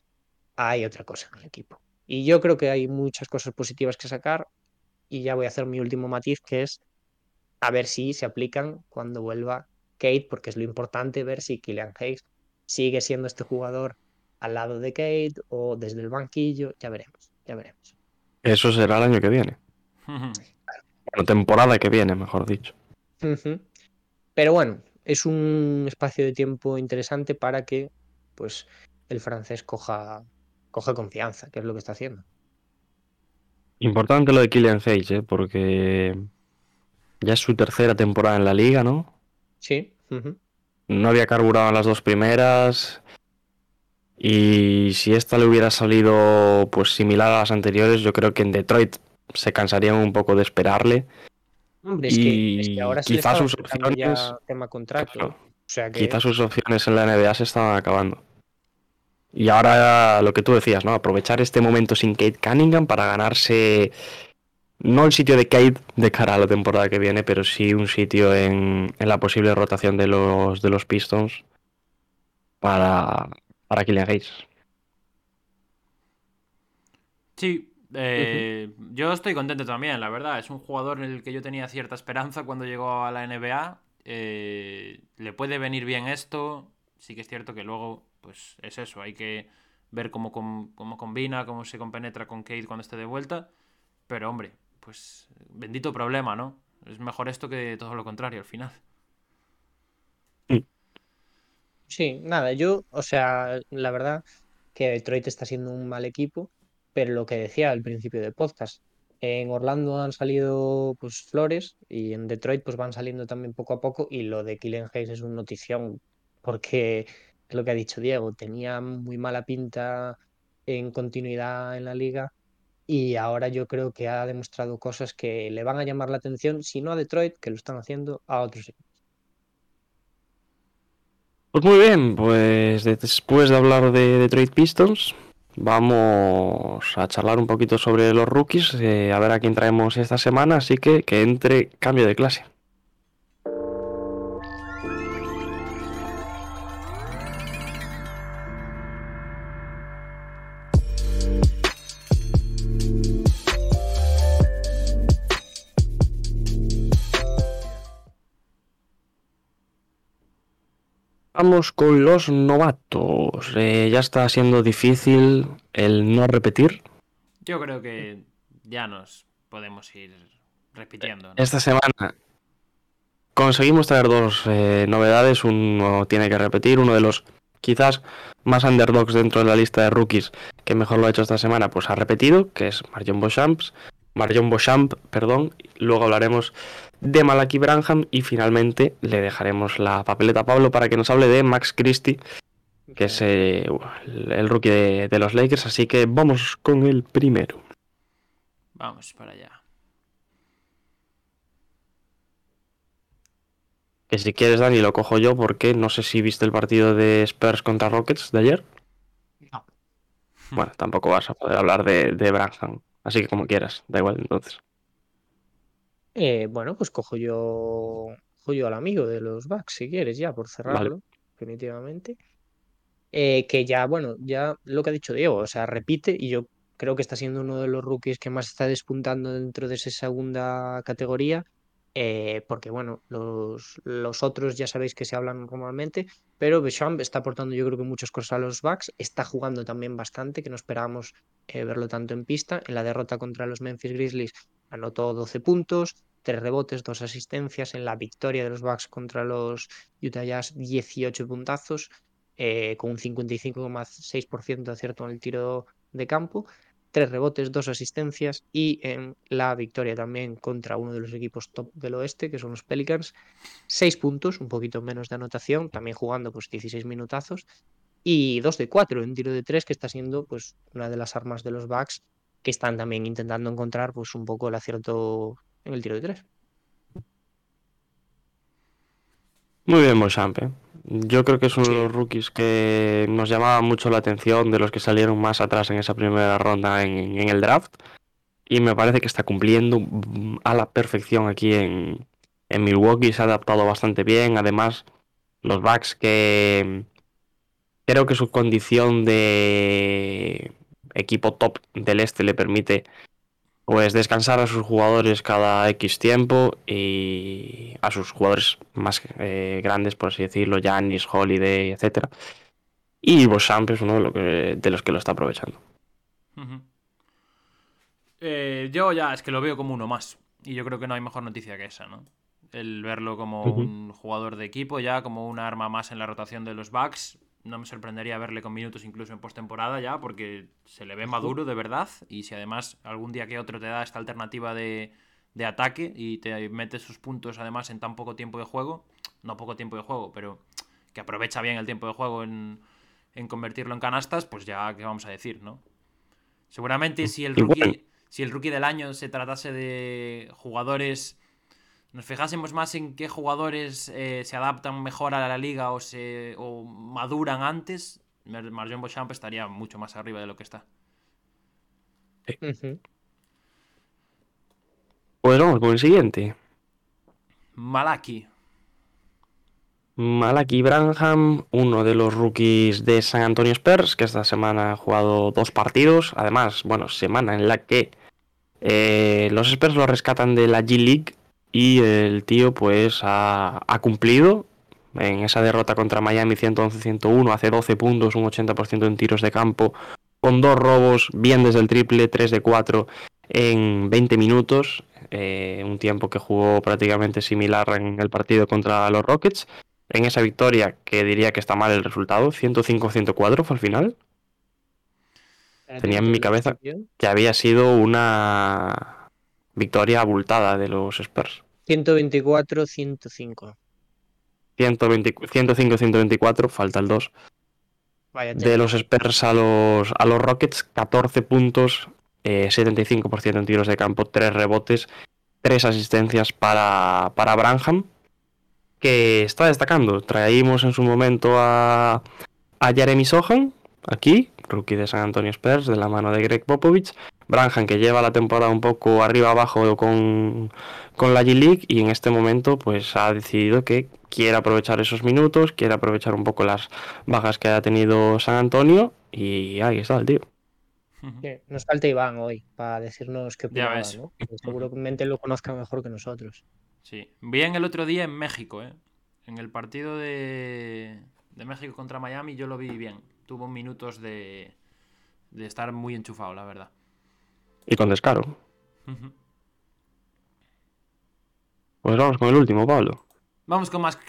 hay otra cosa en el equipo. Y yo creo que hay muchas cosas positivas que sacar y ya voy a hacer mi último matiz, que es a ver si se aplican cuando vuelva Kate, porque es lo importante ver si Killian Hayes sigue siendo este jugador al lado de Kate o desde el banquillo, ya veremos, ya veremos. Eso será el año que viene. La temporada que viene, mejor dicho. Pero bueno, es un espacio de tiempo interesante para que pues el francés coja coge confianza, que es lo que está haciendo. Importante lo de Kylian Hayes, ¿eh? porque ya es su tercera temporada en la liga, ¿no? Sí. No había carburado en las dos primeras. Y si esta le hubiera salido pues similar a las anteriores, yo creo que en Detroit se cansarían un poco de esperarle. Hombre, es, que, ahora quizás sus opciones tema contrato. Quizás sus opciones en la NBA se estaban acabando. Y ahora lo que tú decías, ¿no? Aprovechar este momento sin Kate Cunningham para ganarse no el sitio de Kate de cara a la temporada que viene, pero sí un sitio en, la posible rotación de los, de los Pistons para, para Killian Hayes. Sí, eh, yo estoy contento también, la verdad. Es un jugador en el que yo tenía cierta esperanza cuando llegó a la NBA. Eh, le puede venir bien esto. Sí que es cierto que luego pues es eso, hay que ver cómo, cómo, combina, cómo se compenetra con Kate cuando esté de vuelta. Pero hombre, pues bendito problema, ¿no? Es mejor esto que todo lo contrario al final. Sí, nada, yo, o sea, la verdad que Detroit está siendo un mal equipo, pero lo que decía al principio del podcast, en Orlando han salido pues flores y en Detroit pues van saliendo también poco a poco y lo de Killen Hayes es una notición porque lo que ha dicho Diego, tenía muy mala pinta en continuidad en la liga y ahora yo creo que ha demostrado cosas que le van a llamar la atención, si no a Detroit, que lo están haciendo, a otros equipos. Pues muy bien, pues después de hablar de Detroit Pistons, vamos a charlar un poquito sobre los rookies, eh, a ver a quién traemos esta semana, así que que entre cambio de clase. Vamos con los novatos. Eh, ya está siendo difícil el no repetir. Yo creo que ya nos podemos ir repitiendo. Esta semana conseguimos traer dos eh, novedades. Uno tiene que repetir, uno de los quizás más underdogs dentro de la lista de rookies que mejor lo ha hecho esta semana, pues ha repetido, que es Marion Beauchamp. Marion Beauchamp, perdón. Luego hablaremos de Malaki Branham y finalmente le dejaremos la papeleta a Pablo para que nos hable de Max Christie, que es eh, el rookie de, los Lakers, así que vamos con el primero. Vamos para allá. Que si quieres, Dani, lo cojo yo porque no sé si viste el partido de Spurs contra Rockets de ayer. No. Bueno, tampoco vas a poder hablar de, de Branham, así que como quieras, da igual entonces. Eh, bueno, pues cojo yo, cojo yo al amigo de los Bucks, si quieres, ya, por cerrarlo, definitivamente. Eh, que ya, bueno, ya lo que ha dicho Diego, o sea, repite y yo creo que está siendo uno de los rookies que más está despuntando dentro de esa segunda categoría eh, porque bueno, los, los, otros ya sabéis que se hablan normalmente, pero Bechamp está aportando yo creo que muchas cosas a los backs, está jugando también bastante, que no esperábamos eh, verlo tanto en pista. En la derrota contra los Memphis Grizzlies anotó 12 puntos, 3 rebotes, 2 asistencias. En la victoria de los Bucks contra los Utah Jazz, 18 puntazos, eh, con un 55,6% de acierto en el tiro de campo tres rebotes, dos asistencias y en la victoria también contra uno de los equipos top del oeste, que son los Pelicans, seis puntos, un poquito menos de anotación, también jugando pues 16 minutazos y dos de cuatro en tiro de tres, que está siendo pues una de las armas de los Bucks que están también intentando encontrar pues un poco el acierto en el tiro de tres. Muy bien, Beauchamp. Yo creo que es uno de los rookies que nos llamaba mucho la atención de los que salieron más atrás en esa primera ronda en, el draft. Y me parece que está cumpliendo a la perfección aquí en, en Milwaukee. Se ha adaptado bastante bien. Además, los backs que creo que su condición de equipo top del este le permite pues descansar a sus jugadores cada X tiempo y a sus jugadores más eh, grandes, por así decirlo, Janis, Holiday, etcétera. Y Beauchamp es uno de, lo que, de, los que lo está aprovechando. Eh, yo ya es que lo veo como uno más. Y yo creo que no hay mejor noticia que esa, ¿no? El verlo como un jugador de equipo, ya como un arma más en la rotación de los Bucks no me sorprendería verle con minutos incluso en postemporada ya, porque se le ve maduro de verdad. Y si además algún día que otro te da esta alternativa de, ataque y te mete sus puntos además en tan poco tiempo de juego, no poco tiempo de juego, pero que aprovecha bien el tiempo de juego en, convertirlo en canastas, pues ya, ¿qué vamos a decir, no? Seguramente si el rookie, si el rookie del año se tratase de jugadores nos fijásemos más en qué jugadores eh, se adaptan mejor a la liga o, se, o maduran antes, Marjon Beauchamp estaría mucho más arriba de lo que está. Pues vamos con el siguiente. Malaki. Malaki Branham, uno de los rookies de San Antonio Spurs, que esta semana ha jugado dos partidos. Además, bueno, semana en la que eh, los Spurs lo rescatan de la G League y el tío pues ha, cumplido en esa derrota contra Miami 111-101, hace 12 puntos, un 80% en tiros de campo, con dos robos, bien desde el triple, 3 de 4 en 20 minutos, eh, un tiempo que jugó prácticamente similar en el partido contra los Rockets. En esa victoria, que diría que está mal el resultado, 105-104 fue al final. Tenía en mi cabeza que había sido una victoria abultada de los Spurs. 124, 105. 105, 124, falta el 2. de los Spurs a los, a los Rockets, 14 puntos, 75% eh, en tiros de campo, 3 rebotes, 3 asistencias para, para Branham, que está destacando. Traímos en su momento a, a Jeremy Sohan, aquí, rookie de San Antonio Spurs, de la mano de Greg Popovich. Branham, que lleva la temporada un poco arriba abajo con, con la G-League y en este momento pues ha decidido que quiere aprovechar esos minutos, quiere aprovechar un poco las bajas que ha tenido San Antonio y ahí está el tío. nos falta Iván hoy para decirnos qué opinaba, ¿no? seguramente lo conozca mejor que nosotros. Sí, bien el otro día en México, ¿eh? En el partido de, de México contra Miami yo lo vi bien. Tuvo minutos de, de estar muy enchufado, la verdad. Y con descaro. Pues vamos con el último, Pablo. Vamos con Max.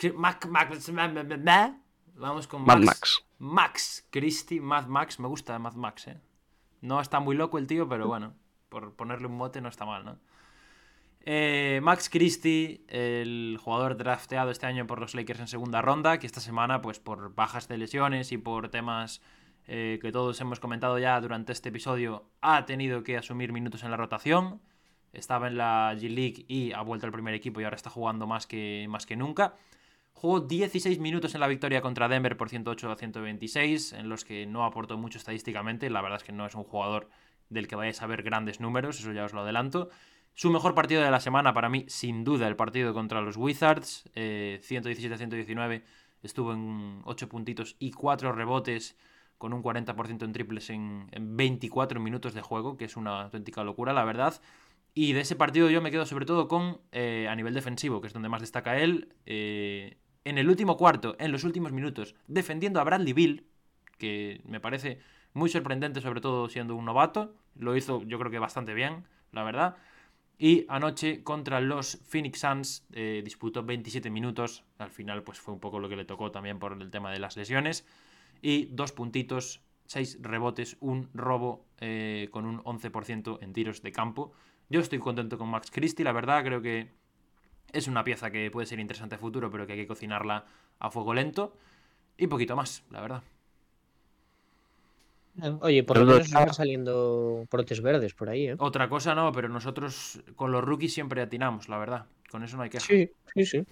vamos con Max. Max. Max Christie, Mad Max. Me gusta Mad Max, ¿eh? No está muy loco el tío, pero bueno, por ponerle un mote no está mal, ¿no? Eh, Max Christie, el jugador drafteado este año por los Lakers en segunda ronda, que esta semana, pues por bajas de lesiones y por temas eh, que todos hemos comentado ya durante este episodio, ha tenido que asumir minutos en la rotación. Estaba en la G-League y ha vuelto al primer equipo y ahora está jugando más que, más que nunca. Jugó 16 minutos en la victoria contra Denver por 108 a 126, en los que no aportó mucho estadísticamente. La verdad es que no es un jugador del que vayáis a ver grandes números, eso ya os lo adelanto. Su mejor partido de la semana para mí, sin duda, el partido contra los Wizards. 117 a 119, estuvo en 8 puntitos y 4 rebotes con un 40% en triples en, 24 minutos de juego, que es una auténtica locura, la verdad. Y de ese partido yo me quedo sobre todo con, eh, a nivel defensivo, que es donde más destaca él, eh, en el último cuarto, en los últimos minutos, defendiendo a Bradley Bill, que me parece muy sorprendente, sobre todo siendo un novato. Lo hizo yo creo que bastante bien, la verdad. Y anoche contra los Phoenix Suns eh, disputó 27 minutos. Al final pues fue un poco lo que le tocó también por el tema de las lesiones y dos puntitos, seis rebotes, un robo eh, con un 11% en tiros de campo. Yo estoy contento con Max Christie, la verdad, creo que es una pieza que puede ser interesante a futuro, pero que hay que cocinarla a fuego lento. Y poquito más, la verdad. Oye, por lo menos están saliendo brotes verdes por ahí, ¿eh? Otra cosa no, pero nosotros con los rookies siempre atinamos, la verdad. Con eso no hay que Sí, sí, sí.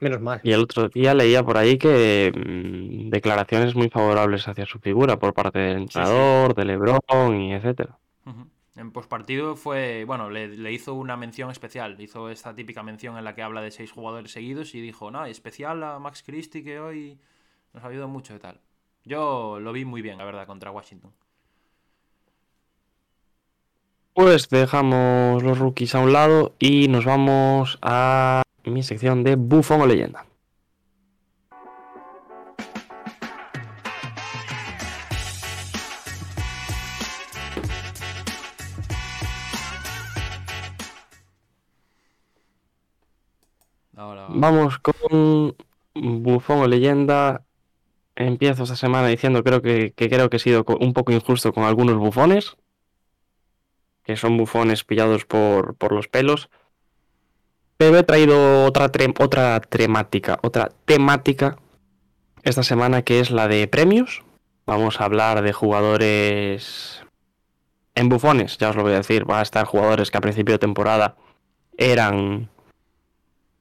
Menos mal. Y el otro día leía por ahí que mm, declaraciones muy favorables hacia su figura por parte del entrenador, de Lebron y etcétera. En postpartido fue, bueno, le, hizo una mención especial, hizo esta típica mención en la que habla de seis jugadores seguidos y dijo, no, especial a Max Christie que hoy nos ha ayudado mucho y tal. Yo lo vi muy bien, la verdad, contra Washington. Pues dejamos los rookies a un lado y nos vamos a mi sección de bufón o leyenda. Vamos con bufón o leyenda. Empiezo esta semana diciendo creo que, creo que he sido un poco injusto con algunos bufones, que son bufones pillados por, por los pelos. Pero he traído otra, otra temática, otra temática esta semana que es la de premios. Vamos a hablar de jugadores en bufones, ya os lo voy a decir. Va a estar jugadores que a principio de temporada eran,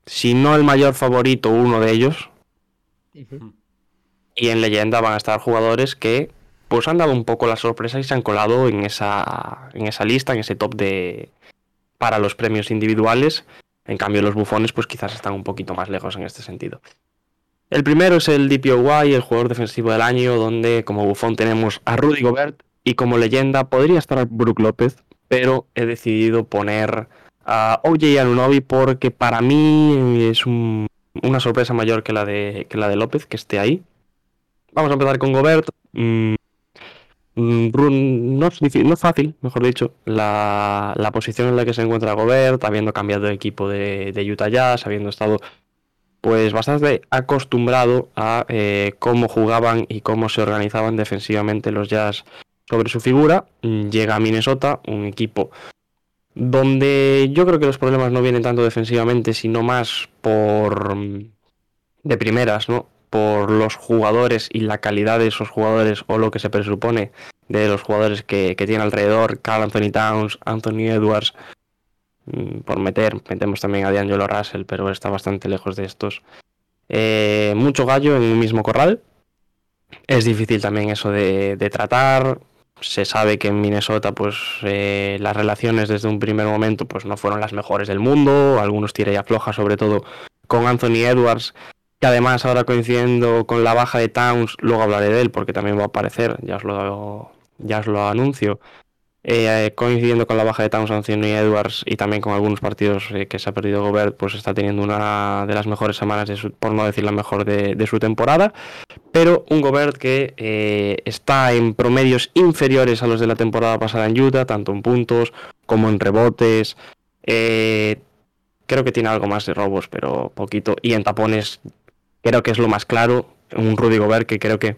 si no el mayor favorito, uno de ellos. Y en leyenda van a estar jugadores que pues han dado un poco la sorpresa y se han colado en esa, en esa lista, en ese top de para los premios individuales en cambio, los bufones, pues quizás están un poquito más lejos en este sentido. El primero es el DPOY, el jugador defensivo del año, donde como bufón tenemos a Rudy Gobert y como leyenda podría estar Brook López, pero he decidido poner a OJ Anunobi porque para mí es una sorpresa mayor que la, de, que la de López, que esté ahí. Vamos a empezar con Gobert. Mm, Mm, no es, fácil, mejor dicho, la, posición en la que se encuentra Gobert, habiendo cambiado de equipo de, Utah Jazz, habiendo estado pues bastante acostumbrado a eh, cómo jugaban y cómo se organizaban defensivamente los Jazz sobre su figura. Mm, llega a Minnesota, un equipo donde yo creo que los problemas no vienen tanto defensivamente, sino más por de primeras, ¿no? Por los jugadores y la calidad de esos jugadores o lo que se presupone de los jugadores que, que tiene alrededor, Carl Anthony Towns, Anthony Edwards, mm, por meter, metemos también a D'Angelo Russell, pero está bastante lejos de estos. Eh, mucho gallo en un mismo corral. Es difícil también eso de, tratar. Se sabe que en Minnesota, pues eh, las relaciones desde un primer momento, pues no fueron las mejores del mundo. Algunos tira y afloja, sobre todo con Anthony Edwards, que además ahora coincidiendo con la baja de Towns, luego hablaré de él porque también va a aparecer, ya os lo, ya os lo anuncio. Eh, coincidiendo con la baja de Towns, Anthony Edwards y también con algunos partidos eh, que se ha perdido Gobert, pues está teniendo una de las mejores semanas, por no decir la mejor de, su temporada. Pero un Gobert que eh, está en promedios inferiores a los de la temporada pasada en Utah, tanto en puntos como en rebotes. creo que tiene algo más de robos, pero poquito. Y en tapones, creo que es lo más claro. Un Rudy Gobert que creo que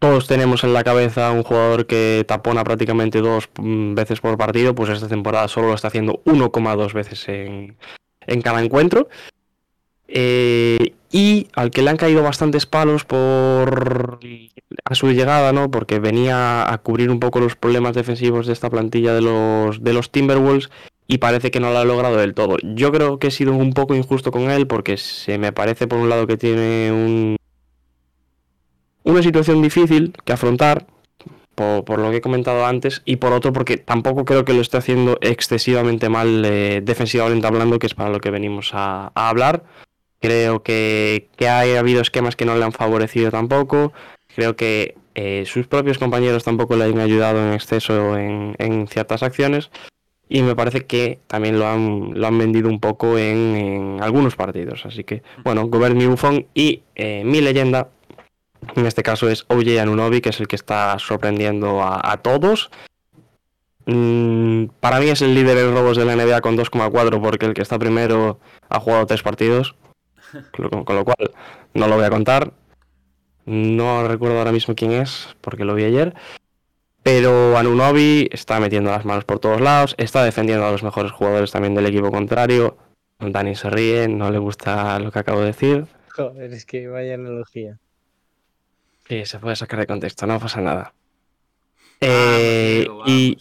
todos tenemos en la cabeza un jugador que tapona prácticamente dos mm, veces por partido, pues esta temporada solo lo está haciendo 1,2 veces en, cada encuentro. Eh, y al que le han caído bastantes palos por a su llegada, ¿no? Porque venía a cubrir un poco los problemas defensivos de esta plantilla de los, de los Timberwolves y parece que no lo ha logrado del todo. Yo creo que he sido un poco injusto con él porque se me parece por un lado que tiene un una situación difícil que afrontar, por, lo que he comentado antes, y por otro porque tampoco creo que lo esté haciendo excesivamente mal eh, defensivamente hablando, que es para lo que venimos a, hablar. Creo que, que ha habido esquemas que no le han favorecido tampoco. Creo que eh, sus propios compañeros tampoco le han ayudado en exceso en, ciertas acciones. Y me parece que también lo han, lo han vendido un poco en, algunos partidos. Así que, bueno, Gobert y eh, mi leyenda en este caso es OJ Anunobi, que es el que está sorprendiendo a, todos. Mm, para mí es el líder en robos de la NBA con 2,4 porque el que está primero ha jugado tres partidos. Con, lo cual no lo voy a contar. No recuerdo ahora mismo quién es porque lo vi ayer. Pero Anunobi está metiendo las manos por todos lados. Está defendiendo a los mejores jugadores también del equipo contrario. Dani se ríe, no le gusta lo que acabo de decir. Joder, es que vaya analogía. Sí, se puede sacar de contexto, no pasa nada. Ah, eh, y,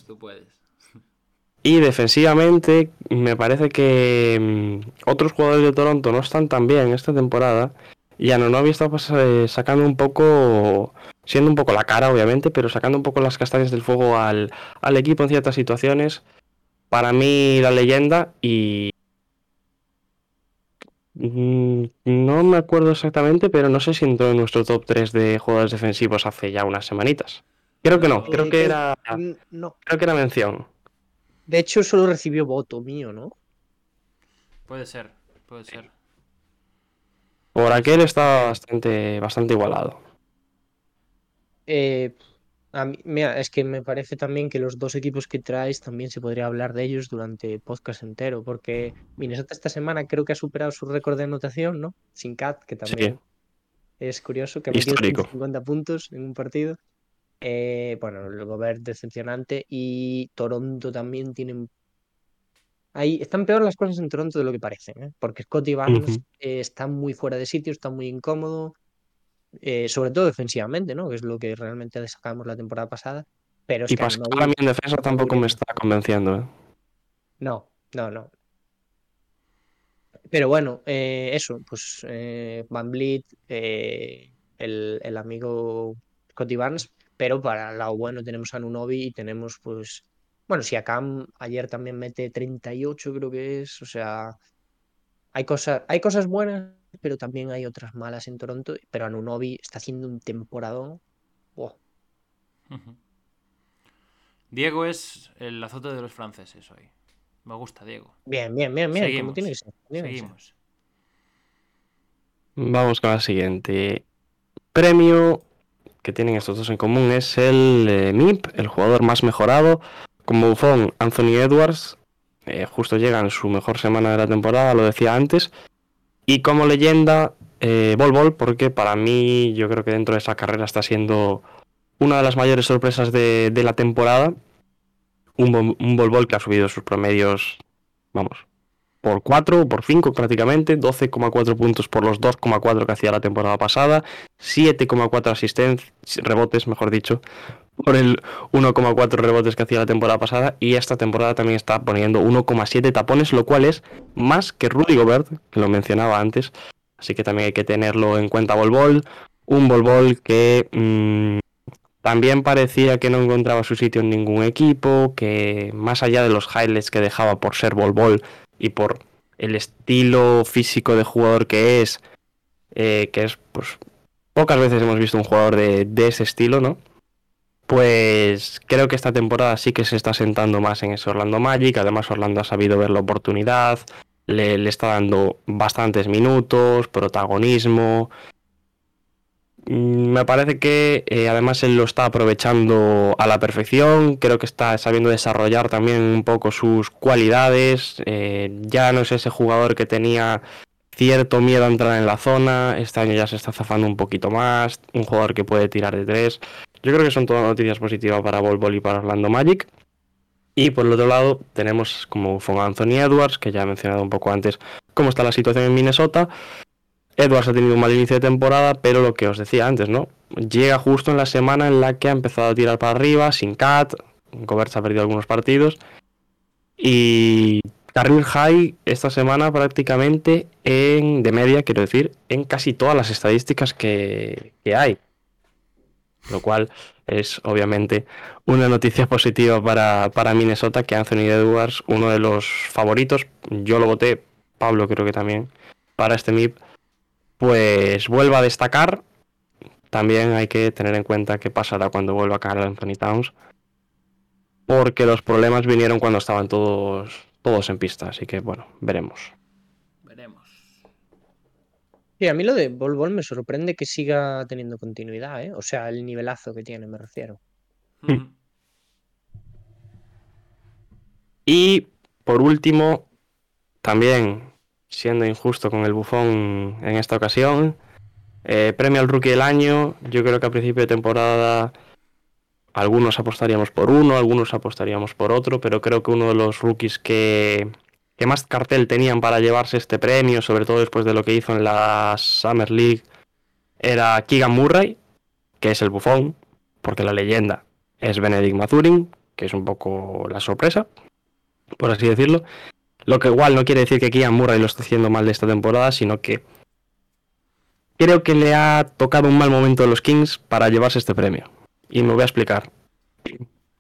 y defensivamente, me parece que mm, otros jugadores de Toronto no están tan bien esta temporada. Y Anonobi está pues, eh, sacando un poco, siendo un poco la cara, obviamente, pero sacando un poco las castañas del fuego al, al equipo en ciertas situaciones. Para mí, la leyenda y, Mm, no me acuerdo exactamente, pero no sé si entró en nuestro top 3 de jugadores defensivos hace ya unas semanitas. Creo que no, creo que era. No. Creo que era mención. De hecho, solo recibió voto mío, ¿no? Puede ser, puede ser. Por aquel está bastante, bastante igualado. Eh, a mí, mira, es que me parece también que los dos equipos que traes también se podría hablar de ellos durante podcast entero, porque Minnesota esta semana creo que ha superado su récord de anotación, ¿no? Sin Cat, que también es curioso, que ha metido 50 puntos en un partido. Eh, bueno, el Gobert decepcionante y Toronto también tienen... Ahí están peor las cosas en Toronto de lo que parecen, ¿eh? porque Scotty Barnes eh, está muy fuera de sitio, está muy incómodo. Eh, sobre todo defensivamente, ¿no? Que es lo que realmente destacamos la temporada pasada. Pero es y Pascal a mí en defensa tampoco me está convenciendo. ¿eh? No, no, no. Pero bueno, eh, eso, pues Van Vliet, el, el, amigo Scotty Barnes, pero para el lado bueno tenemos a Nunobi y tenemos pues, bueno, si Cam ayer también mete 38 creo que es, o sea, hay cosas, hay cosas buenas pero también hay otras malas en Toronto. Pero Anunobi está haciendo un temporadón. Diego es el azote de los franceses hoy. Me gusta, Diego. Bien, bien, bien, bien. Seguimos. tiene que ser. Seguimos. Vamos con la siguiente. Premio que tienen estos dos en común es el eh, MIP, el jugador más mejorado. Como bufón, Anthony Edwards. Eh, justo llega en su mejor semana de la temporada, lo decía antes. Y como leyenda, eh, Bol Bol, porque para mí yo creo que dentro de esa carrera está siendo una de las mayores sorpresas de, la temporada. Un, un Bol Bol que ha subido sus promedios, vamos, por 4 o por 5 prácticamente, 12,4 puntos por los 2,4 que hacía la temporada pasada, 7,4 asistencias, rebotes, mejor dicho, por el 1,4 rebotes que hacía la temporada pasada y esta temporada también está poniendo 1,7 tapones, lo cual es más que Rudy Gobert, que lo mencionaba antes. Así que también hay que tenerlo en cuenta Bol. Un Bol que mm, también parecía que no encontraba su sitio en ningún equipo, que más allá de los highlights que dejaba por ser Bol y por el estilo físico de jugador que es, eh, que es, pues, pocas veces hemos visto un jugador de ese estilo, ¿no? Pues creo que esta temporada sí que se está sentando más en ese Orlando Magic. Además, Orlando ha sabido ver la oportunidad, le, está dando bastantes minutos, protagonismo. Mm, me parece que eh, además él lo está aprovechando a la perfección. Creo que está sabiendo desarrollar también un poco sus cualidades. Eh, ya no es ese jugador que tenía cierto miedo a entrar en la zona. Este año ya se está zafando un poquito más. Un jugador que puede tirar de tres. Yo creo que son todas noticias positivas para Bol y para Orlando Magic. Y por el otro lado tenemos como fue Anthony Edwards, que ya he mencionado un poco antes cómo está la situación en Minnesota. Edwards ha tenido un mal inicio de temporada, pero lo que os decía antes, ¿no? Llega justo en la semana en la que ha empezado a tirar para arriba, sin cat, Gobert se ha perdido algunos partidos. Y Carril High esta semana prácticamente en, de media, quiero decir, en casi todas las estadísticas que hay lo cual es obviamente una noticia positiva para, para, Minnesota, que Anthony Edwards, uno de los favoritos, yo lo voté, Pablo creo que también, para este MIP, pues vuelva a destacar. También hay que tener en cuenta qué pasará cuando vuelva a caer Anthony Towns, porque los problemas vinieron cuando estaban todos, todos en pista, así que bueno, veremos. Sí, a mí lo de Bol me sorprende que siga teniendo continuidad, ¿eh? O sea, el nivelazo que tiene, me refiero. Y por último, también siendo injusto con el bufón en esta ocasión, eh, premio al rookie del año. Yo creo que a principio de temporada algunos apostaríamos por uno, algunos apostaríamos por otro, pero creo que uno de los rookies que que más cartel tenían para llevarse este premio, sobre todo después de lo que hizo en la Summer League, era Keegan Murray, que es el bufón, porque la leyenda es Benedict Mathurin, que es un poco la sorpresa, por así decirlo. Lo que igual no quiere decir que Keegan Murray lo esté haciendo mal de esta temporada, sino que creo que le ha tocado un mal momento de los Kings para llevarse este premio. Y me voy a explicar.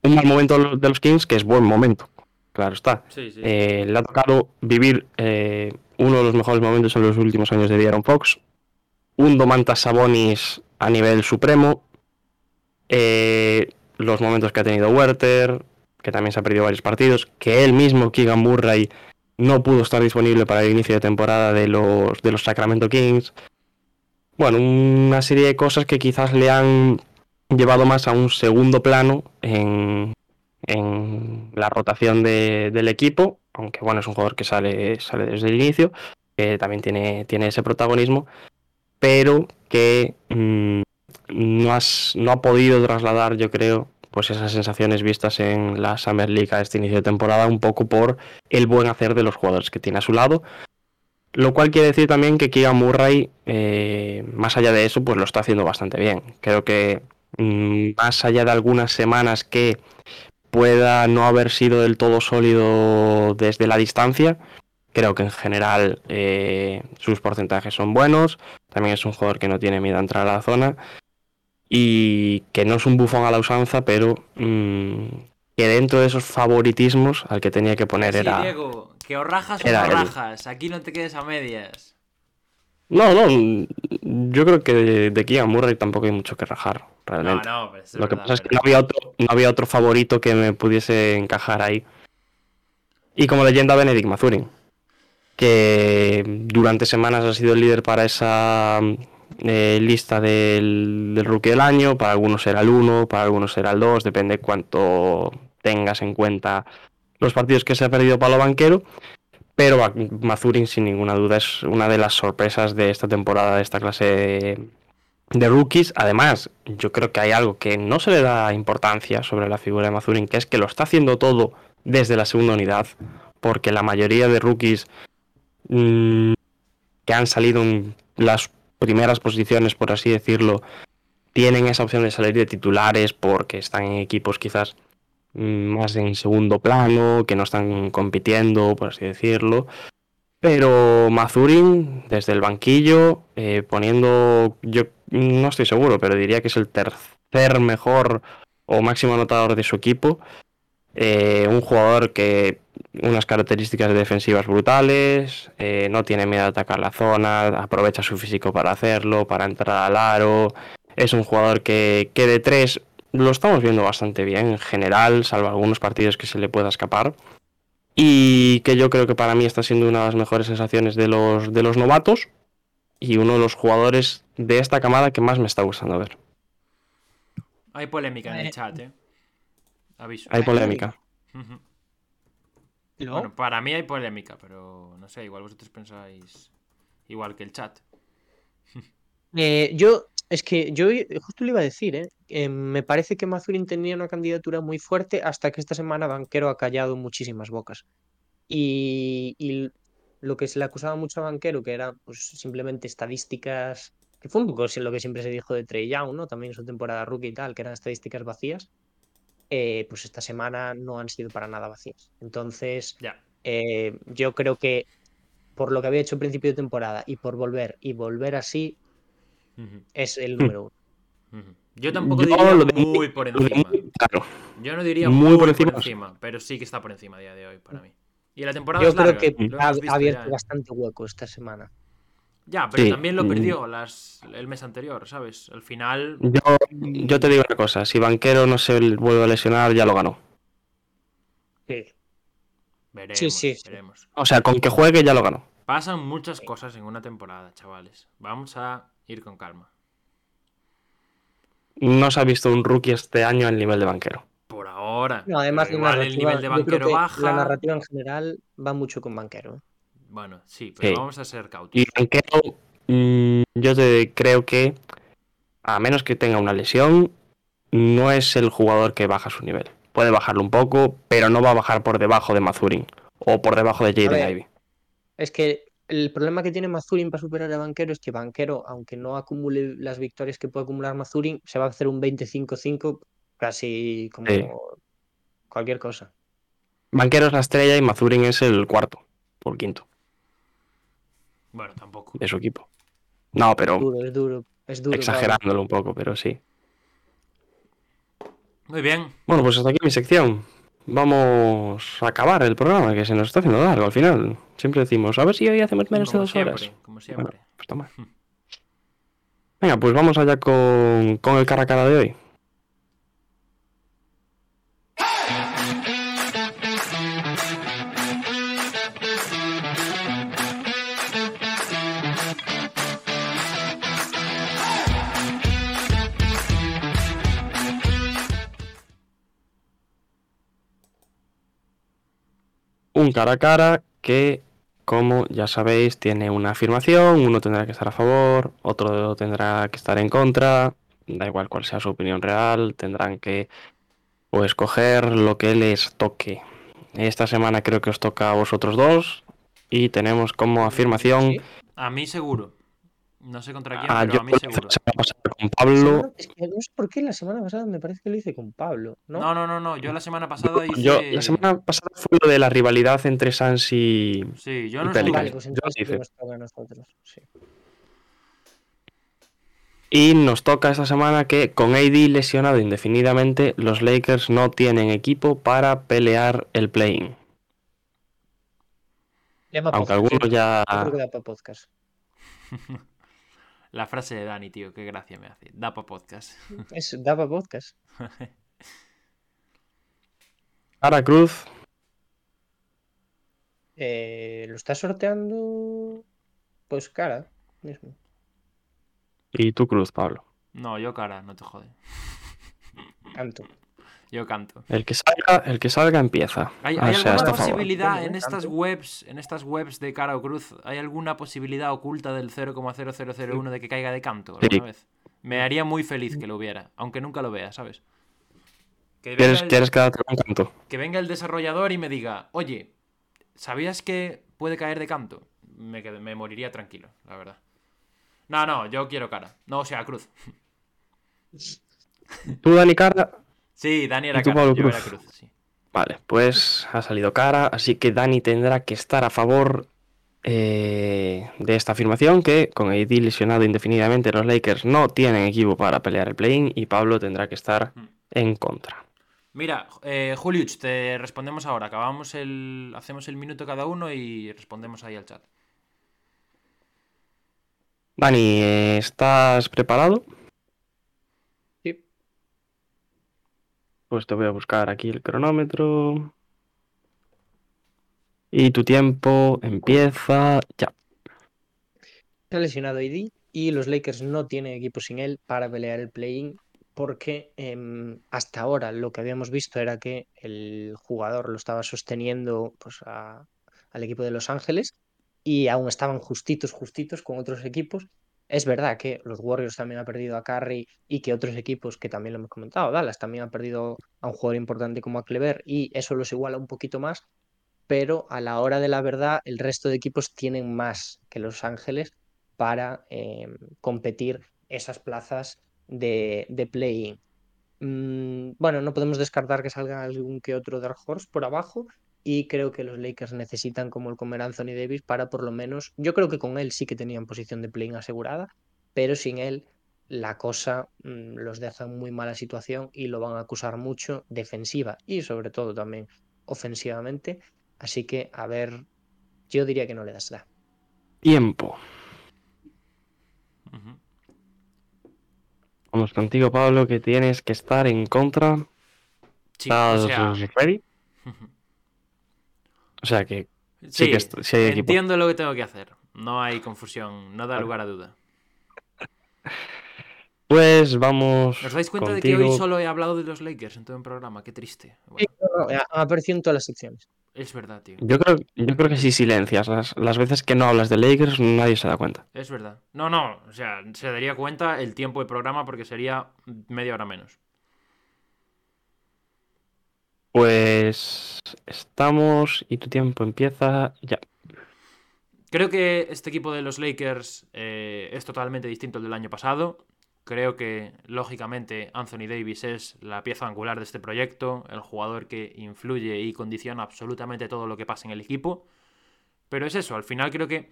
Un mal momento de los Kings que es buen momento claro está. Eh, le ha tocado vivir eh, uno de los mejores momentos en los últimos años de Aaron Fox, un Domantas Sabonis a nivel supremo, eh, los momentos que ha tenido Werther, que también se ha perdido varios partidos, que él mismo, Keegan Murray, no pudo estar disponible para el inicio de temporada de los, de los Sacramento Kings. Bueno, una serie de cosas que quizás le han llevado más a un segundo plano en, en la rotación del equipo, aunque bueno, es un jugador que sale, sale desde el inicio, que también tiene, tiene ese protagonismo, pero que mm, no, has, no ha podido trasladar, yo creo, pues esas sensaciones vistas en la Summer League a este inicio de temporada, un poco por el buen hacer de los jugadores que tiene a su lado. Lo cual quiere decir también que Keegan Murray, eh, más allá de eso, pues lo está haciendo bastante bien. Creo que mm, más allá de algunas semanas que pueda no haber sido del todo sólido desde la distancia. Creo que en general eh, sus porcentajes son buenos. También es un jugador que no tiene miedo a entrar a la zona. Y que no es un bufón a la usanza, pero mm, que dentro de esos favoritismos al que tenía que poner era. Diego, que o rajas o no rajas. Aquí no te quedes a medias. No, no. Yo creo que de, de Keegan Murray tampoco hay mucho que rajar realmente. Pues Lo que pasa es que no había, otro, no había otro favorito que me pudiese encajar ahí. Y como leyenda, Benedict Mazurin, que durante semanas ha sido el líder para esa eh, lista del, del, rookie del año. Para algunos será el 1, para algunos será el 2, depende cuánto tengas en cuenta los partidos que se ha perdido Palo Banquero. Pero Mazurin, sin ninguna duda, es una de las sorpresas de esta temporada de esta clase de rookies. Además, yo creo que hay algo que no se le da importancia sobre la figura de Mazurin, que es que lo está haciendo todo desde la segunda unidad, porque la mayoría de rookies mm, que han salido en las primeras posiciones, por así decirlo, tienen esa opción de salir de titulares porque están en equipos quizás mm, más en segundo plano, que no están compitiendo, por así decirlo. Pero Mazurin, desde el banquillo, eh, poniendo, yo no estoy seguro, pero diría que es el tercer mejor o máximo anotador de su equipo. Eh, un jugador que unas características defensivas brutales, eh, no tiene miedo a atacar la zona, aprovecha su físico para hacerlo, para entrar al aro. Es un jugador que, que de tres lo estamos viendo bastante bien en general, salvo algunos partidos que se le pueda escapar y que yo creo que para mí está siendo una de las mejores sensaciones de los, de los novatos y uno de los jugadores de esta camada que más me está gustando ver. Hay polémica en el eh, chat, ¿eh? Aviso. Hay polémica. Bueno, para mí hay polémica, pero no sé, igual vosotros pensáis igual que el chat. Eh, yo, es que yo justo le iba a decir, ¿eh? Eh, me parece que Mazurin tenía una candidatura muy fuerte hasta que esta semana Banquero ha callado muchísimas bocas. Y, lo que se le acusaba mucho a Banquero, que era pues, simplemente estadísticas, que fue un poco lo que siempre se dijo de Trey Young, ¿no? También en su temporada rookie y tal, que eran estadísticas vacías. Eh, pues esta semana no han sido para nada vacías. Entonces, yo creo que por lo que había hecho al principio de temporada y por volver y volver así, es el número uno. Yo tampoco diría muy por encima. Yo no diría muy, por, encima, pero sí que está por encima a día de hoy para mí. Y la temporada Yo creo que ha, abierto bastante hueco esta semana. Ya, pero también lo perdió las, el mes anterior, ¿sabes? Al final. Yo, te digo una cosa: si Banquero no se vuelve a lesionar, ya lo ganó. Sí. Veremos, sí, sí. veremos. O sea, con que juegue ya lo ganó. Pasan muchas cosas en una temporada, chavales. Vamos a ir con calma. No se ha visto un rookie este año al nivel de banquero. Por ahora. No, además el nivel de banquero baja. La narrativa en general va mucho con banquero. Bueno, sí, pero vamos a ser cautos. Y banquero, mm, yo te creo que, a menos que tenga una lesión, no es el jugador que baja su nivel. Puede bajarlo un poco, pero no va a bajar por debajo de Mazurin o por debajo de Jaden Ivy. Es que el problema que tiene Mazurin para superar a Banquero es que Banquero, aunque no acumule las victorias que puede acumular Mazurin, se va a hacer un 25-5 casi como cualquier cosa. Banquero es la estrella y Mazurin es el cuarto, por quinto. Bueno, tampoco. De su equipo. No, pero. Es duro, es duro. Es duro exagerándolo un poco, pero sí. Muy bien. Bueno, pues hasta aquí mi sección vamos a acabar el programa, que se nos está haciendo largo al final. Siempre decimos, a ver si hoy hacemos menos de dos horas. Como siempre. pues toma. Venga, pues vamos allá con, con el cara a cara de hoy. Un cara a cara que, como ya sabéis, tiene una afirmación, uno tendrá que estar a favor, otro tendrá que estar en contra, da igual cuál sea su opinión real, tendrán que o escoger lo que les toque. Esta semana creo que os toca a vosotros dos y tenemos como afirmación... A mí seguro. No sé contra quién, ah, pero a mí seguro. con Pablo. Es que no sé por qué la semana pasada me parece que lo hice con Pablo. No, no, no, no. no. Yo la semana pasada hice. Yo, la semana pasada fue lo de la rivalidad entre Sans y. Sí, yo no sé. Vale, pues entonces yo nos toca a nosotros. Sí. Y nos toca esta semana que con AD lesionado indefinidamente, los Lakers no tienen equipo para pelear el play-in. Aunque algunos ya. Yo creo que da para podcast. La frase de Dani, tío, qué gracia me hace. Da pa podcast. Es da pa podcast. Ara Cruz. Eh, lo está sorteando. Pues cara, mismo. ¿Y tú Cruz, Pablo? No, yo cara, no te jode. Canto. Yo canto. El que salga, el que salga empieza. ¿Hay, alguna posibilidad en estas webs, en estas webs de cara o cruz, hay alguna posibilidad oculta del 0,0001 de que caiga de canto alguna vez? Me haría muy feliz que lo hubiera, aunque nunca lo vea, ¿sabes? Que ¿Quieres, ¿Quieres quedarte con canto? Que venga el desarrollador y me diga, oye, ¿sabías que puede caer de canto? Me, me moriría tranquilo, la verdad. No, no, yo quiero cara. No, o sea, cruz. ¿Tú, Dani Cara? Sí, Dani era Cara. Cruz? sí. Vale, pues ha salido Cara, así que Dani tendrá que estar a favor eh, de esta afirmación que con AD lesionado indefinidamente los Lakers no tienen equipo para pelear el play-in y Pablo tendrá que estar mm. en contra. Mira, eh, Julius, te respondemos ahora. Acabamos el. Hacemos el minuto cada uno y respondemos ahí al chat. Dani, ¿estás preparado? Pues te voy a buscar aquí el cronómetro. Y tu tiempo empieza ya. Está lesionado ID y los Lakers no tienen equipo sin él para pelear el play-in porque em, hasta ahora lo que habíamos visto era que el jugador lo estaba sosteniendo pues, al equipo de Los Ángeles y aún estaban justitos, justitos con otros equipos. Es verdad que los Warriors también han perdido a Curry y que otros equipos que también lo hemos comentado, Dallas también ha perdido a un jugador importante como a Clever y eso los iguala un poquito más, pero a la hora de la verdad el resto de equipos tienen más que Los Ángeles para em, competir esas plazas de, de play-in. Mm, bueno, no podemos descartar que salga algún que otro Dark Horse por abajo, y creo que los Lakers necesitan como el comer Anthony Davis para por lo menos, yo creo que con él sí que tenían posición de play asegurada, pero sin él la cosa mm, los deja en muy mala situación y lo van a acusar mucho defensiva y sobre todo también ofensivamente, así que a ver, yo diría que no le das la. Tiempo. Vamos contigo, Pablo, que tienes que estar en contra. Sí, ¿Estás ready? O sea que sí, que entiendo lo que tengo que hacer. No hay confusión, no da lugar a duda. Pues vamos. ¿Os dais cuenta de que hoy solo he hablado de los Lakers en todo el programa? Qué triste. Sí, ha aparecido en todas las secciones. Es verdad, tío. Yo creo, yo creo que si silencias las, las, veces que no hablas de Lakers, nadie se da cuenta. Es verdad. No, no, o sea, se daría cuenta el tiempo de programa porque sería media hora menos. Pues estamos y tu tiempo empieza ya. Creo que este equipo de los Lakers eh, es totalmente distinto al del año pasado. Creo que, lógicamente, Anthony Davis es la pieza angular de este proyecto, el jugador que influye y condiciona absolutamente todo lo que pasa en el equipo. Pero es eso, al final creo que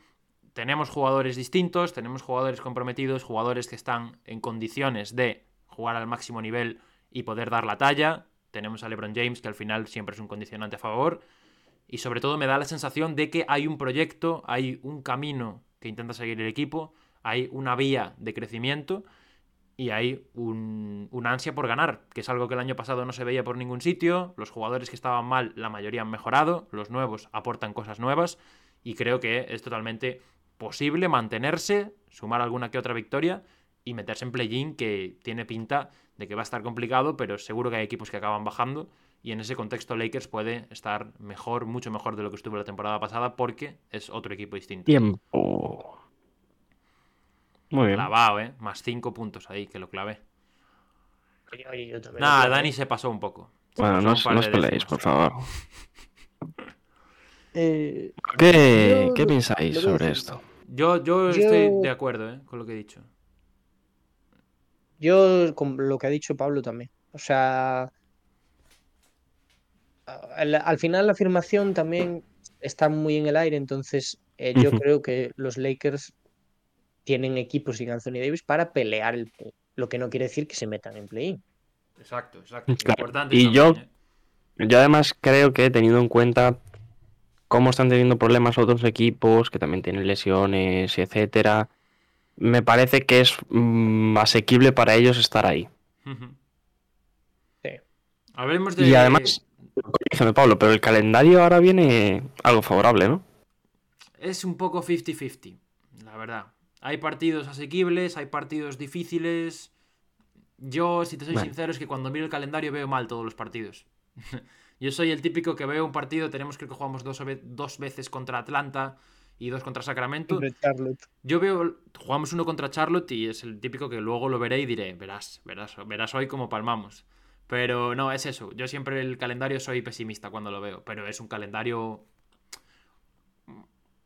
tenemos jugadores distintos, tenemos jugadores comprometidos, jugadores que están en condiciones de jugar al máximo nivel y poder dar la talla tenemos a LeBron James, que al final siempre es un condicionante a favor. Y sobre todo me da la sensación de que hay un proyecto, hay un camino que intenta seguir el equipo, hay una vía de crecimiento y hay un, ansia por ganar, que es algo que el año pasado no se veía por ningún sitio. Los jugadores que estaban mal, la mayoría han mejorado, los nuevos aportan cosas nuevas y creo que es totalmente posible mantenerse, sumar alguna que otra victoria y meterse en play-in que tiene pinta de que va a estar complicado, pero seguro que hay equipos que acaban bajando y en ese contexto Lakers puede estar mejor, mucho mejor de lo que estuvo la temporada pasada porque es otro equipo distinto. Tiempo. Muy bien. Clavado, ¿eh? Más cinco puntos ahí, que lo clavé. Nada, Dani se pasó un poco. bueno, no, os peleéis, por favor. Eh, ¿Qué, ¿Qué, pensáis sobre esto? Yo, yo, estoy de acuerdo ¿eh? con lo que he dicho. Yo, con lo que ha dicho Pablo también. O sea, al, final la afirmación también está muy en el aire, entonces eh, yo creo que los Lakers tienen equipos sin Anthony Davis para pelear el lo que no quiere decir que se metan en play-in. Exacto, exacto. y yo, ¿eh? yo además creo que teniendo en cuenta cómo están teniendo problemas otros equipos que también tienen lesiones, etcétera, me parece que es mm, asequible para ellos estar ahí. Sí. Hablemos de... Y además, dígame Pablo, pero el calendario ahora viene algo favorable, ¿no? Es un poco 50-50, la verdad. Hay partidos asequibles, hay partidos difíciles. Yo, si te soy sincero, es que cuando miro el calendario veo mal todos los partidos. Yo soy el típico que veo un partido, tenemos que jugamos dos, dos veces contra Atlanta, y dos contra Sacramento. Yo veo, jugamos uno contra Charlotte y es el típico que luego lo veré y diré, verás, verás, verás hoy cómo palmamos. Pero no, es eso. Yo siempre el calendario soy pesimista cuando lo veo, pero es un calendario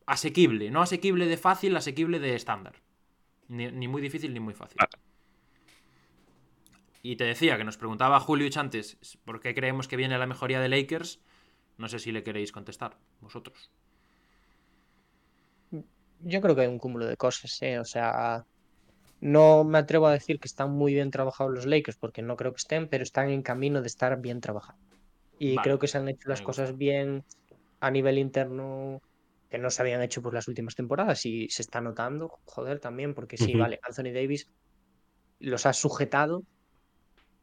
asequible, no asequible de fácil, asequible de estándar. Ni, muy difícil ni muy fácil. Y te decía que nos preguntaba Julio antes por qué creemos que viene la mejoría de Lakers. No sé si le queréis contestar, vosotros. Yo creo que hay un cúmulo de cosas, ¿eh? O sea, no me atrevo a decir que están muy bien trabajados los Lakers, porque no creo que estén, pero están en camino de estar bien trabajados. Y creo que se han hecho las cosas bien a nivel interno que no se habían hecho por las últimas temporadas y se está notando, joder, también, porque sí, vale, Anthony Davis los ha sujetado,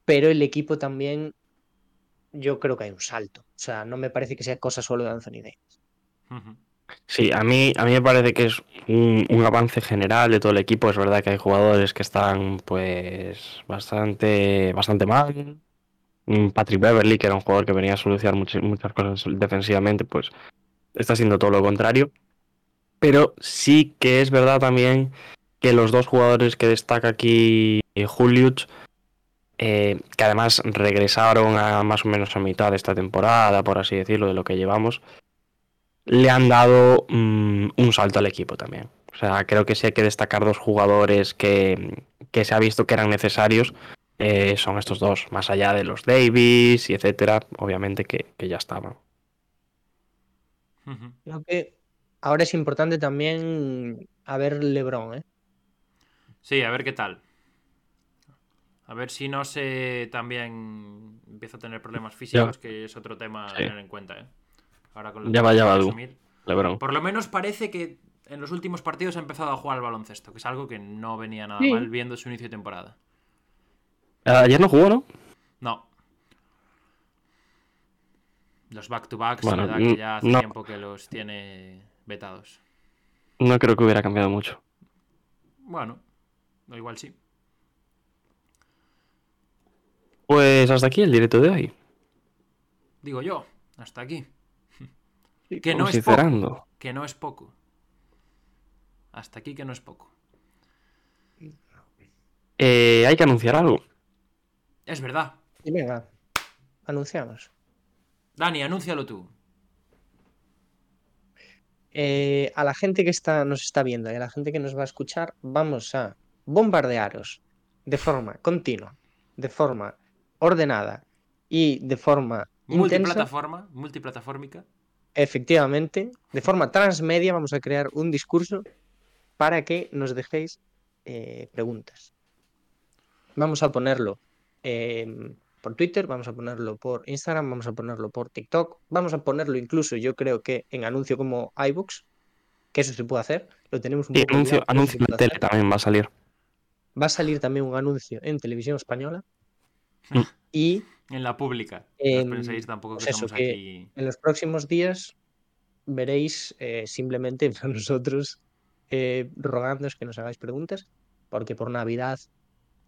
pero el equipo también, yo creo que hay un salto. O sea, no me parece que sea cosa solo de Anthony Davis. Sí, a mí, a mí me parece que es un, avance general de todo el equipo. Es verdad que hay jugadores que están pues bastante, bastante mal. Patrick Beverly, que era un jugador que venía a solucionar muchas, muchas cosas defensivamente, pues está siendo todo lo contrario. Pero sí que es verdad también que los dos jugadores que destaca aquí eh, Julius, eh, que además regresaron a más o menos a mitad de esta temporada, por así decirlo, de lo que llevamos, le han dado mm, un salto al equipo también. O sea, creo que sí hay que destacar dos jugadores que, se ha visto que eran necesarios. Eh, son estos dos, más allá de los Davis y etcétera, obviamente que, ya estaban. Creo que ahora es importante también a ver LeBron, ¿eh? Sí, a ver qué tal. A ver si no se también empieza a tener problemas físicos, que es otro tema a tener en cuenta, ¿eh? Ya va, ya va, Lebron. Por lo menos parece que en los últimos partidos ha empezado a jugar al baloncesto, que es algo que no venía nada mal viendo su inicio de temporada. Ayer no jugó, ¿no? No. Los back-to-backs, verdad que ya hace tiempo que los tiene vetados. No creo que hubiera cambiado mucho. Bueno, igual sí. Pues hasta aquí el directo de hoy. Digo yo, hasta aquí. Que no, es poco, que no es poco. Hasta aquí que no es poco. Eh, hay que anunciar algo. Es verdad. Y venga, anunciamos. Dani, anúncialo tú. Eh, a la gente que está, nos está viendo y a la gente que nos va a escuchar, vamos a bombardearos de forma continua, de forma ordenada y de forma multiplataforma, multiplataformica Efectivamente, de forma transmedia vamos a crear un discurso para que nos dejéis eh, preguntas. Vamos a ponerlo por Twitter, vamos a ponerlo por Instagram, vamos a ponerlo por TikTok, vamos a ponerlo incluso yo creo que en anuncio como iBooks, que eso se puede hacer. Lo tenemos un poco anuncio, anuncio en tele también va a salir. Va a salir también un anuncio en televisión española. Mm. Y en la pública. no penséis tampoco que pues aquí. En los próximos días veréis eh, simplemente a nosotros eh, rogándoos que nos hagáis preguntas, porque por Navidad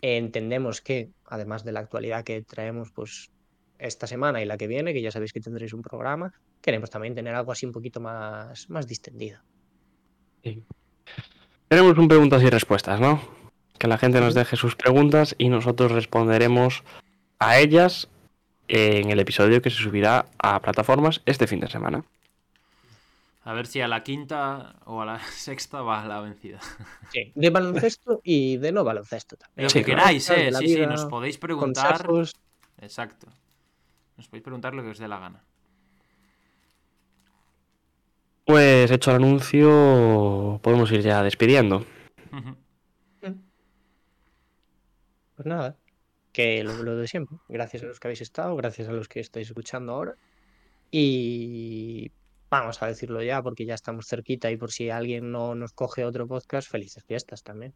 entendemos que, además de la actualidad que traemos pues esta semana y la que viene, que ya sabéis que tendréis un programa, queremos también tener algo así un poquito más, más distendido. Tenemos un preguntas y respuestas, ¿no? Que la gente nos deje sus preguntas y nosotros responderemos a ellas en el episodio que se subirá a plataformas este fin de semana. A ver si a la quinta o a la sexta va la vencida. Sí, de baloncesto y de no baloncesto también. Lo que queráis, eh. Sí, sí, nos podéis preguntar. Exacto. Nos podéis preguntar lo que os dé la gana. Pues hecho el anuncio, podemos ir ya despidiendo. Pues nada que lo, de siempre. Gracias a los que habéis estado, gracias a los que estáis escuchando ahora. Y vamos a decirlo ya, porque ya estamos cerquita y por si alguien no nos coge otro podcast, felices fiestas también.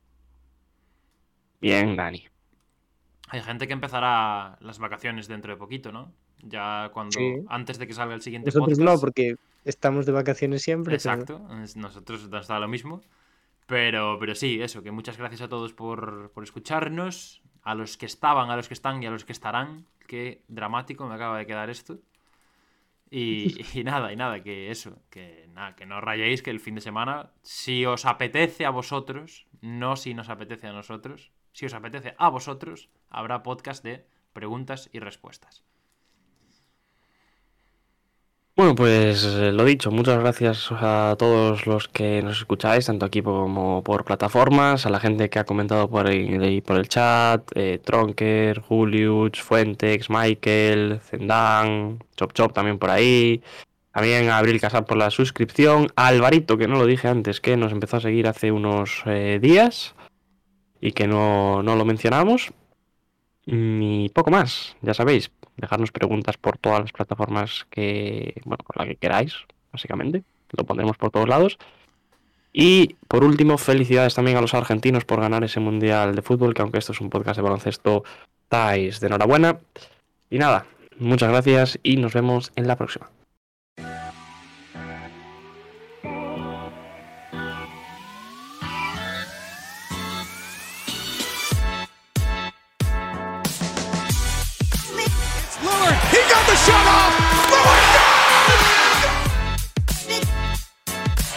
Bien, Dani. Hay gente que empezará las vacaciones dentro de poquito, ¿no? Ya cuando antes de que salga el siguiente Nosotros no, porque estamos de vacaciones siempre. Exacto, nosotros nos da lo mismo. Pero, pero sí, eso, que muchas gracias a todos por, por escucharnos a los que estaban, a los que están y a los que estarán. Qué dramático me acaba de quedar esto. Y, nada, y nada, que eso, que nada, que no rayéis que el fin de semana, si os apetece a vosotros, no si nos apetece a nosotros, si os apetece a vosotros, habrá podcast de preguntas y respuestas. Bueno, pues eh, lo dicho, muchas gracias a todos los que nos escucháis, tanto aquí como por plataformas, a la gente que ha comentado por ahí, por el chat, eh, Tronker, Julius, Fuentex, Michael, Zendán, Chop Chop también por ahí, también a Abril Casar por la suscripción, a Alvarito, que no lo dije antes, que nos empezó a seguir hace unos eh, días y que no, no lo mencionamos, y poco más, ya sabéis, dejarnos preguntas por todas las plataformas que, bueno, por la que queráis, básicamente. Lo pondremos por todos lados. Y por último, felicidades también a los argentinos por ganar ese Mundial de Fútbol, que aunque esto es un podcast de baloncesto, estáis de enhorabuena. Y nada, muchas gracias y nos vemos en la próxima.